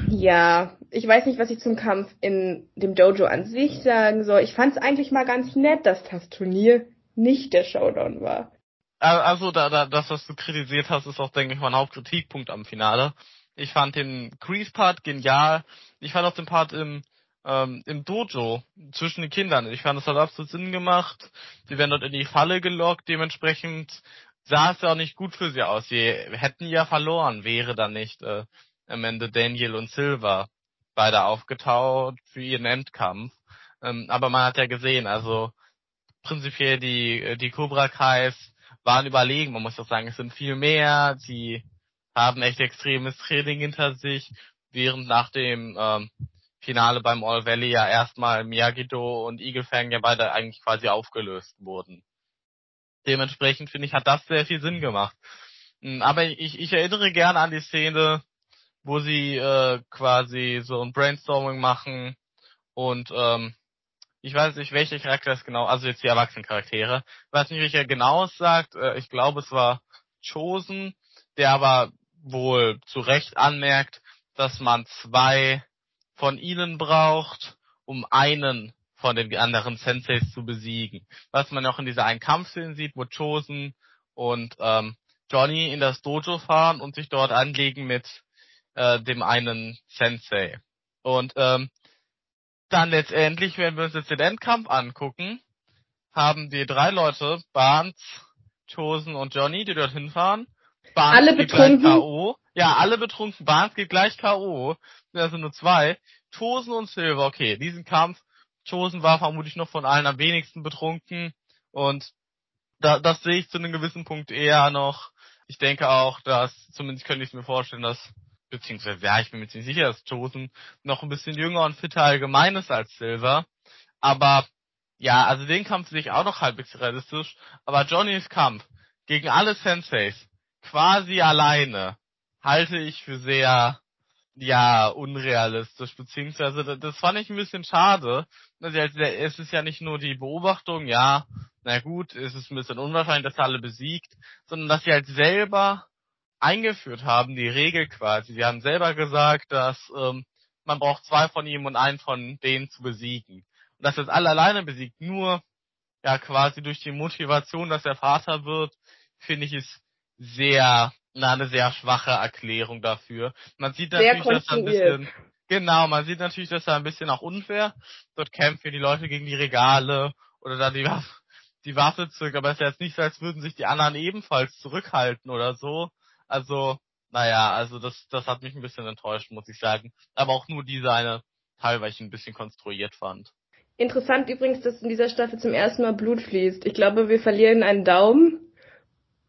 Ja, ich weiß nicht, was ich zum Kampf in dem Dojo an sich sagen soll. Ich fand es eigentlich mal ganz nett, dass das Turnier nicht der Showdown war. Also, da, da, das, was du kritisiert hast, ist auch, denke ich, mein Hauptkritikpunkt am Finale. Ich fand den Grease-Part genial. Ich fand auch den Part im, ähm, im Dojo zwischen den Kindern. Ich fand, es hat absolut Sinn gemacht. Sie werden dort in die Falle gelockt. Dementsprechend sah es ja auch nicht gut für sie aus. Sie hätten ja verloren, wäre dann nicht äh, am Ende Daniel und Silva beide aufgetaucht für ihren Endkampf. Ähm, aber man hat ja gesehen, also prinzipiell die, die Cobra Kais waren überlegen. Man muss auch sagen, es sind viel mehr. Sie haben echt extremes Training hinter sich, während nach dem ähm, Finale beim All Valley ja erstmal Miyagi-Do und Eagle Fang ja beide eigentlich quasi aufgelöst wurden. Dementsprechend finde ich, hat das sehr viel Sinn gemacht. Hm, aber ich, ich erinnere gerne an die Szene, wo sie äh, quasi so ein Brainstorming machen und ähm, ich weiß nicht, welcher Charakter es genau, also jetzt die Erwachsenen-Charaktere. Weiß nicht, welcher genau es sagt. Äh, ich glaube, es war Chosen, der aber wohl zu Recht anmerkt, dass man zwei von ihnen braucht, um einen von den anderen Senseis zu besiegen. Was man auch in dieser einen Kampfszene sieht, wo Chosen und ähm, Johnny in das Dojo fahren und sich dort anlegen mit äh, dem einen Sensei. Und ähm, dann letztendlich, wenn wir uns jetzt den Endkampf angucken, haben die drei Leute, Barnes, Chosen und Johnny, die dort hinfahren. Barnes alle betrunken. K.O. Ja, alle betrunken. Barnes geht gleich K.O. Also nur zwei. Chosen und Silver, okay, diesen Kampf. Chosen war vermutlich noch von allen am wenigsten betrunken. Und da, das sehe ich zu einem gewissen Punkt eher noch. Ich denke auch, dass, zumindest könnte ich mir vorstellen, dass beziehungsweise ja, ich bin mir ziemlich sicher, dass Chosen noch ein bisschen jünger und fitter allgemein ist als Silver. Aber ja, also den Kampf sehe ich auch noch halbwegs realistisch. Aber Johnnys Kampf gegen alle Senseis quasi alleine halte ich für sehr ja unrealistisch beziehungsweise das fand ich ein bisschen schade. Also es ist ja nicht nur die Beobachtung, ja, na gut, es ist ein bisschen unwahrscheinlich, dass er alle besiegt, sondern dass sie halt selber eingeführt haben, die Regel quasi. Sie haben selber gesagt, dass ähm, man braucht zwei von ihm und einen von denen zu besiegen. Und dass er es alle alleine besiegt, nur ja quasi durch die Motivation, dass er Vater wird, finde ich es sehr, na, eine sehr schwache Erklärung dafür. Man sieht natürlich, dass er ein bisschen, genau, man sieht natürlich, dass er ein bisschen auch unfair. Dort kämpfen die Leute gegen die Regale oder da die Waffe, die Waffe zurück, aber es ist ja jetzt nicht so, als würden sich die anderen ebenfalls zurückhalten oder so. Also, naja, also das, das hat mich ein bisschen enttäuscht, muss ich sagen. Aber auch nur diese eine Teil, weil ich ein bisschen konstruiert fand. Interessant übrigens, dass in dieser Staffel zum ersten Mal Blut fließt. Ich glaube, wir verlieren einen Daumen.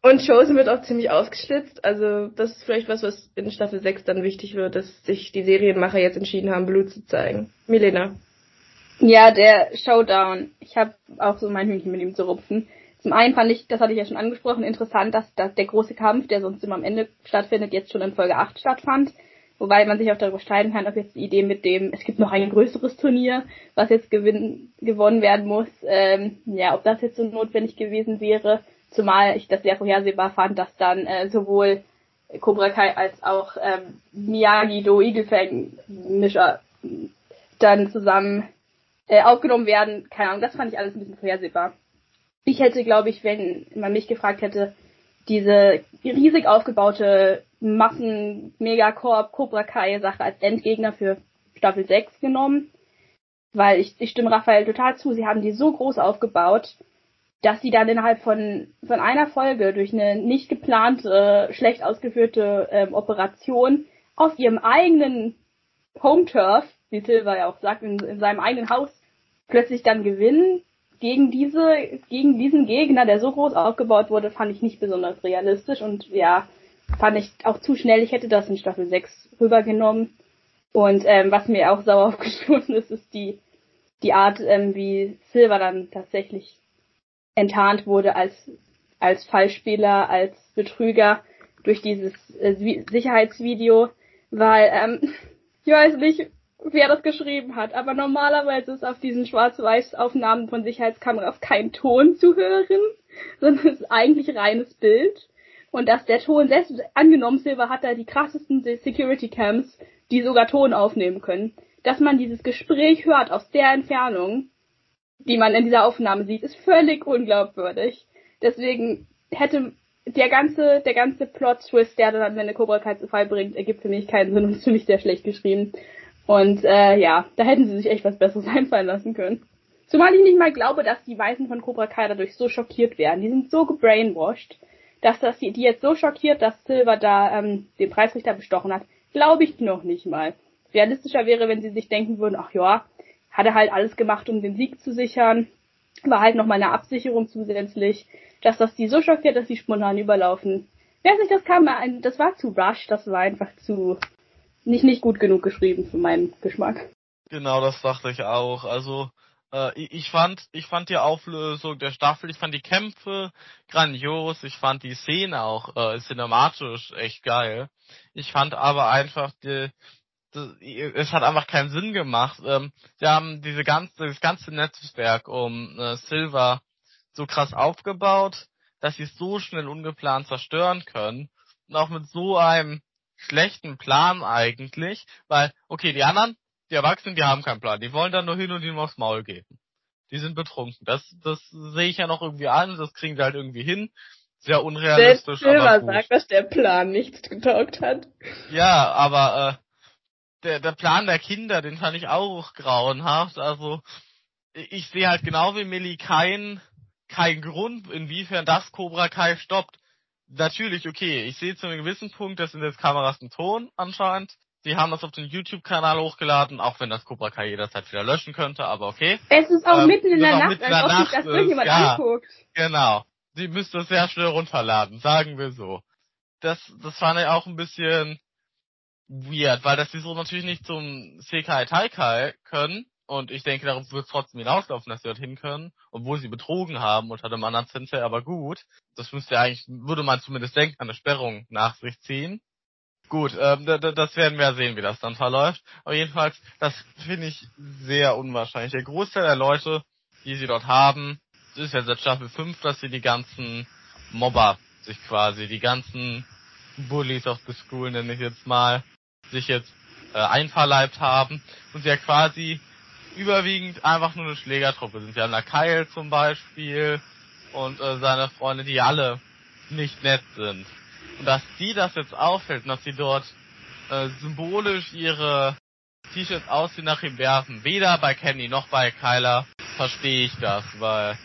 Und Chosen wird auch ziemlich ausgeschlitzt. Also das ist vielleicht was, was in Staffel 6 dann wichtig wird, dass sich die Serienmacher jetzt entschieden haben, Blut zu zeigen. Milena. Ja, der Showdown. Ich habe auch so mein Hühnchen mit ihm zu rupfen. Zum einen fand ich, das hatte ich ja schon angesprochen, interessant, dass, dass der große Kampf, der sonst immer am Ende stattfindet, jetzt schon in Folge 8 stattfand. Wobei man sich auch darüber streiten kann, ob jetzt die Idee mit dem, es gibt noch ein größeres Turnier, was jetzt gewinn, gewonnen werden muss, ähm, ja, ob das jetzt so notwendig gewesen wäre. Zumal ich das sehr vorhersehbar fand, dass dann äh, sowohl Cobra Kai als auch ähm, Miyagi Do Igelfang Mischer dann zusammen äh, aufgenommen werden. Keine Ahnung, das fand ich alles ein bisschen vorhersehbar. Ich hätte, glaube ich, wenn man mich gefragt hätte, diese riesig aufgebaute Massen Megacorp Cobra Kai Sache als Endgegner für Staffel 6 genommen, weil ich, ich stimme Raphael total zu, sie haben die so groß aufgebaut, dass sie dann innerhalb von, von einer Folge durch eine nicht geplante, schlecht ausgeführte ähm, Operation auf ihrem eigenen Home Turf, wie Silver ja auch sagt, in, in seinem eigenen Haus plötzlich dann gewinnen gegen diese, gegen diesen Gegner, der so groß aufgebaut wurde, fand ich nicht besonders realistisch und ja, fand ich auch zu schnell. Ich hätte das in Staffel 6 rübergenommen. Und ähm, was mir auch sauer aufgestoßen ist, ist die, die Art, ähm, wie Silver dann tatsächlich enttarnt wurde als, als Fallspieler, als Betrüger durch dieses äh, Sicherheitsvideo, weil ähm, ich weiß nicht, wer das geschrieben hat, aber normalerweise ist auf diesen Schwarz-Weiß-Aufnahmen von Sicherheitskameras kein Ton zu hören, sondern es ist eigentlich reines Bild. Und dass der Ton, selbst angenommen, Silver hat da die krassesten Security Cams, die sogar Ton aufnehmen können, dass man dieses Gespräch hört aus der Entfernung, die man in dieser Aufnahme sieht, ist völlig unglaubwürdig. Deswegen hätte der ganze, der ganze Plot-Twist, der dann am Ende Cobra Kai zu Fall bringt, ergibt für mich keinen Sinn und ist für mich sehr schlecht geschrieben. Und äh, ja, da hätten sie sich echt was Besseres einfallen lassen können. Zumal ich nicht mal glaube, dass die meisten von Cobra Kai dadurch so schockiert werden. Die sind so gebrainwashed, dass das die, die jetzt so schockiert, dass Silver da ähm, den Preisrichter bestochen hat, glaube ich noch nicht mal. Realistischer wäre, wenn sie sich denken würden, ach ja, hat er halt alles gemacht, um den Sieg zu sichern, war halt noch mal eine Absicherung zusätzlich, dass das die so schockiert, dass sie spontan überlaufen. Wer sich das kam, das war zu rush, das war einfach zu nicht nicht gut genug geschrieben für meinen Geschmack. Genau, das dachte ich auch. Also äh, ich fand, ich fand die Auflösung der Staffel, ich fand die Kämpfe grandios, ich fand die Szene auch äh, cinematisch echt geil. Ich fand aber einfach die, es hat einfach keinen Sinn gemacht. Ähm, sie haben diese ganze, das ganze Netzwerk um äh, Silver so krass aufgebaut, dass sie es so schnell ungeplant zerstören können. Und auch mit so einem schlechten Plan eigentlich, weil, okay, die anderen, die Erwachsenen, die haben keinen Plan. Die wollen dann nur hin und ihm aufs Maul geben. Die sind betrunken. Das, das sehe ich ja noch irgendwie an, das kriegen sie halt irgendwie hin. Sehr unrealistisch. Der Silver sagt, dass der Plan nichts getaugt hat. Ja, aber äh, der, der Plan der Kinder, den fand ich auch grauenhaft. Also ich sehe halt genau wie Millie keinen kein Grund, inwiefern das Cobra Kai stoppt. Natürlich, okay, ich sehe zu einem gewissen Punkt, das sind jetzt Kameras und Ton anscheinend. Sie haben das auf den YouTube-Kanal hochgeladen, auch wenn das Cobra Kai jederzeit wieder löschen könnte, aber okay. Es ist auch ähm, mitten in der Nacht, als ob sich das irgendjemand ja, anguckt. Genau. Sie müsste es sehr schnell runterladen, sagen wir so. Das, das fand ich auch ein bisschen weird, weil das sie so natürlich nicht zum Sekai Taikai können. Und ich denke, darauf wird trotzdem hinauslaufen, dass sie dorthin können, obwohl sie betrogen haben unter dem anderen Sensei, aber gut. Das müsste eigentlich, würde man zumindest denken, eine Sperrung nach sich ziehen. Gut, ähm, das werden wir sehen, wie das dann verläuft. Aber jedenfalls, das finde ich sehr unwahrscheinlich. Der Großteil der Leute, die sie dort haben, ist ja seit Staffel 5, dass sie die ganzen Mobber sich quasi, die ganzen Bullies of the School nenne ich jetzt mal, sich jetzt äh, einverleibt haben und sie ja quasi überwiegend einfach nur eine Schlägertruppe sind. Wir haben da Kyle zum Beispiel und äh, seine Freunde, die alle nicht nett sind. Und dass die das jetzt auffällt und dass sie dort äh, symbolisch ihre T-Shirts aus wie nach ihm werfen, weder bei Kenny noch bei Kyler verstehe ich das, weil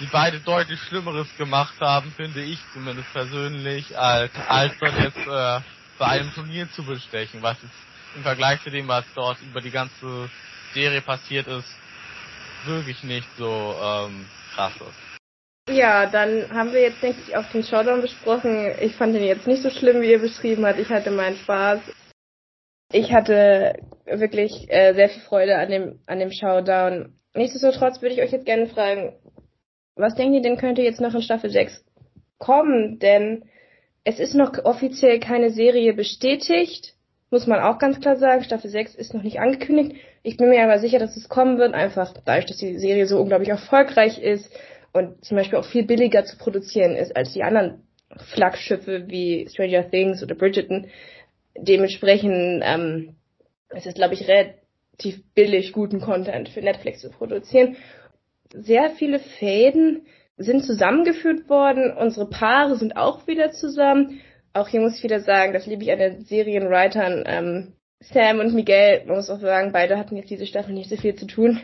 die beide deutlich Schlimmeres gemacht haben, finde ich zumindest persönlich, als, als dort jetzt äh, bei einem Turnier zu bestechen, was jetzt im Vergleich zu dem, was dort über die ganze Serie passiert ist, wirklich nicht so ähm, krass ist. Ja, dann haben wir jetzt, denke ich, auch den Showdown besprochen. Ich fand den jetzt nicht so schlimm, wie ihr beschrieben habt. Ich hatte meinen Spaß. Ich hatte wirklich äh, sehr viel Freude an dem, an dem Showdown. Nichtsdestotrotz würde ich euch jetzt gerne fragen, was denkt ihr denn könnte jetzt noch in Staffel 6 kommen? Denn es ist noch offiziell keine Serie bestätigt, muss man auch ganz klar sagen. Staffel 6 ist noch nicht angekündigt. Ich bin mir aber sicher, dass es kommen wird, einfach dadurch, dass die Serie so unglaublich erfolgreich ist und zum Beispiel auch viel billiger zu produzieren ist als die anderen Flaggschiffe wie Stranger Things oder Bridgerton. Dementsprechend ähm, es ist, glaube ich, relativ billig, guten Content für Netflix zu produzieren. Sehr viele Fäden sind zusammengeführt worden. Unsere Paare sind auch wieder zusammen. Auch hier muss ich wieder sagen, das liebe ich an den Serienwritern. Ähm, Sam und Miguel, man muss auch sagen, beide hatten jetzt diese Staffel nicht so viel zu tun,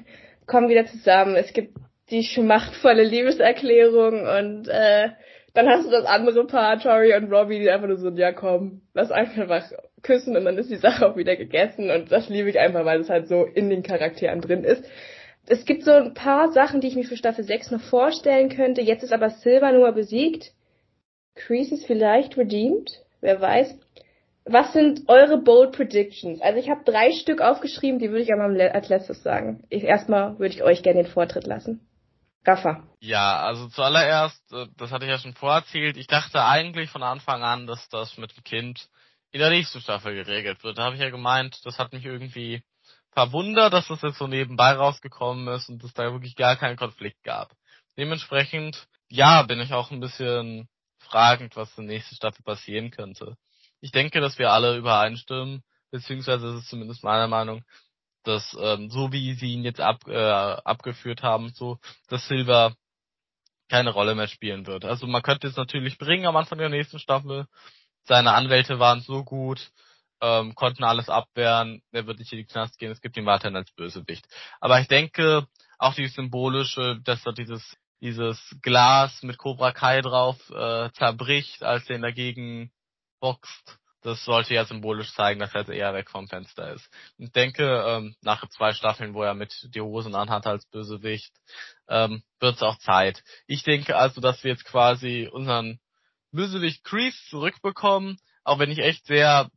kommen wieder zusammen. Es gibt die schmachtvolle Liebeserklärung und äh, dann hast du das andere Paar, Tori und Robbie, die einfach nur so, ja komm, lass einfach küssen und dann ist die Sache auch wieder gegessen und das liebe ich einfach, weil es halt so in den Charakteren drin ist. Es gibt so ein paar Sachen, die ich mir für Staffel 6 noch vorstellen könnte. Jetzt ist aber Silver nur besiegt. Crease ist vielleicht redeemed. Wer weiß. Was sind eure bold predictions? Also ich habe drei Stück aufgeschrieben, die würde ich aber als letztes sagen. Ich, erstmal würde ich euch gerne den Vortritt lassen. Raffa. Ja, also zuallererst, äh, das hatte ich ja schon vorerzählt, ich dachte eigentlich von Anfang an, dass das mit dem Kind in der nächsten Staffel geregelt wird. Da habe ich ja gemeint, das hat mich irgendwie verwundert, dass das jetzt so nebenbei rausgekommen ist und es da wirklich gar keinen Konflikt gab. Dementsprechend, ja, bin ich auch ein bisschen fragend, was in der nächsten Staffel passieren könnte. Ich denke, dass wir alle übereinstimmen, beziehungsweise ist es zumindest meiner Meinung, dass ähm, so wie sie ihn jetzt ab, äh, abgeführt haben, so, dass Silver keine Rolle mehr spielen wird. Also man könnte es natürlich bringen am Anfang der nächsten Staffel. Seine Anwälte waren so gut, ähm, konnten alles abwehren, er wird nicht in die Knast gehen, es gibt ihn weiterhin als Bösewicht. Aber ich denke, auch die symbolische, dass er dieses dieses Glas mit Cobra Kai drauf äh, zerbricht, als er ihn dagegen boxt, das sollte ja symbolisch zeigen, dass er jetzt eher weg vom Fenster ist. Ich denke, ähm, nach zwei Staffeln, wo er mit die Hosen anhat als Bösewicht, ähm, wird es auch Zeit. Ich denke also, dass wir jetzt quasi unseren Bösewicht Crease zurückbekommen, auch wenn ich echt sehr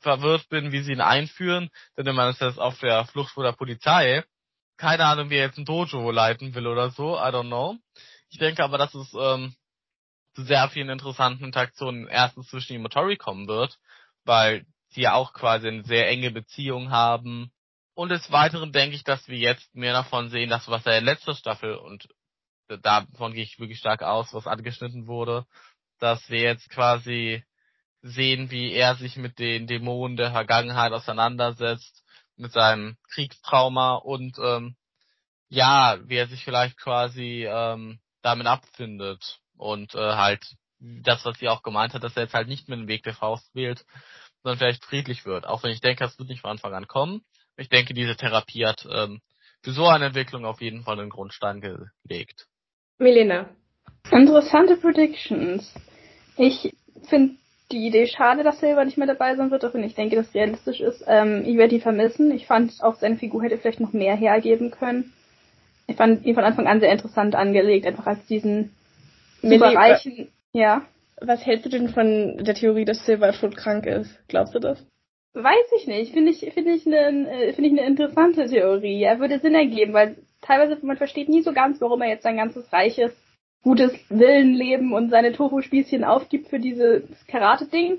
verwirrt bin, wie sie ihn einführen, denn man ist jetzt auf der Flucht vor der Polizei. Keine Ahnung, wie er jetzt ein Dojo leiten will oder so, I don't know. Ich denke aber, dass es ähm, zu sehr vielen interessanten Interaktionen erstens zwischen ihm und Tori kommen wird, weil sie ja auch quasi eine sehr enge Beziehung haben. Und des Weiteren denke ich, dass wir jetzt mehr davon sehen, dass was er in letzter Staffel und davon gehe ich wirklich stark aus, was angeschnitten wurde, dass wir jetzt quasi sehen, wie er sich mit den Dämonen der Vergangenheit auseinandersetzt, mit seinem Kriegstrauma und ähm, ja, wie er sich vielleicht quasi ähm, damit abfindet und äh, halt das, was sie auch gemeint hat, dass er jetzt halt nicht mehr den Weg der Faust wählt, sondern vielleicht friedlich wird. Auch wenn ich denke, das wird nicht von Anfang an kommen. Ich denke, diese Therapie hat ähm, für so eine Entwicklung auf jeden Fall einen Grundstein gelegt. Milena. Interessante Predictions. Ich finde die Idee schade, dass Silver nicht mehr dabei sein wird, auch wenn ich denke, dass es realistisch ist. Ähm, ich werde ihn vermissen. Ich fand auch seine Figur hätte vielleicht noch mehr hergeben können. Ich fand ihn von Anfang an sehr interessant angelegt, einfach als diesen super reichen, ja. Was hältst du denn von der Theorie, dass Silver krank ist? Glaubst du das? Weiß ich nicht. Finde ich, finde ich eine, äh, finde ich eine interessante Theorie. Er würde Sinn ergeben, weil teilweise man versteht nie so ganz, warum er jetzt sein ganzes reiches, gutes Willenleben und seine Tofu-Spießchen aufgibt für dieses Karate-Ding.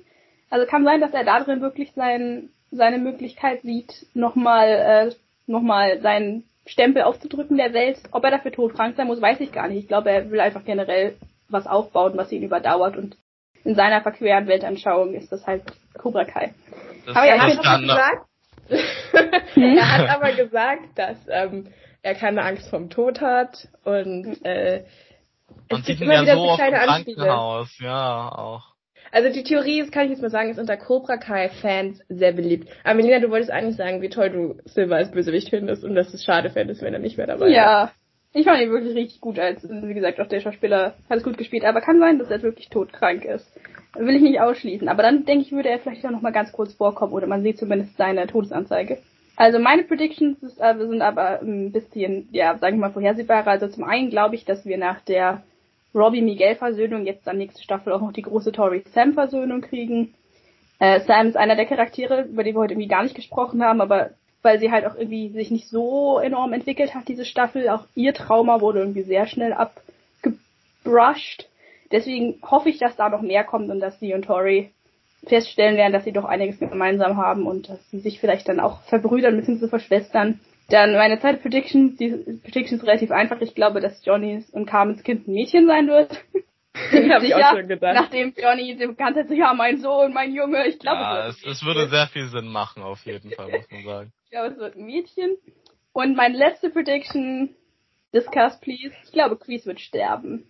Also kann sein, dass er da drin wirklich sein, seine Möglichkeit sieht, nochmal, äh, nochmal seinen Stempel aufzudrücken der Welt. Ob er dafür todkrank sein muss, weiß ich gar nicht. Ich glaube, er will einfach generell was aufbauen, was ihn überdauert und in seiner verqueren Weltanschauung ist das halt Cobra Kai. Das aber er hat aber gesagt, er hat aber gesagt, dass ähm, er keine Angst vom Tod hat und äh, es gibt immer wieder so kleine Anspiele. Ja, auch. Also die Theorie ist, kann ich jetzt mal sagen, ist unter Cobra Kai Fans sehr beliebt. Aber Melina, du wolltest eigentlich sagen, wie toll du Silver als Bösewicht findest und dass es schade fändest, wenn er nicht mehr dabei ist. Ja, ich fand ihn wirklich richtig gut als, wie gesagt, auch der Schauspieler hat es gut gespielt, aber kann sein, dass er wirklich todkrank ist. Will ich nicht ausschließen. Aber dann denke ich, würde er vielleicht auch noch mal ganz kurz vorkommen oder man sieht zumindest seine Todesanzeige. Also meine Predictions ist, äh, sind aber ein bisschen, ja, sagen wir mal, vorhersehbarer. Also zum einen glaube ich, dass wir nach der Robbie-Miguel-Versöhnung jetzt dann nächste Staffel auch noch die große Tori-Sam-Versöhnung kriegen. Äh, Sam ist einer der Charaktere, über die wir heute irgendwie gar nicht gesprochen haben, aber weil sie halt auch irgendwie sich nicht so enorm entwickelt hat, diese Staffel. Auch ihr Trauma wurde irgendwie sehr schnell brushed. Deswegen hoffe ich, dass da noch mehr kommt und dass sie und Tori feststellen werden, dass sie doch einiges gemeinsam haben und dass sie sich vielleicht dann auch verbrüdern bzw. verschwestern. Dann meine zweite Prediction, die Prediction ist relativ einfach. Ich glaube, dass Johnnys und Carmens Kind ein Mädchen sein wird. Hab ich auch schon gedacht. Nachdem Johnny die ganze Zeit so, ja, mein Sohn, mein Junge, ich glaube, ja, es, es, es würde sehr viel Sinn machen, auf jeden Fall, muss man sagen. Ich glaube, es wird ein Mädchen. Und meine letzte Prediction, discuss please, ich glaube, Kreese wird sterben.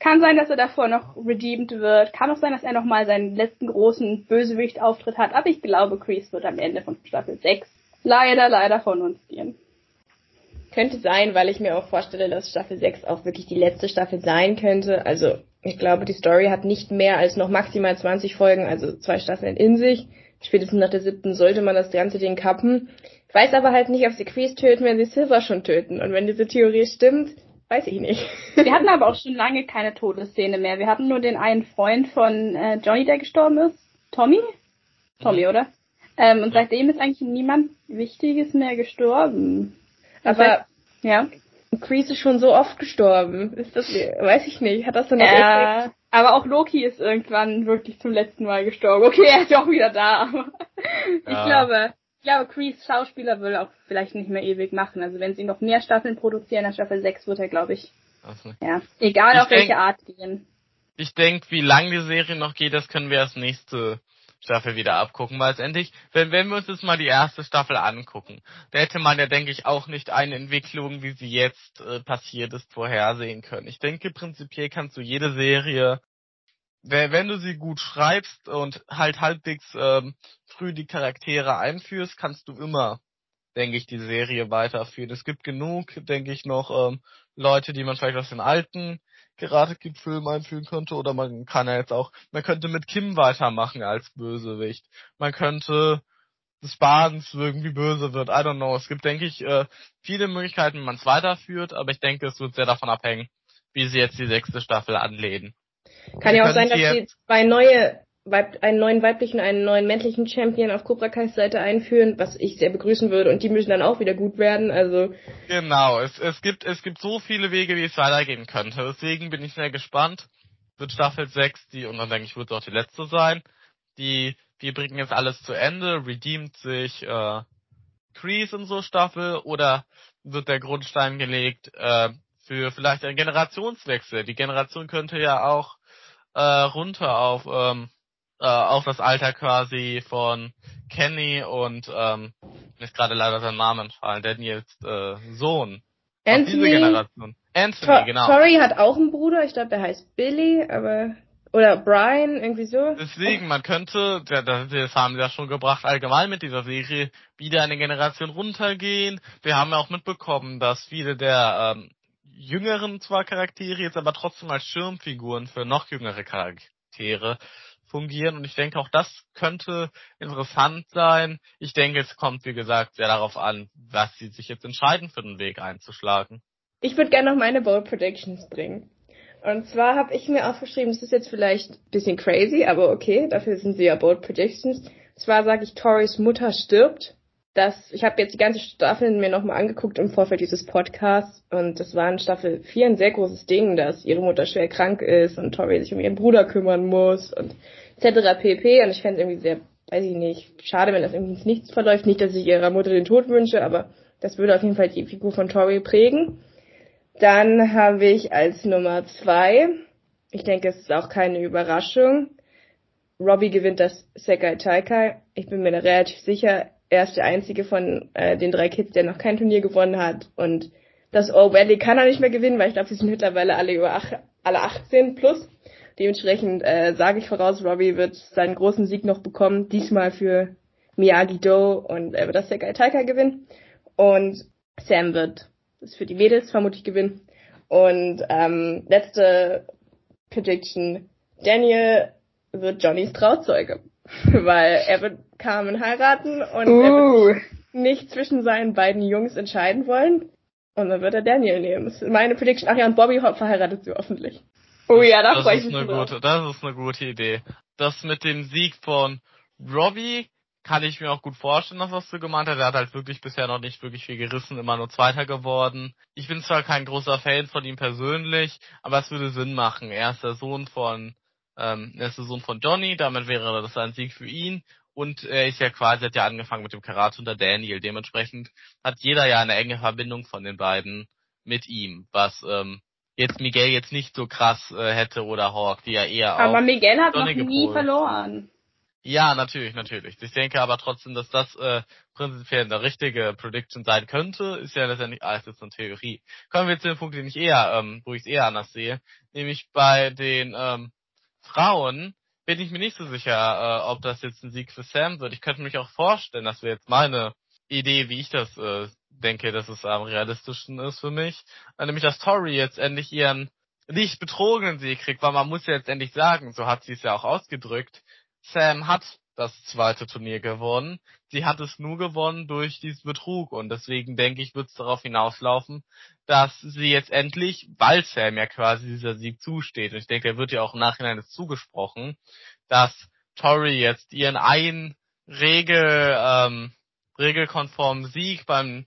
Kann sein, dass er davor noch redeemed wird. Kann auch sein, dass er nochmal seinen letzten großen Bösewicht-Auftritt hat. Aber ich glaube, Kreese wird am Ende von Staffel 6 leider, leider von uns gehen. Könnte sein, weil ich mir auch vorstelle, dass Staffel 6 auch wirklich die letzte Staffel sein könnte. Also ich glaube, die Story hat nicht mehr als noch maximal 20 Folgen, also zwei Staffeln in sich. Spätestens nach der siebten sollte man das ganze Ding kappen. Ich weiß aber halt nicht, ob sie Kreese töten, wenn sie Silver schon töten. Und wenn diese Theorie stimmt, weiß ich nicht. Wir hatten aber auch schon lange keine Todesszene mehr. Wir hatten nur den einen Freund von äh, Johnny, der gestorben ist. Tommy? Tommy, oder? Ähm, und seitdem ist eigentlich niemand Wichtiges mehr gestorben. Aber heißt, ja. Kreese ist schon so oft gestorben. Ist das, weiß ich nicht. Hat das dann noch Ja, aber auch Loki ist irgendwann wirklich zum letzten Mal gestorben. Okay, er ist ja auch wieder da, aber ich Ja. glaube, ich glaube, Kreese Schauspieler will auch vielleicht nicht mehr ewig machen. Also wenn sie noch mehr Staffeln produzieren, nach Staffel 6 wird er, glaube ich, Also, ja, egal Ich auf welche denk- Art gehen. ich denke, wie lang die Serie noch geht, das können wir erst nächste Staffel wieder abgucken, weil letztendlich, wenn, wenn wir uns jetzt mal die erste Staffel angucken, da hätte man ja, denke ich, auch nicht eine Entwicklung, wie sie jetzt äh, passiert ist, vorhersehen können. Ich denke, prinzipiell kannst du jede Serie, wenn, wenn du sie gut schreibst und halt halbwegs ähm, früh die Charaktere einführst, kannst du immer, denke ich, die Serie weiterführen. Es gibt genug, denke ich, noch ähm, Leute, die man vielleicht aus den alten gerade Kid Film einführen könnte oder man kann ja jetzt auch, man könnte mit Kim weitermachen als Bösewicht. Man könnte des Badens irgendwie böse wird. I don't know. Es gibt, denke ich, äh, viele Möglichkeiten, wie man es weiterführt, aber ich denke, es wird sehr davon abhängen, wie sie jetzt die sechste Staffel anlegen. Kann ja auch sein, dass sie zwei neue, Weib, einen neuen weiblichen, einen neuen männlichen Champion auf Cobra Kais Seite einführen, was ich sehr begrüßen würde und die müssen dann auch wieder gut werden, also Genau, es, es gibt es gibt so viele Wege, wie es weitergehen könnte. Deswegen bin ich sehr gespannt. Wird Staffel 6 die, und dann denke ich, wird es auch die letzte sein. Die, die bringen jetzt alles zu Ende, redeemt sich äh, Kreese in so Staffel oder wird der Grundstein gelegt äh, für vielleicht einen Generationswechsel. Die Generation könnte ja auch äh, runter auf ähm, äh, auf das Alter quasi von Kenny und ähm, mir ist gerade leider sein Name entfallen, Daniels äh, Sohn. Auf diese Anthony, Generation. Anthony, Tor genau. Tori hat auch einen Bruder, ich glaube, der heißt Billy, aber oder Brian, irgendwie so. Deswegen, man könnte, da- da- das haben sie ja schon gebracht, allgemein mit dieser Serie, wieder eine Generation runtergehen. Wir haben ja auch mitbekommen, dass viele der ähm, jüngeren zwar Charaktere jetzt aber trotzdem als Schirmfiguren für noch jüngere Charaktere fungieren. Und ich denke, auch das könnte interessant sein. Ich denke, es kommt, wie gesagt, sehr darauf an, was sie sich jetzt entscheiden, für den Weg einzuschlagen. Ich würde gerne noch meine Bold Predictions bringen. Und zwar habe ich mir aufgeschrieben, das ist jetzt vielleicht ein bisschen crazy, aber okay, dafür sind sie ja Bold Predictions. Und zwar sage ich, Toris Mutter stirbt. Das, ich habe jetzt die ganze Staffel mir nochmal angeguckt im Vorfeld dieses Podcasts und das war in Staffel 4 ein sehr großes Ding, dass ihre Mutter schwer krank ist und Tori sich um ihren Bruder kümmern muss und etc. pp. Und ich fände es irgendwie sehr, weiß ich nicht, schade, wenn das irgendwie ins Nichts verläuft. Nicht, dass ich ihrer Mutter den Tod wünsche, aber das würde auf jeden Fall die Figur von Tori prägen. Dann habe ich als Nummer zwei, ich denke, es ist auch keine Überraschung, Robbie gewinnt das Sekai Taikai. Ich bin mir da relativ sicher, er ist der einzige von äh, den drei Kids, der noch kein Turnier gewonnen hat. Und das All Valley kann er nicht mehr gewinnen, weil ich glaube, sie sind mittlerweile alle über ach, alle 18 plus. Dementsprechend äh, sage ich voraus, Robbie wird seinen großen Sieg noch bekommen, diesmal für Miyagi-Do und er wird das Sekai Taikai gewinnen. Und Sam wird das für die Mädels vermutlich gewinnen. Und ähm, letzte Prediction, Daniel wird Johnnys Trauzeuge. Weil er wird Carmen heiraten und er wird Uh, nicht zwischen seinen beiden Jungs entscheiden wollen. Und dann wird er Daniel nehmen. Das ist meine Prediction. Ach ja, und Bobby verheiratet sie hoffentlich. oh ja, da das freue ich ist mich eine drauf. gute, Das ist eine gute Idee. Das mit dem Sieg von Robbie kann ich mir auch gut vorstellen, dass was du gemeint hast. Er hat halt wirklich bisher noch nicht wirklich viel gerissen, immer nur Zweiter geworden. Ich bin zwar kein großer Fan von ihm persönlich, aber es würde Sinn machen. Er ist der Sohn von, ähm, er ist der Sohn von Johnny, damit wäre das ein Sieg für ihn. Und er ist ja quasi, hat ja angefangen mit dem Karate unter Daniel. Dementsprechend hat jeder ja eine enge Verbindung von den beiden mit ihm, was ähm, jetzt Miguel jetzt nicht so krass äh, hätte oder Hawk, die ja eher Aber auch Miguel hat Johnny noch nie gepolt. verloren. Ja, natürlich, natürlich. Ich denke aber trotzdem, dass das äh, prinzipiell eine richtige Prediction sein könnte, ist ja letztendlich alles jetzt eine Theorie. Kommen wir zu dem Punkt, den ich eher, ähm, wo ich es eher anders sehe, nämlich bei den ähm, Frauen bin ich mir nicht so sicher, äh, ob das jetzt ein Sieg für Sam wird. Ich könnte mich auch vorstellen, dass wir jetzt meine Idee, wie ich das äh, denke, dass es am realistischsten ist für mich, äh, nämlich dass Tori jetzt endlich ihren nicht betrogenen Sieg kriegt, weil man muss ja jetzt endlich sagen, so hat sie es ja auch ausgedrückt, Sam hat das zweite Turnier gewonnen. Sie hat es nur gewonnen durch diesen Betrug und deswegen denke ich, wird es darauf hinauslaufen, dass sie jetzt endlich, weil Sam ja quasi dieser Sieg zusteht, und ich denke, er wird ja auch im Nachhinein jetzt zugesprochen, dass Tori jetzt ihren einen Regel, ähm, regelkonformen Sieg beim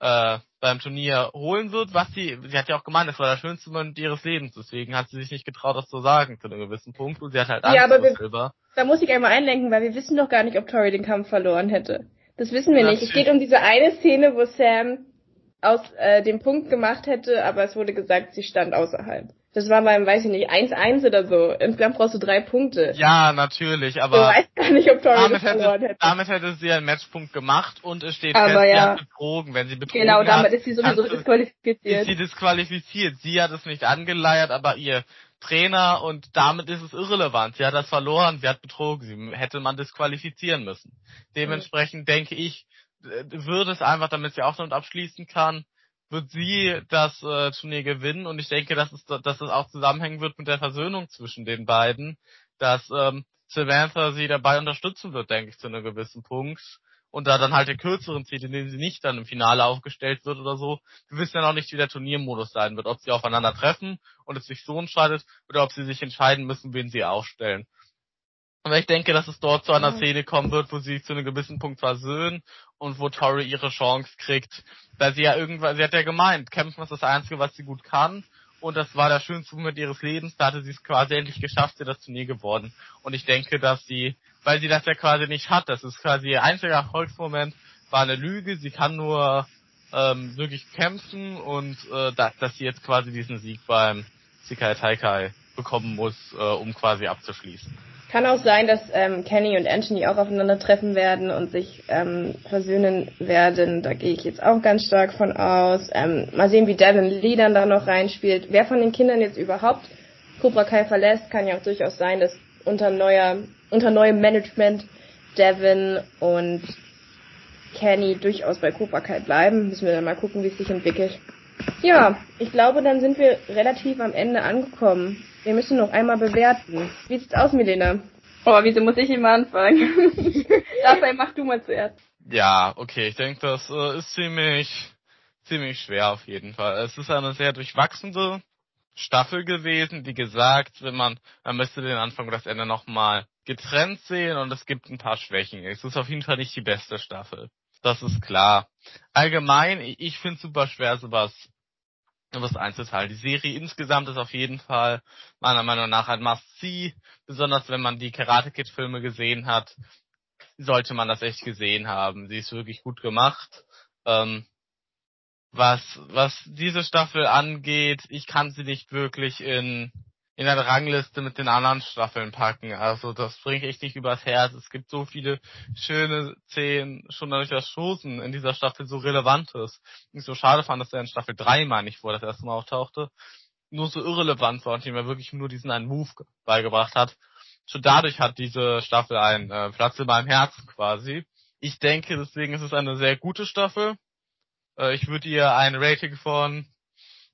äh, beim Turnier holen wird, was sie, sie hat ja auch gemeint, das war der schönste Moment ihres Lebens, deswegen hat sie sich nicht getraut, das zu sagen zu einem gewissen Punkt und sie hat halt Angst Ja, aber wir-. Da muss ich einmal einlenken, weil wir wissen doch gar nicht, ob Tori den Kampf verloren hätte. Das wissen wir nicht. Es geht um diese eine Szene, wo Sam aus äh, dem Punkt gemacht hätte, aber es wurde gesagt, sie stand außerhalb. Das war beim, weiß ich nicht, 1-1 oder so. Insgesamt brauchst du drei Punkte. Ja, natürlich, du aber weißt gar nicht, ob Tori damit das verloren hätte, hätte. damit hätte sie einen Matchpunkt gemacht und es steht Aber fest, sie ja. hat betrogen. Wenn sie betrogen Genau, damit hat, ist sie sowieso du- ist disqualifiziert. sie disqualifiziert. Sie hat es nicht angeleiert, aber ihr Trainer und damit ist es irrelevant. Sie hat das verloren, sie hat betrogen, sie hätte man disqualifizieren müssen. Dementsprechend denke ich, äh, würde es einfach, damit sie auch damit abschließen kann, wird sie das äh, Turnier gewinnen und ich denke, dass es, dass es auch zusammenhängen wird mit der Versöhnung zwischen den beiden, dass ähm, Samantha sie dabei unterstützen wird, denke ich, zu einem gewissen Punkt. Und da dann halt den kürzeren zieht, in dem sie nicht dann im Finale aufgestellt wird oder so. Wir wissen ja noch nicht, wie der Turniermodus sein wird, ob sie aufeinander treffen und es sich so entscheidet oder ob sie sich entscheiden müssen, wen sie aufstellen. Aber ich denke, dass es dort zu einer Ja. Szene kommen wird, wo sie sich zu einem gewissen Punkt versöhnen und wo Tori ihre Chance kriegt. Weil sie ja irgendwann, sie hat ja gemeint, kämpfen ist das Einzige, was sie gut kann. Und das war der schönste Moment ihres Lebens. Da hatte sie es quasi endlich geschafft, sie das Turnier geworden. Und ich denke, dass sie, weil sie das ja quasi nicht hat, das ist quasi ihr einziger Erfolgsmoment, war eine Lüge. Sie kann nur ähm, wirklich kämpfen und äh, da, dass sie jetzt quasi diesen Sieg beim Sikai Taikai bekommen muss, äh, um quasi abzuschließen. Kann auch sein, dass ähm, Kenny und Anthony auch aufeinandertreffen werden und sich ähm, versöhnen werden. Da gehe ich jetzt auch ganz stark von aus. Ähm, mal sehen, wie Devin Lee dann da noch reinspielt. Wer von den Kindern jetzt überhaupt Cobra Kai verlässt, kann ja auch durchaus sein, dass unter neuer, unter neuem Management Devin und Kenny durchaus bei Cobra Kai bleiben. Müssen wir dann mal gucken, wie es sich entwickelt. Ja, ich glaube, dann sind wir relativ am Ende angekommen. Wir müssen noch einmal bewerten. Wie sieht's aus, Milena? Oh, wieso muss ich immer anfangen? Dabei mach du mal zuerst. Ja, okay, ich denke, das äh, ist ziemlich, ziemlich schwer auf jeden Fall. Es ist eine sehr durchwachsende Staffel gewesen. Wie gesagt, wenn man, man müsste den Anfang und das Ende nochmal getrennt sehen und es gibt ein paar Schwächen. Es ist auf jeden Fall nicht die beste Staffel. Das ist klar. Allgemein, ich, finde es super schwer, sowas was einzuteilen. Die Serie insgesamt ist auf jeden Fall meiner Meinung nach ein Must-See, besonders wenn man die Karate Kid Filme gesehen hat, sollte man das echt gesehen haben. Sie ist wirklich gut gemacht. Ähm, was, was diese Staffel angeht, ich kann sie nicht wirklich in, in eine Rangliste mit den anderen Staffeln packen. Also das bringe ich nicht übers Herz. Es gibt so viele schöne Szenen, schon dadurch, dass Chosen in dieser Staffel so relevant ist. Ich so schade fand, dass er in Staffel 3, meine ich, wo er das erste Mal auftauchte, nur so irrelevant war und ihm ja wirklich nur diesen einen Move beigebracht hat schon dadurch hat diese Staffel einen äh, Platz in meinem Herzen quasi. Ich denke, deswegen ist es eine sehr gute Staffel. Äh, ich würde ihr ein Rating von,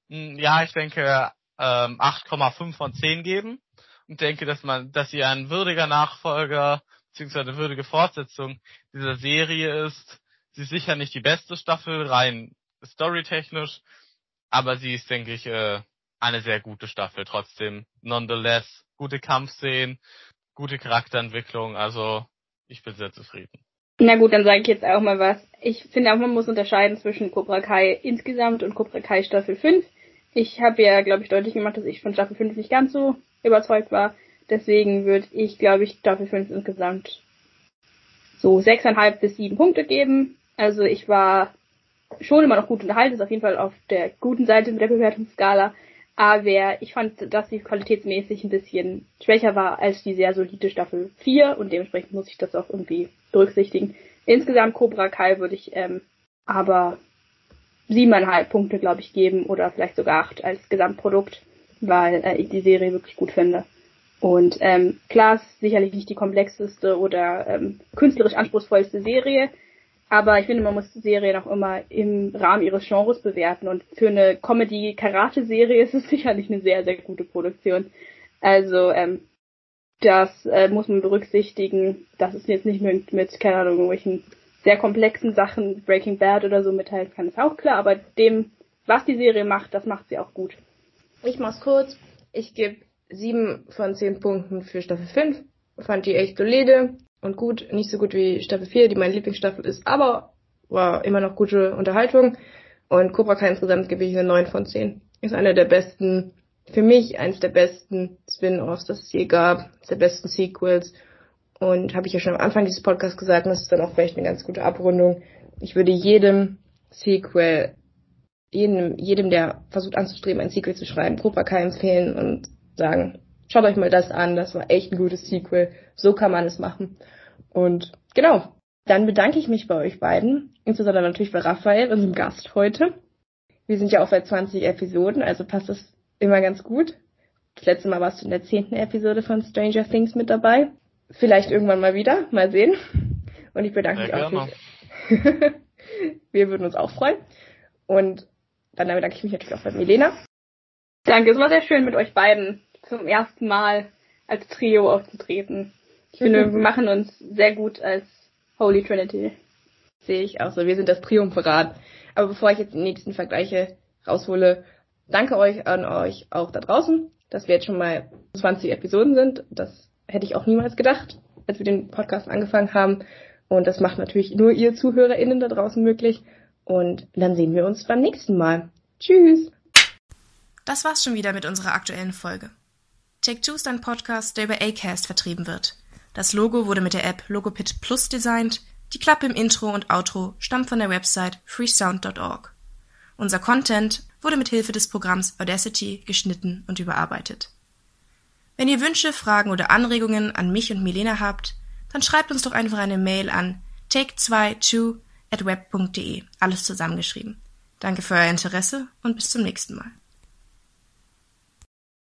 mh, ja, ich denke, ähm, 8,5 von 10 geben und denke, dass man, dass sie ein würdiger Nachfolger beziehungsweise eine würdige Fortsetzung dieser Serie ist. Sie ist sicher nicht die beste Staffel, rein storytechnisch, aber sie ist, denke ich, äh, eine sehr gute Staffel trotzdem. Nonetheless, gute Kampfszenen, gute Charakterentwicklung, also ich bin sehr zufrieden. Na gut, dann sage ich jetzt auch mal was. Ich finde auch, man muss unterscheiden zwischen Cobra Kai insgesamt und Cobra Kai Staffel 5. Ich habe ja, glaube ich, deutlich gemacht, dass ich von Staffel 5 nicht ganz so überzeugt war. Deswegen würde ich, glaube ich, Staffel 5 insgesamt so 6,5 bis 7 Punkte geben. Also ich war schon immer noch gut unterhalten, ist auf jeden Fall auf der guten Seite mit der Bewertungsskala. Aber ich fand, dass sie qualitätsmäßig ein bisschen schwächer war als die sehr solide Staffel 4 und dementsprechend muss ich das auch irgendwie berücksichtigen. Insgesamt Cobra Kai würde ich ähm, aber siebeneinhalb Punkte, glaube ich, geben oder vielleicht sogar acht als Gesamtprodukt, weil äh, ich die Serie wirklich gut finde. Und ähm, klar ist sicherlich nicht die komplexeste oder ähm, künstlerisch anspruchsvollste Serie, aber ich finde, man muss die Serien auch immer im Rahmen ihres Genres bewerten. Und für eine Comedy-Karate-Serie ist es sicherlich eine sehr, sehr gute Produktion. Also, ähm, das äh, muss man berücksichtigen. Das ist jetzt nicht mit, mit, keine Ahnung, irgendwelchen sehr komplexen Sachen, Breaking Bad oder so mitteilen kann, ist auch klar. Aber dem, was die Serie macht, das macht sie auch gut. Ich mach's kurz. Ich gebe sieben von zehn Punkten für Staffel 5. Fand die echt solide und gut. Nicht so gut wie Staffel 4, die meine Lieblingsstaffel ist, aber war immer noch gute Unterhaltung. Und Cobra Kai insgesamt gebe ich eine 9 von 10. Ist einer der besten, für mich eines der besten Spin-offs, das es je gab, der besten Sequels. Und habe ich ja schon am Anfang dieses Podcasts gesagt, das ist dann auch vielleicht eine ganz gute Abrundung. Ich würde jedem Sequel, jedem, jedem, der versucht anzustreben, ein Sequel zu schreiben, Cobra empfehlen und sagen, schaut euch mal das an, das war echt ein gutes Sequel. So kann man es machen. Und genau, dann bedanke ich mich bei euch beiden, insbesondere natürlich bei Raphael, unserem Gast heute. Wir sind ja auch bei 20 Episoden, also passt das immer ganz gut. Das letzte Mal warst du in der zehnten Episode von Stranger Things mit dabei. Vielleicht irgendwann mal wieder, mal sehen. Und ich bedanke mich auch. Für Wir würden uns auch freuen. Und dann bedanke ich mich natürlich auch bei Milena. Danke, es war sehr schön mit euch beiden zum ersten Mal als Trio aufzutreten. Ich finde, wir machen uns sehr gut als Holy Trinity. Sehe ich auch so. Wir sind das Triumvirat. Aber bevor ich jetzt die nächsten Vergleiche raushole, danke euch an euch auch da draußen, dass wir jetzt schon mal 20 Episoden sind. Das hätte ich auch niemals gedacht, als wir den Podcast angefangen haben. Und das macht natürlich nur ihr ZuhörerInnen da draußen möglich. Und dann sehen wir uns beim nächsten Mal. Tschüss! Das war's schon wieder mit unserer aktuellen Folge. Take-Two ist ein Podcast, der über Acast vertrieben wird. Das Logo wurde mit der App Logopit Plus designt. Die Klappe im Intro und Outro stammt von der Website freesound.org. Unser Content wurde mit Hilfe des Programms Audacity geschnitten und überarbeitet. Wenn ihr Wünsche, Fragen oder Anregungen an mich und Milena habt, dann schreibt uns doch einfach eine Mail an take22 at web.de, alles zusammengeschrieben. Danke für euer Interesse und bis zum nächsten Mal.